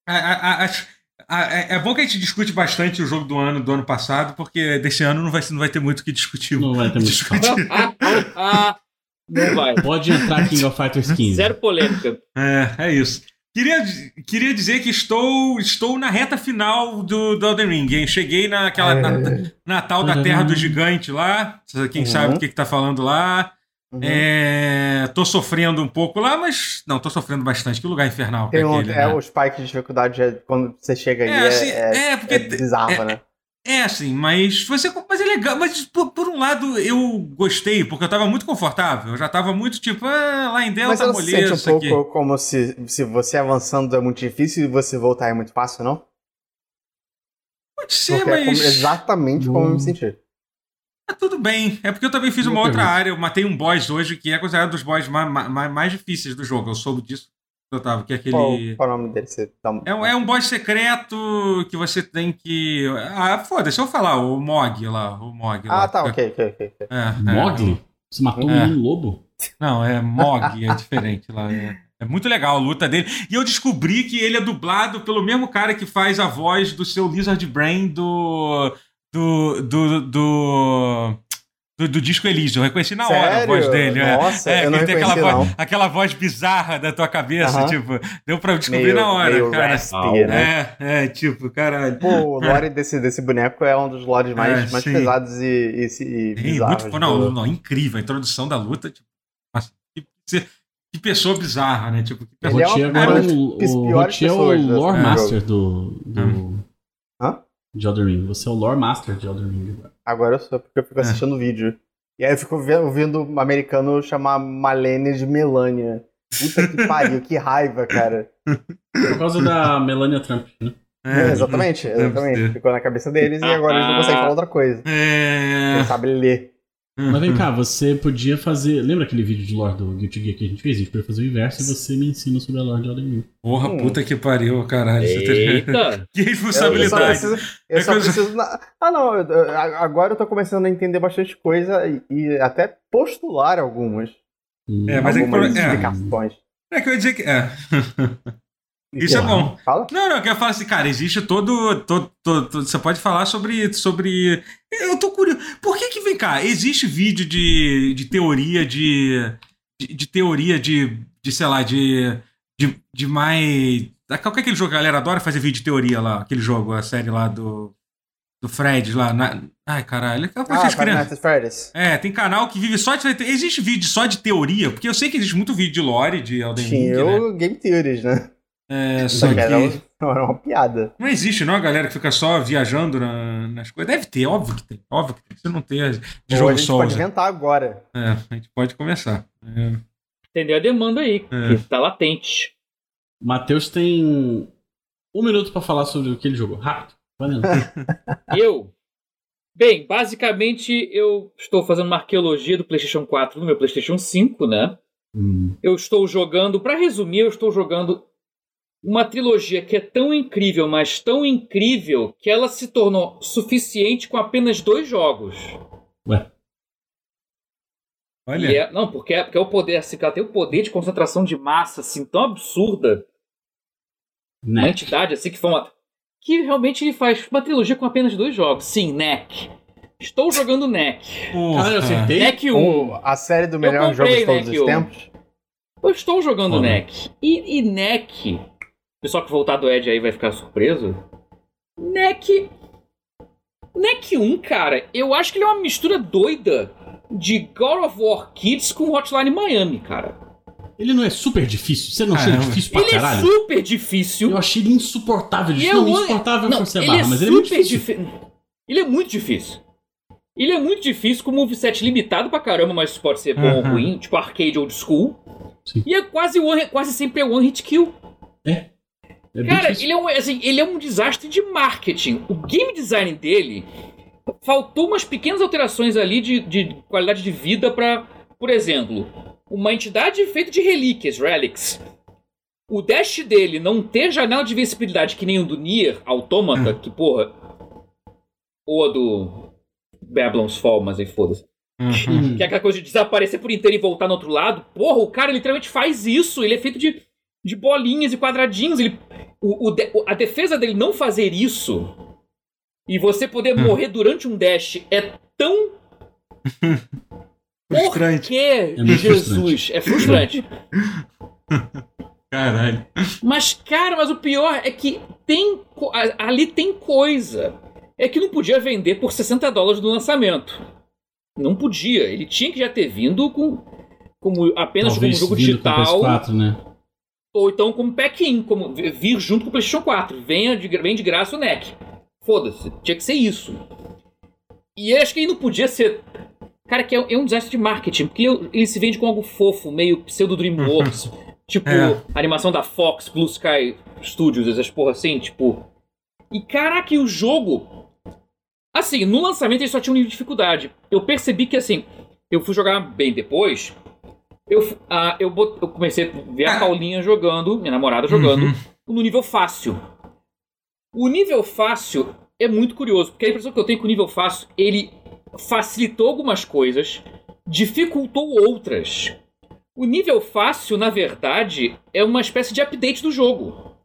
a- a- a- acho- a- é, é bom que a gente discute bastante o jogo do ano do ano passado, porque desse ano não vai, não vai ter muito o que discutir. Não vai ter muito Discutir. Não vai. Pode entrar King of Fighters 15. Zero polêmica. É, é isso. Queria, queria dizer que estou, estou na reta final do, do Elden Ring. hein? Cheguei naquela É. na- Natal da Terra do Gigante lá. Quem Uhum. sabe o que, que tá falando lá. Uhum. É, tô sofrendo um pouco lá, mas. Não, tô sofrendo bastante. Que lugar infernal que é Tem um, aquele, é, né? o spike de dificuldade é quando você chega aí. É, É, assim, é, é, porque. é bizarro, é- né? É, assim, mas você. Mas é legal. Mas por, por um lado eu gostei, porque eu tava muito confortável. Eu já tava muito tipo, ah, lá em Delta, Mas você não se sente um isso aqui. pouco como se, se você avançando é muito difícil e você voltar é muito fácil, não? Pode ser, Porque é como- mas. exatamente como eu me senti. Ah, tudo bem. É porque eu também fiz uma outra área. Eu matei um boss hoje que é considerado um dos boss mais, mais, mais difíceis do jogo. Eu soube disso. Tava, que é aquele. Qual, qual é o nome dele? Um- É, um- é um boss secreto que você tem que. Ah, foda-se, eu vou falar, o Mog lá. O Mog lá. Ah, tá, ok, ok, ok. ok. É, é. Mogli? Você matou É. um lobo? Não, é Mog, é diferente lá. É, é muito legal a luta dele. E eu descobri que ele é dublado pelo mesmo cara que faz a voz do seu Lizard Brain do. do. do. do, do, do disco Elysium. Eu reconheci na hora a Sério? voz dele. é. Nossa, É, eu que não ele tem aquela reconheci, voz, não. aquela voz bizarra da tua cabeça, Aham. tipo, deu pra descobrir Meio, na hora, meio cara. raspy, né? É, é, tipo, caralho. Pô, o lore desse, desse boneco é um dos lores mais, É, mais sim. pesados e, e, e bizarros. muito, não, não, incrível. A introdução da luta, tipo, nossa, que, que- pessoa bizarra, né? Tipo, que O pessoa... Ele é uma- uma é o, o piores é o pessoas desse lore master do, do Hum. De Elden Ring. Você é o lore master de Elden Ring. agora. Agora eu sou, porque eu É. fico assistindo o vídeo. E aí eu fico ouvindo um americano chamar Malene de Melania. Puta que pariu, que raiva, cara. Por causa da Melania Trump, né? É, exatamente, deve exatamente. ser. Ficou na cabeça deles e agora eles não conseguem falar outra coisa. É... Não sabe ler. Mas vem cá, você podia fazer. Lembra aquele vídeo de lore do Guilty Gear que a gente fez? A gente podia fazer o inverso e você me ensina sobre a lore de Elden Ring. Porra, Hum. puta que pariu, caralho. Eita! Que Eu, eu só responsabilidade. preciso. Eu É só preciso Ah, não. eu- agora eu tô começando a entender bastante coisa e, e até postular algumas. Hum, É, mas é que algumas é. explicações. É que eu ia dizer que... É. Isso é Porra. bom. Fala? Não, não, eu quero falar assim, cara, existe todo, todo, todo, todo- Você pode falar sobre. sobre. Eu tô. Por que que vem cá? Existe vídeo de, de teoria de. de, de teoria de. de, sei lá, de. de, de mais. Qual que é aquele jogo que a galera adora fazer vídeo de teoria lá? Aquele jogo, a série lá do. do Fred lá. Na, ai, caralho. É Ah, crianças. Freddy's. É, tem canal que vive só de. Existe vídeo só de teoria, porque eu sei que existe muito vídeo de lore de Elden Ring, Tinha né? o Game Theories, né? É, só Só que. era Era uma piada. Não existe, não, a galera que fica só viajando na- nas coisas. Deve ter, óbvio que tem. Óbvio que tem. Se não ter de Ou a jogo gente pode Souls. É, inventar agora. a gente pode começar. É. Entendeu a demanda aí, É. que tá latente. Matheus tem um minuto pra falar sobre o que ele jogou. Rápido. Valendo. Eu. Bem, basicamente eu estou fazendo uma arqueologia do PlayStation 4 no meu PlayStation 5, né? Hum. Eu estou jogando, pra resumir, eu estou jogando uma trilogia que é tão incrível, mas tão incrível que ela se tornou suficiente com apenas dois jogos. Ué. Olha. E é- não, porque é, porque é o poder, assim, ela tem o poder de concentração de massa assim tão absurda, uma Né? entidade assim que foi uma que realmente ele faz uma trilogia com apenas dois jogos. Sim, NEC. Estou jogando NEC. Caralho, eu acertei. NEC 1. O- a série do melhor jogo de todos os tempos. Eu estou jogando Foda. NEC. E, e NEC, o pessoal que voltar do Edge aí vai ficar surpreso. NEC. NEC 1, cara, eu acho que ele é uma mistura doida de God of War Kids com Hotline Miami, cara. Ele não é super difícil? Você não achou ele Caramba. difícil pra Ele é caralho? super difícil. Eu achei ele insuportável. E é Não, insuportável Não, ser ele barra, é mas ele é muito super difícil. difícil. Ele é muito difícil. Ele é muito difícil com moveset limitado pra caramba, mas pode ser bom ou Uhum. ruim, tipo arcade old school. Sim. E é quase, one, quase sempre é one hit kill. É bem Cara, ele é, um, assim, ele é um desastre de marketing. O game design dele faltou umas pequenas alterações ali de, de qualidade de vida pra, por exemplo, uma entidade feita de relíquias, relics. O dash dele não ter janela de visibilidade que nem o do Nier Automata, que porra. Ou a do Babylon's Fall, mas aí foda-se. Uhum. Que é aquela coisa de desaparecer por inteiro e voltar no outro lado. Porra, o cara literalmente faz isso. Ele é feito de, de bolinhas e quadradinhos. Ele, o, o de- a defesa dele não fazer isso e você poder Hum. morrer durante um dash é tão. Por Frustrante. que, muito Jesus? É frustrante. Caralho. Mas, cara, mas o pior é que tem. Ali tem coisa. É que não podia vender por 60 dólares no lançamento. Não podia. Ele tinha que já ter vindo com. Como, apenas Talvez como jogo vindo com o digital. PS4, né? Ou então como pack-in, como vi- vir junto com o PlayStation 4. Venha de, vem de graça o NEC. Foda-se, tinha que ser isso. E eu acho que ele não podia ser. Cara, que é, é um desastre de marketing, porque ele, ele se vende com algo fofo, meio pseudo Dreamworks. tipo, É. animação da Fox, Blue Sky Studios, essas porra assim, tipo. E caraca, e o jogo. Assim, no lançamento ele só tinha um nível de dificuldade. Eu percebi que assim, eu fui jogar bem depois. Eu, ah, eu, bot- eu comecei a ver a Ah. Paulinha jogando, minha namorada jogando, Uhum. no nível fácil. O nível fácil é muito curioso, porque a impressão que eu tenho com o nível fácil, ele facilitou algumas coisas, dificultou outras. O nível fácil, na verdade, é uma espécie de update do jogo.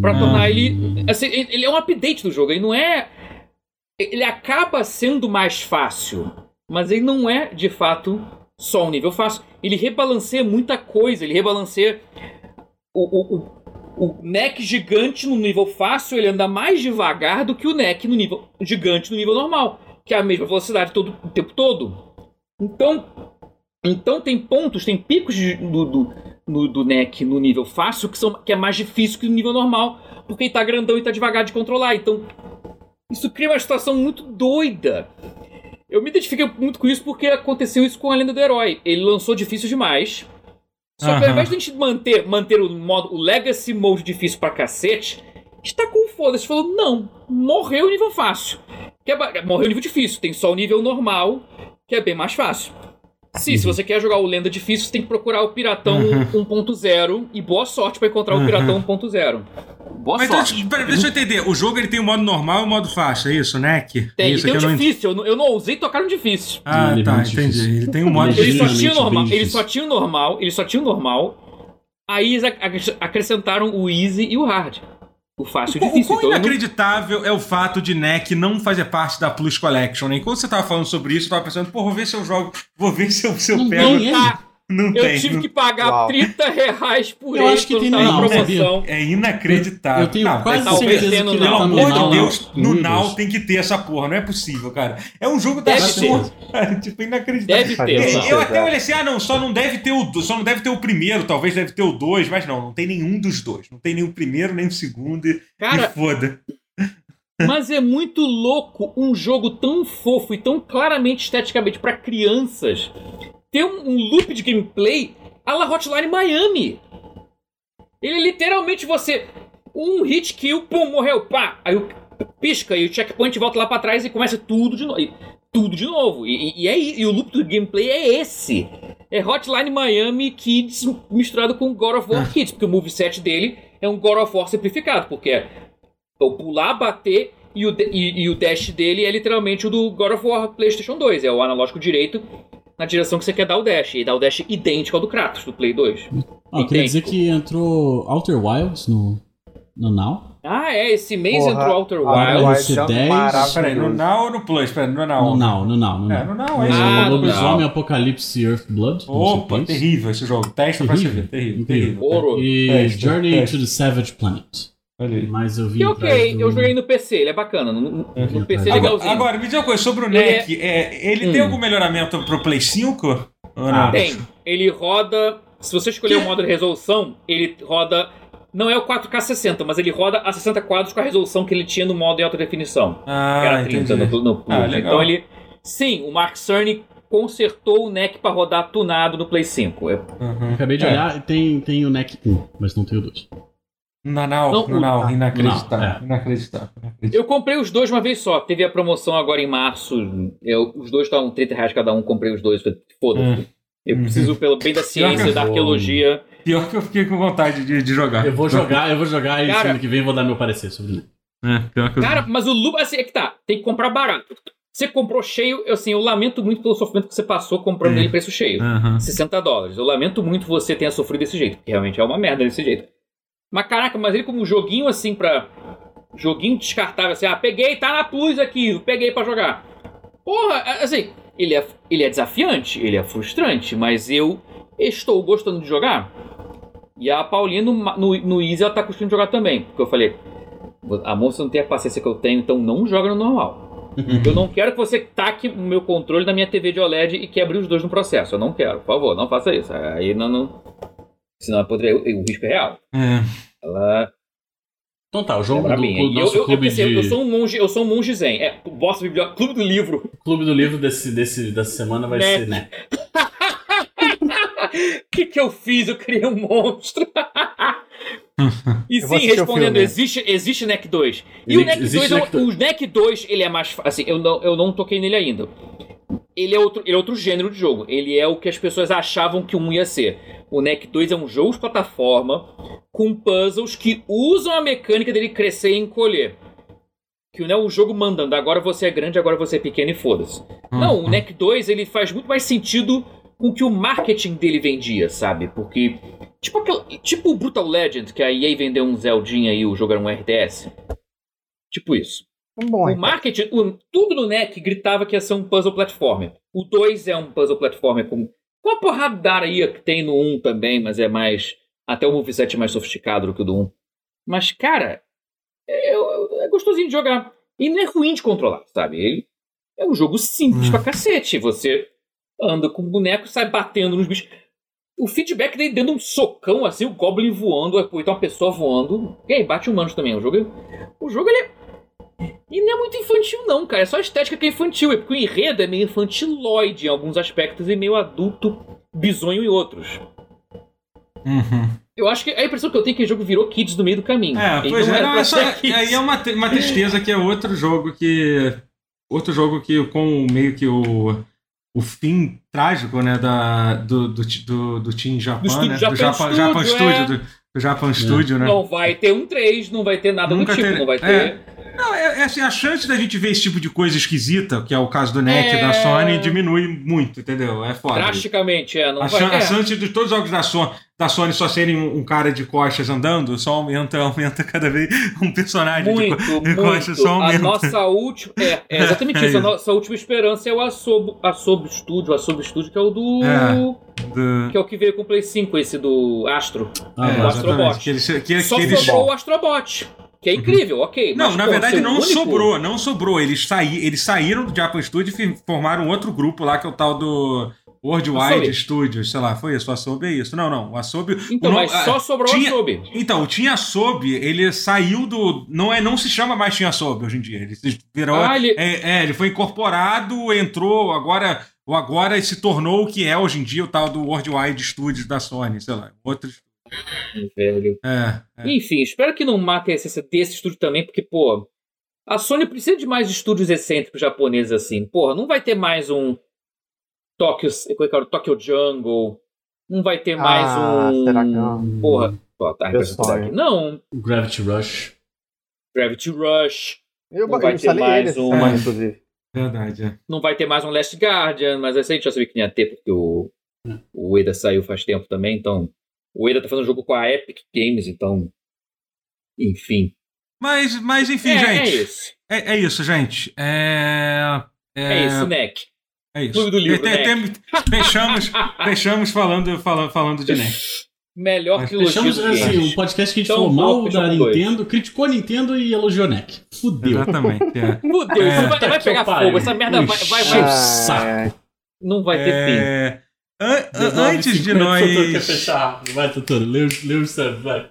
Pra Hum. tornar ele. Assim, ele ele é um update do jogo, ele não é. Ele acaba sendo mais fácil, mas ele não é, de fato, só um nível fácil. Ele rebalanceia muita coisa, ele rebalanceia. O, o, o, o neck gigante no nível fácil, ele anda mais devagar do que o neck no nível gigante no nível normal, que é a mesma velocidade todo, o tempo todo. Então, então tem pontos, tem picos de- do, do, no- do neck no nível fácil que, são, que é mais difícil que no nível normal, porque ele tá grandão e tá devagar de controlar. Então, isso cria uma situação muito doida. Eu me identifiquei muito com isso porque aconteceu isso com a Lenda do Herói. Ele lançou difícil demais. Só que ao Aham. invés de a gente manter, manter o modo, o Legacy Mode difícil pra cacete, a gente tá com foda-se. Falou, não, morreu o nível fácil. Que é morreu o nível difícil, tem só o nível normal, que é bem mais fácil. Sim, se você quer jogar o Lenda difícil, você tem que procurar o Piratão Uhum. 1.0 e boa sorte pra encontrar o Piratão 1.0. Boa Mas então, sorte. pera, deixa eu entender. O jogo ele tem o modo normal e o modo faixa, é isso, né? Que, Tem, isso e tem o eu não ent- difícil, eu não, eu não ousei tocar no difícil. Ah, é tá, muito entendi. difícil. Ele tem um modo Ele Ele só tinha o normal, ele difícil. só tinha o normal, ele só tinha o normal. Aí eles ac- acrescentaram o easy e o hard. O fácil e o O difícil. quão Então, eu não- inacreditável é o fato de NEC não fazer parte da Plus Collection, né? Enquanto você tava falando sobre isso, eu tava pensando, pô, vou ver se eu jogo, vou ver se eu, se eu Não pego. é? Tá, Não Eu tem. tive não- que pagar Uau. 30 reais por Eu ele acho que tem na Now, promoção. É inacreditável. Eu tenho Não, quase mas talvez certeza que tá Pelo amor de Deus, no Now tem que ter essa porra, não é possível, cara. É um jogo ter. porra. tipo, inacreditável. Deve ter, não. sentido. Eu até é. olhei assim, ah não, só não deve ter o só não deve ter o primeiro, talvez deve ter o dois, mas não, não tem nenhum dos dois. Não tem nem o primeiro, nem o segundo e, Cara, e foda. Mas é muito louco um jogo tão fofo e tão claramente esteticamente pra crianças ter um, um loop de gameplay a la Hotline Miami. Ele literalmente você um hit kill, pum, morreu, pá, aí o pisca e o checkpoint volta lá pra trás e começa tudo de novo. Tudo de novo. E, e, e, é, e o loop do gameplay é esse. É Hotline Miami Kids misturado com God of War Kids, porque o moveset dele é um God of War simplificado, porque é o pular, bater e o, e, e o dash dele é literalmente o do God of War PlayStation 2. É o analógico direito na direção que você quer dar o dash. E dá o dash idêntico ao do Kratos, do Play 2. Ó, eu queria dizer que entrou Outer Wilds no, no Now. Ah, é, esse mês Porra, entrou Outer Wilds. Wilds. Wilds é 10. maravilhoso. Peraí, no Now ou no Plus? Peraí, no Now. No Now, no Now, no É, Now. no Now, é É, isso. Ah, Lobisomem. Apocalipse Earthblood. Opa, é terrível esse jogo. Testa pra você Terrível. ver. Terrível, terrível. Ouro. E Teste, Journey teste. to the Savage Planet. Mas eu vi atrás ok, do- eu joguei no PC, ele é bacana. No, no- no PC é Agora- legalzinho. Agora, me diz uma coisa sobre o Ele NEC. É, ele tem Hum. algum melhoramento pro Play 5? Ou não? Ah, Tem. Ele roda. Se você escolher o modo de resolução, ele roda. Não é o 4K 60, mas ele roda a 60 quadros com a resolução que ele tinha no modo de alta definição. que Ah, era 30 entendi. no, no. Ah, legal. então ele. Sim, o Mark Cerny consertou o NEC pra rodar tunado no Play 5. É- Uhum. Acabei de É. olhar e tem, tem o NEC 1, mas não tem o 2. Now, Não, no o- inacreditável. Não, é. Inacreditável. inacreditável. Eu comprei os dois uma vez só. Teve a promoção agora em março. Eu- os dois estavam 30 reais cada um. Comprei os dois. falei, Foda-se. Hum. Eu Uhum. preciso, pelo bem da ciência, da arqueologia. Pior que eu fiquei com vontade de, de jogar. Eu vou jogar, eu vou jogar e Cara- semana que vem vou dar meu parecer sobre ele. É, pior que eu... Cara, mas o loop, assim, é que tá. Tem que comprar barato. Você comprou cheio, eu, assim, eu lamento muito pelo sofrimento que você passou comprando É. ele em preço cheio. Aham. 60 dólares. Eu lamento muito que você tenha sofrido desse jeito, porque realmente é uma merda desse jeito. Mas caraca, mas ele como um joguinho assim pra. Joguinho descartável, assim, ah, peguei, tá na Plus aqui, peguei pra jogar. Porra, assim, ele é, ele é desafiante, ele é frustrante, mas eu estou gostando de jogar. E a Paulinha no, no, no Easy ela tá costumando jogar também. Porque eu falei, a moça não tem a paciência que eu tenho, então não joga no normal. Eu não quero que você taque o meu controle na minha TV de OLED e quebre os dois no processo. Eu não quero, por favor, não faça isso. Aí não. não... Senão poderia, o risco é real. É. Ela Então tá, o é jogo do, brabinha. do E eu, nosso eu, eu clube pensei, de... eu sou um monge, eu sou um monge zen. É, o boss biblioteca, clube do livro. clube do livro desse, desse, dessa semana vai Né? ser, né? O que, que eu fiz? Eu criei um monstro. e sim, o respondendo, existe, existe NEC 2. E o NEC 2, existe é um- NEC 2. o NEC 2, ele é mais. Assim, eu não, eu não toquei nele ainda. Ele é, outro, ele é outro gênero de jogo. Ele é o que as pessoas achavam que um ia ser. O NEC 2 é um jogo de plataforma com puzzles que usam a mecânica dele crescer e encolher. Que não é o jogo mandando, agora você é grande, agora você é pequeno e foda-se. Não, o NEC 2 ele faz muito mais sentido com o que o marketing dele vendia, sabe? Porque. Tipo, aquela, tipo o Brutal Legend, que a EA vendeu um Zeldinha e o jogo era um RTS. Tipo isso. Um bom, O então. marketing, o- tudo no NEC gritava que ia ser um puzzle platformer. O 2 é um puzzle platformer com, com a porradaria que tem no 1 também, mas é mais. Até o moveset é mais sofisticado do que o do 1. Mas, cara, é, é- é gostosinho de jogar. E não é ruim de controlar, sabe? Ele é um jogo simples Hum. pra cacete. Você anda com o boneco e sai batendo nos bichos. O feedback dele dando um socão assim, o Goblin voando, ou então uma pessoa voando. E aí, bate humanos também. O jogo, o jogo ele é e não é muito infantil, não, cara. É só a estética que é infantil. É porque o enredo é meio infantiloide em alguns aspectos e meio adulto, bizonho em outros. Uhum. Eu acho que a impressão que eu tenho é que o jogo virou kids no meio do caminho. É, Ele pois é, não, pra é aí é uma, uma tristeza que é outro jogo que. Outro jogo que com meio que o. O fim trágico, né, da, do, do, do, do Team Japan, estúdio né? Japan do Japan, Studio, Japan é. Studio, do, do Japan Studio, né? Não vai ter um 3, não vai ter nada Nunca do tipo, ter- não vai ter. é. Não, é, é assim, a chance da gente ver esse tipo de coisa esquisita, que é o caso do NEC É. da Sony, diminui muito, entendeu? É foda. Drasticamente, é. Não A, vai. a é. chance de todos os jogos da Sony, da Sony só serem um, um cara de costas andando, só aumenta, aumenta cada vez um personagem de, Muito, co- de costas, muito. só A aumenta. nossa última. É, é exatamente É isso. A nossa última esperança é o Asobo, Asobo Studio. Asobo Studio, que é o do. É. Do- Que é o que veio com o Play 5, esse do Astro. Ah, é, o Astrobot. Que eles, que, Só que sobrou o Astrobot. Que é incrível, ok. Não, mas, na pô, verdade não único- sobrou, não sobrou. Eles, saí, eles saíram do Japan Studio e formaram outro grupo lá, que é o tal do Worldwide Asobi. Studios, sei lá, foi isso, o Asobi é isso. Não, não, o Asobi... Então, o mas no- só ah, sobrou tinha- o Asobi. Então, o Tinha Sob, ele saiu do. Não, é, não se chama mais Tinha Sob hoje em dia. Ele virou. Ah, ele- é, é, ele foi incorporado, entrou, agora. O agora se tornou o que é hoje em dia o tal do Worldwide Studios da Sony, sei lá. Outros. Velho. É, é. Enfim, espero que não mate a essência desse estúdio também, porque, pô, a Sony precisa de mais estúdios excêntricos japoneses assim. Porra, não vai ter mais um Tokyo, como é que é? Tokyo Jungle. Não vai ter mais Ah, um. será que não? Porra, ó, tá. Não, Gravity Rush. Gravity Rush. Eu, Não eu vai ter mais ele essa um- semana, inclusive. Verdade, é. Não vai ter mais um Last Guardian, mas esse a gente já sabia que não ia ter, porque o, Hum. o Ueda saiu faz tempo também, então. O Ueda tá fazendo jogo com a Epic Games, então. Enfim. Mas, mas enfim, é, gente. é isso. É, é isso, gente. É. É, isso, Neck. É isso. Clube do livro, Tem- tem- fechamos, fechamos falando, falando, falando de NEC. Melhor Mas trilogia Fechamos do assim, um podcast que a gente Então, falou mal da com dois. Nintendo, criticou a Nintendo e elogiou a NEC. Fudeu. Exatamente. É. Fudeu, É. isso vai, vai Que pegar pariu. fogo. Essa merda vai, vai, vai- Ah, saco. não vai ter fim. É, an- an- antes de 19,50, nós. Totoro quer fechar. Vai, Totoro, lê subs, vai.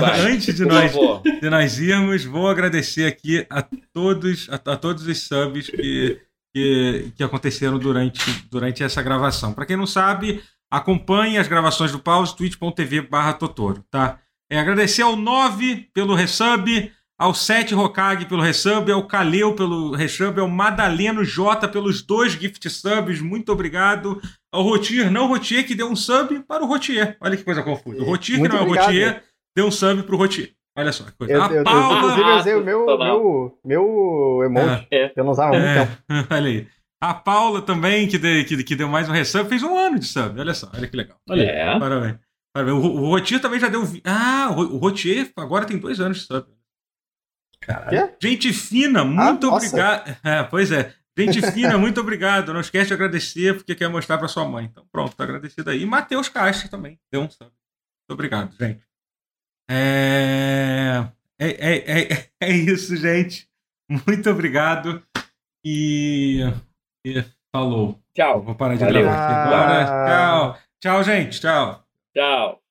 Vai. Antes de nós, de nós irmos, vou agradecer aqui a todos, a, a todos os subs que, que, que aconteceram durante, durante essa gravação. Para quem não sabe, acompanhe as gravações do Pause, twitch.tv barra Totoro, tá? É, agradecer ao 9 pelo resub, ao 7 Hokage pelo resub, ao Kaleu pelo resub, ao Madaleno J pelos dois gift subs, muito obrigado. Ao Rotier, não Rotier, que deu um sub para o Rotier. Olha que coisa confusa. O Rotier, que não é o. Rotier, deu um sub pro Rotier. Olha só que coisa. Eu, a eu, eu, Paula. inclusive, eu usei o meu, Tá meu, meu emote. É. que Eu não usava há muito É, tempo. olha aí. A Paula também, que, de- que, que deu mais um resub, fez um ano de sub. Olha só, olha que legal. Olha aí. É. Parabéns. Parabéns. O, o Rotier também já deu. Ah, o, o Rotier agora tem dois anos de sub. Quê? Gente fina, muito Ah, obrigado. É, pois é. Gente fina, muito obrigado. Não esquece de agradecer porque quer mostrar pra sua mãe. Então, pronto, tá agradecido aí. E Matheus Caixa também. Deu um sub. Muito obrigado, gente. É... É, é, é, é isso, gente. Muito obrigado. E. e falou. Tchau. Vou parar de Valeu. gravar aqui agora. Tchau. Tchau, gente. Tchau. Tchau.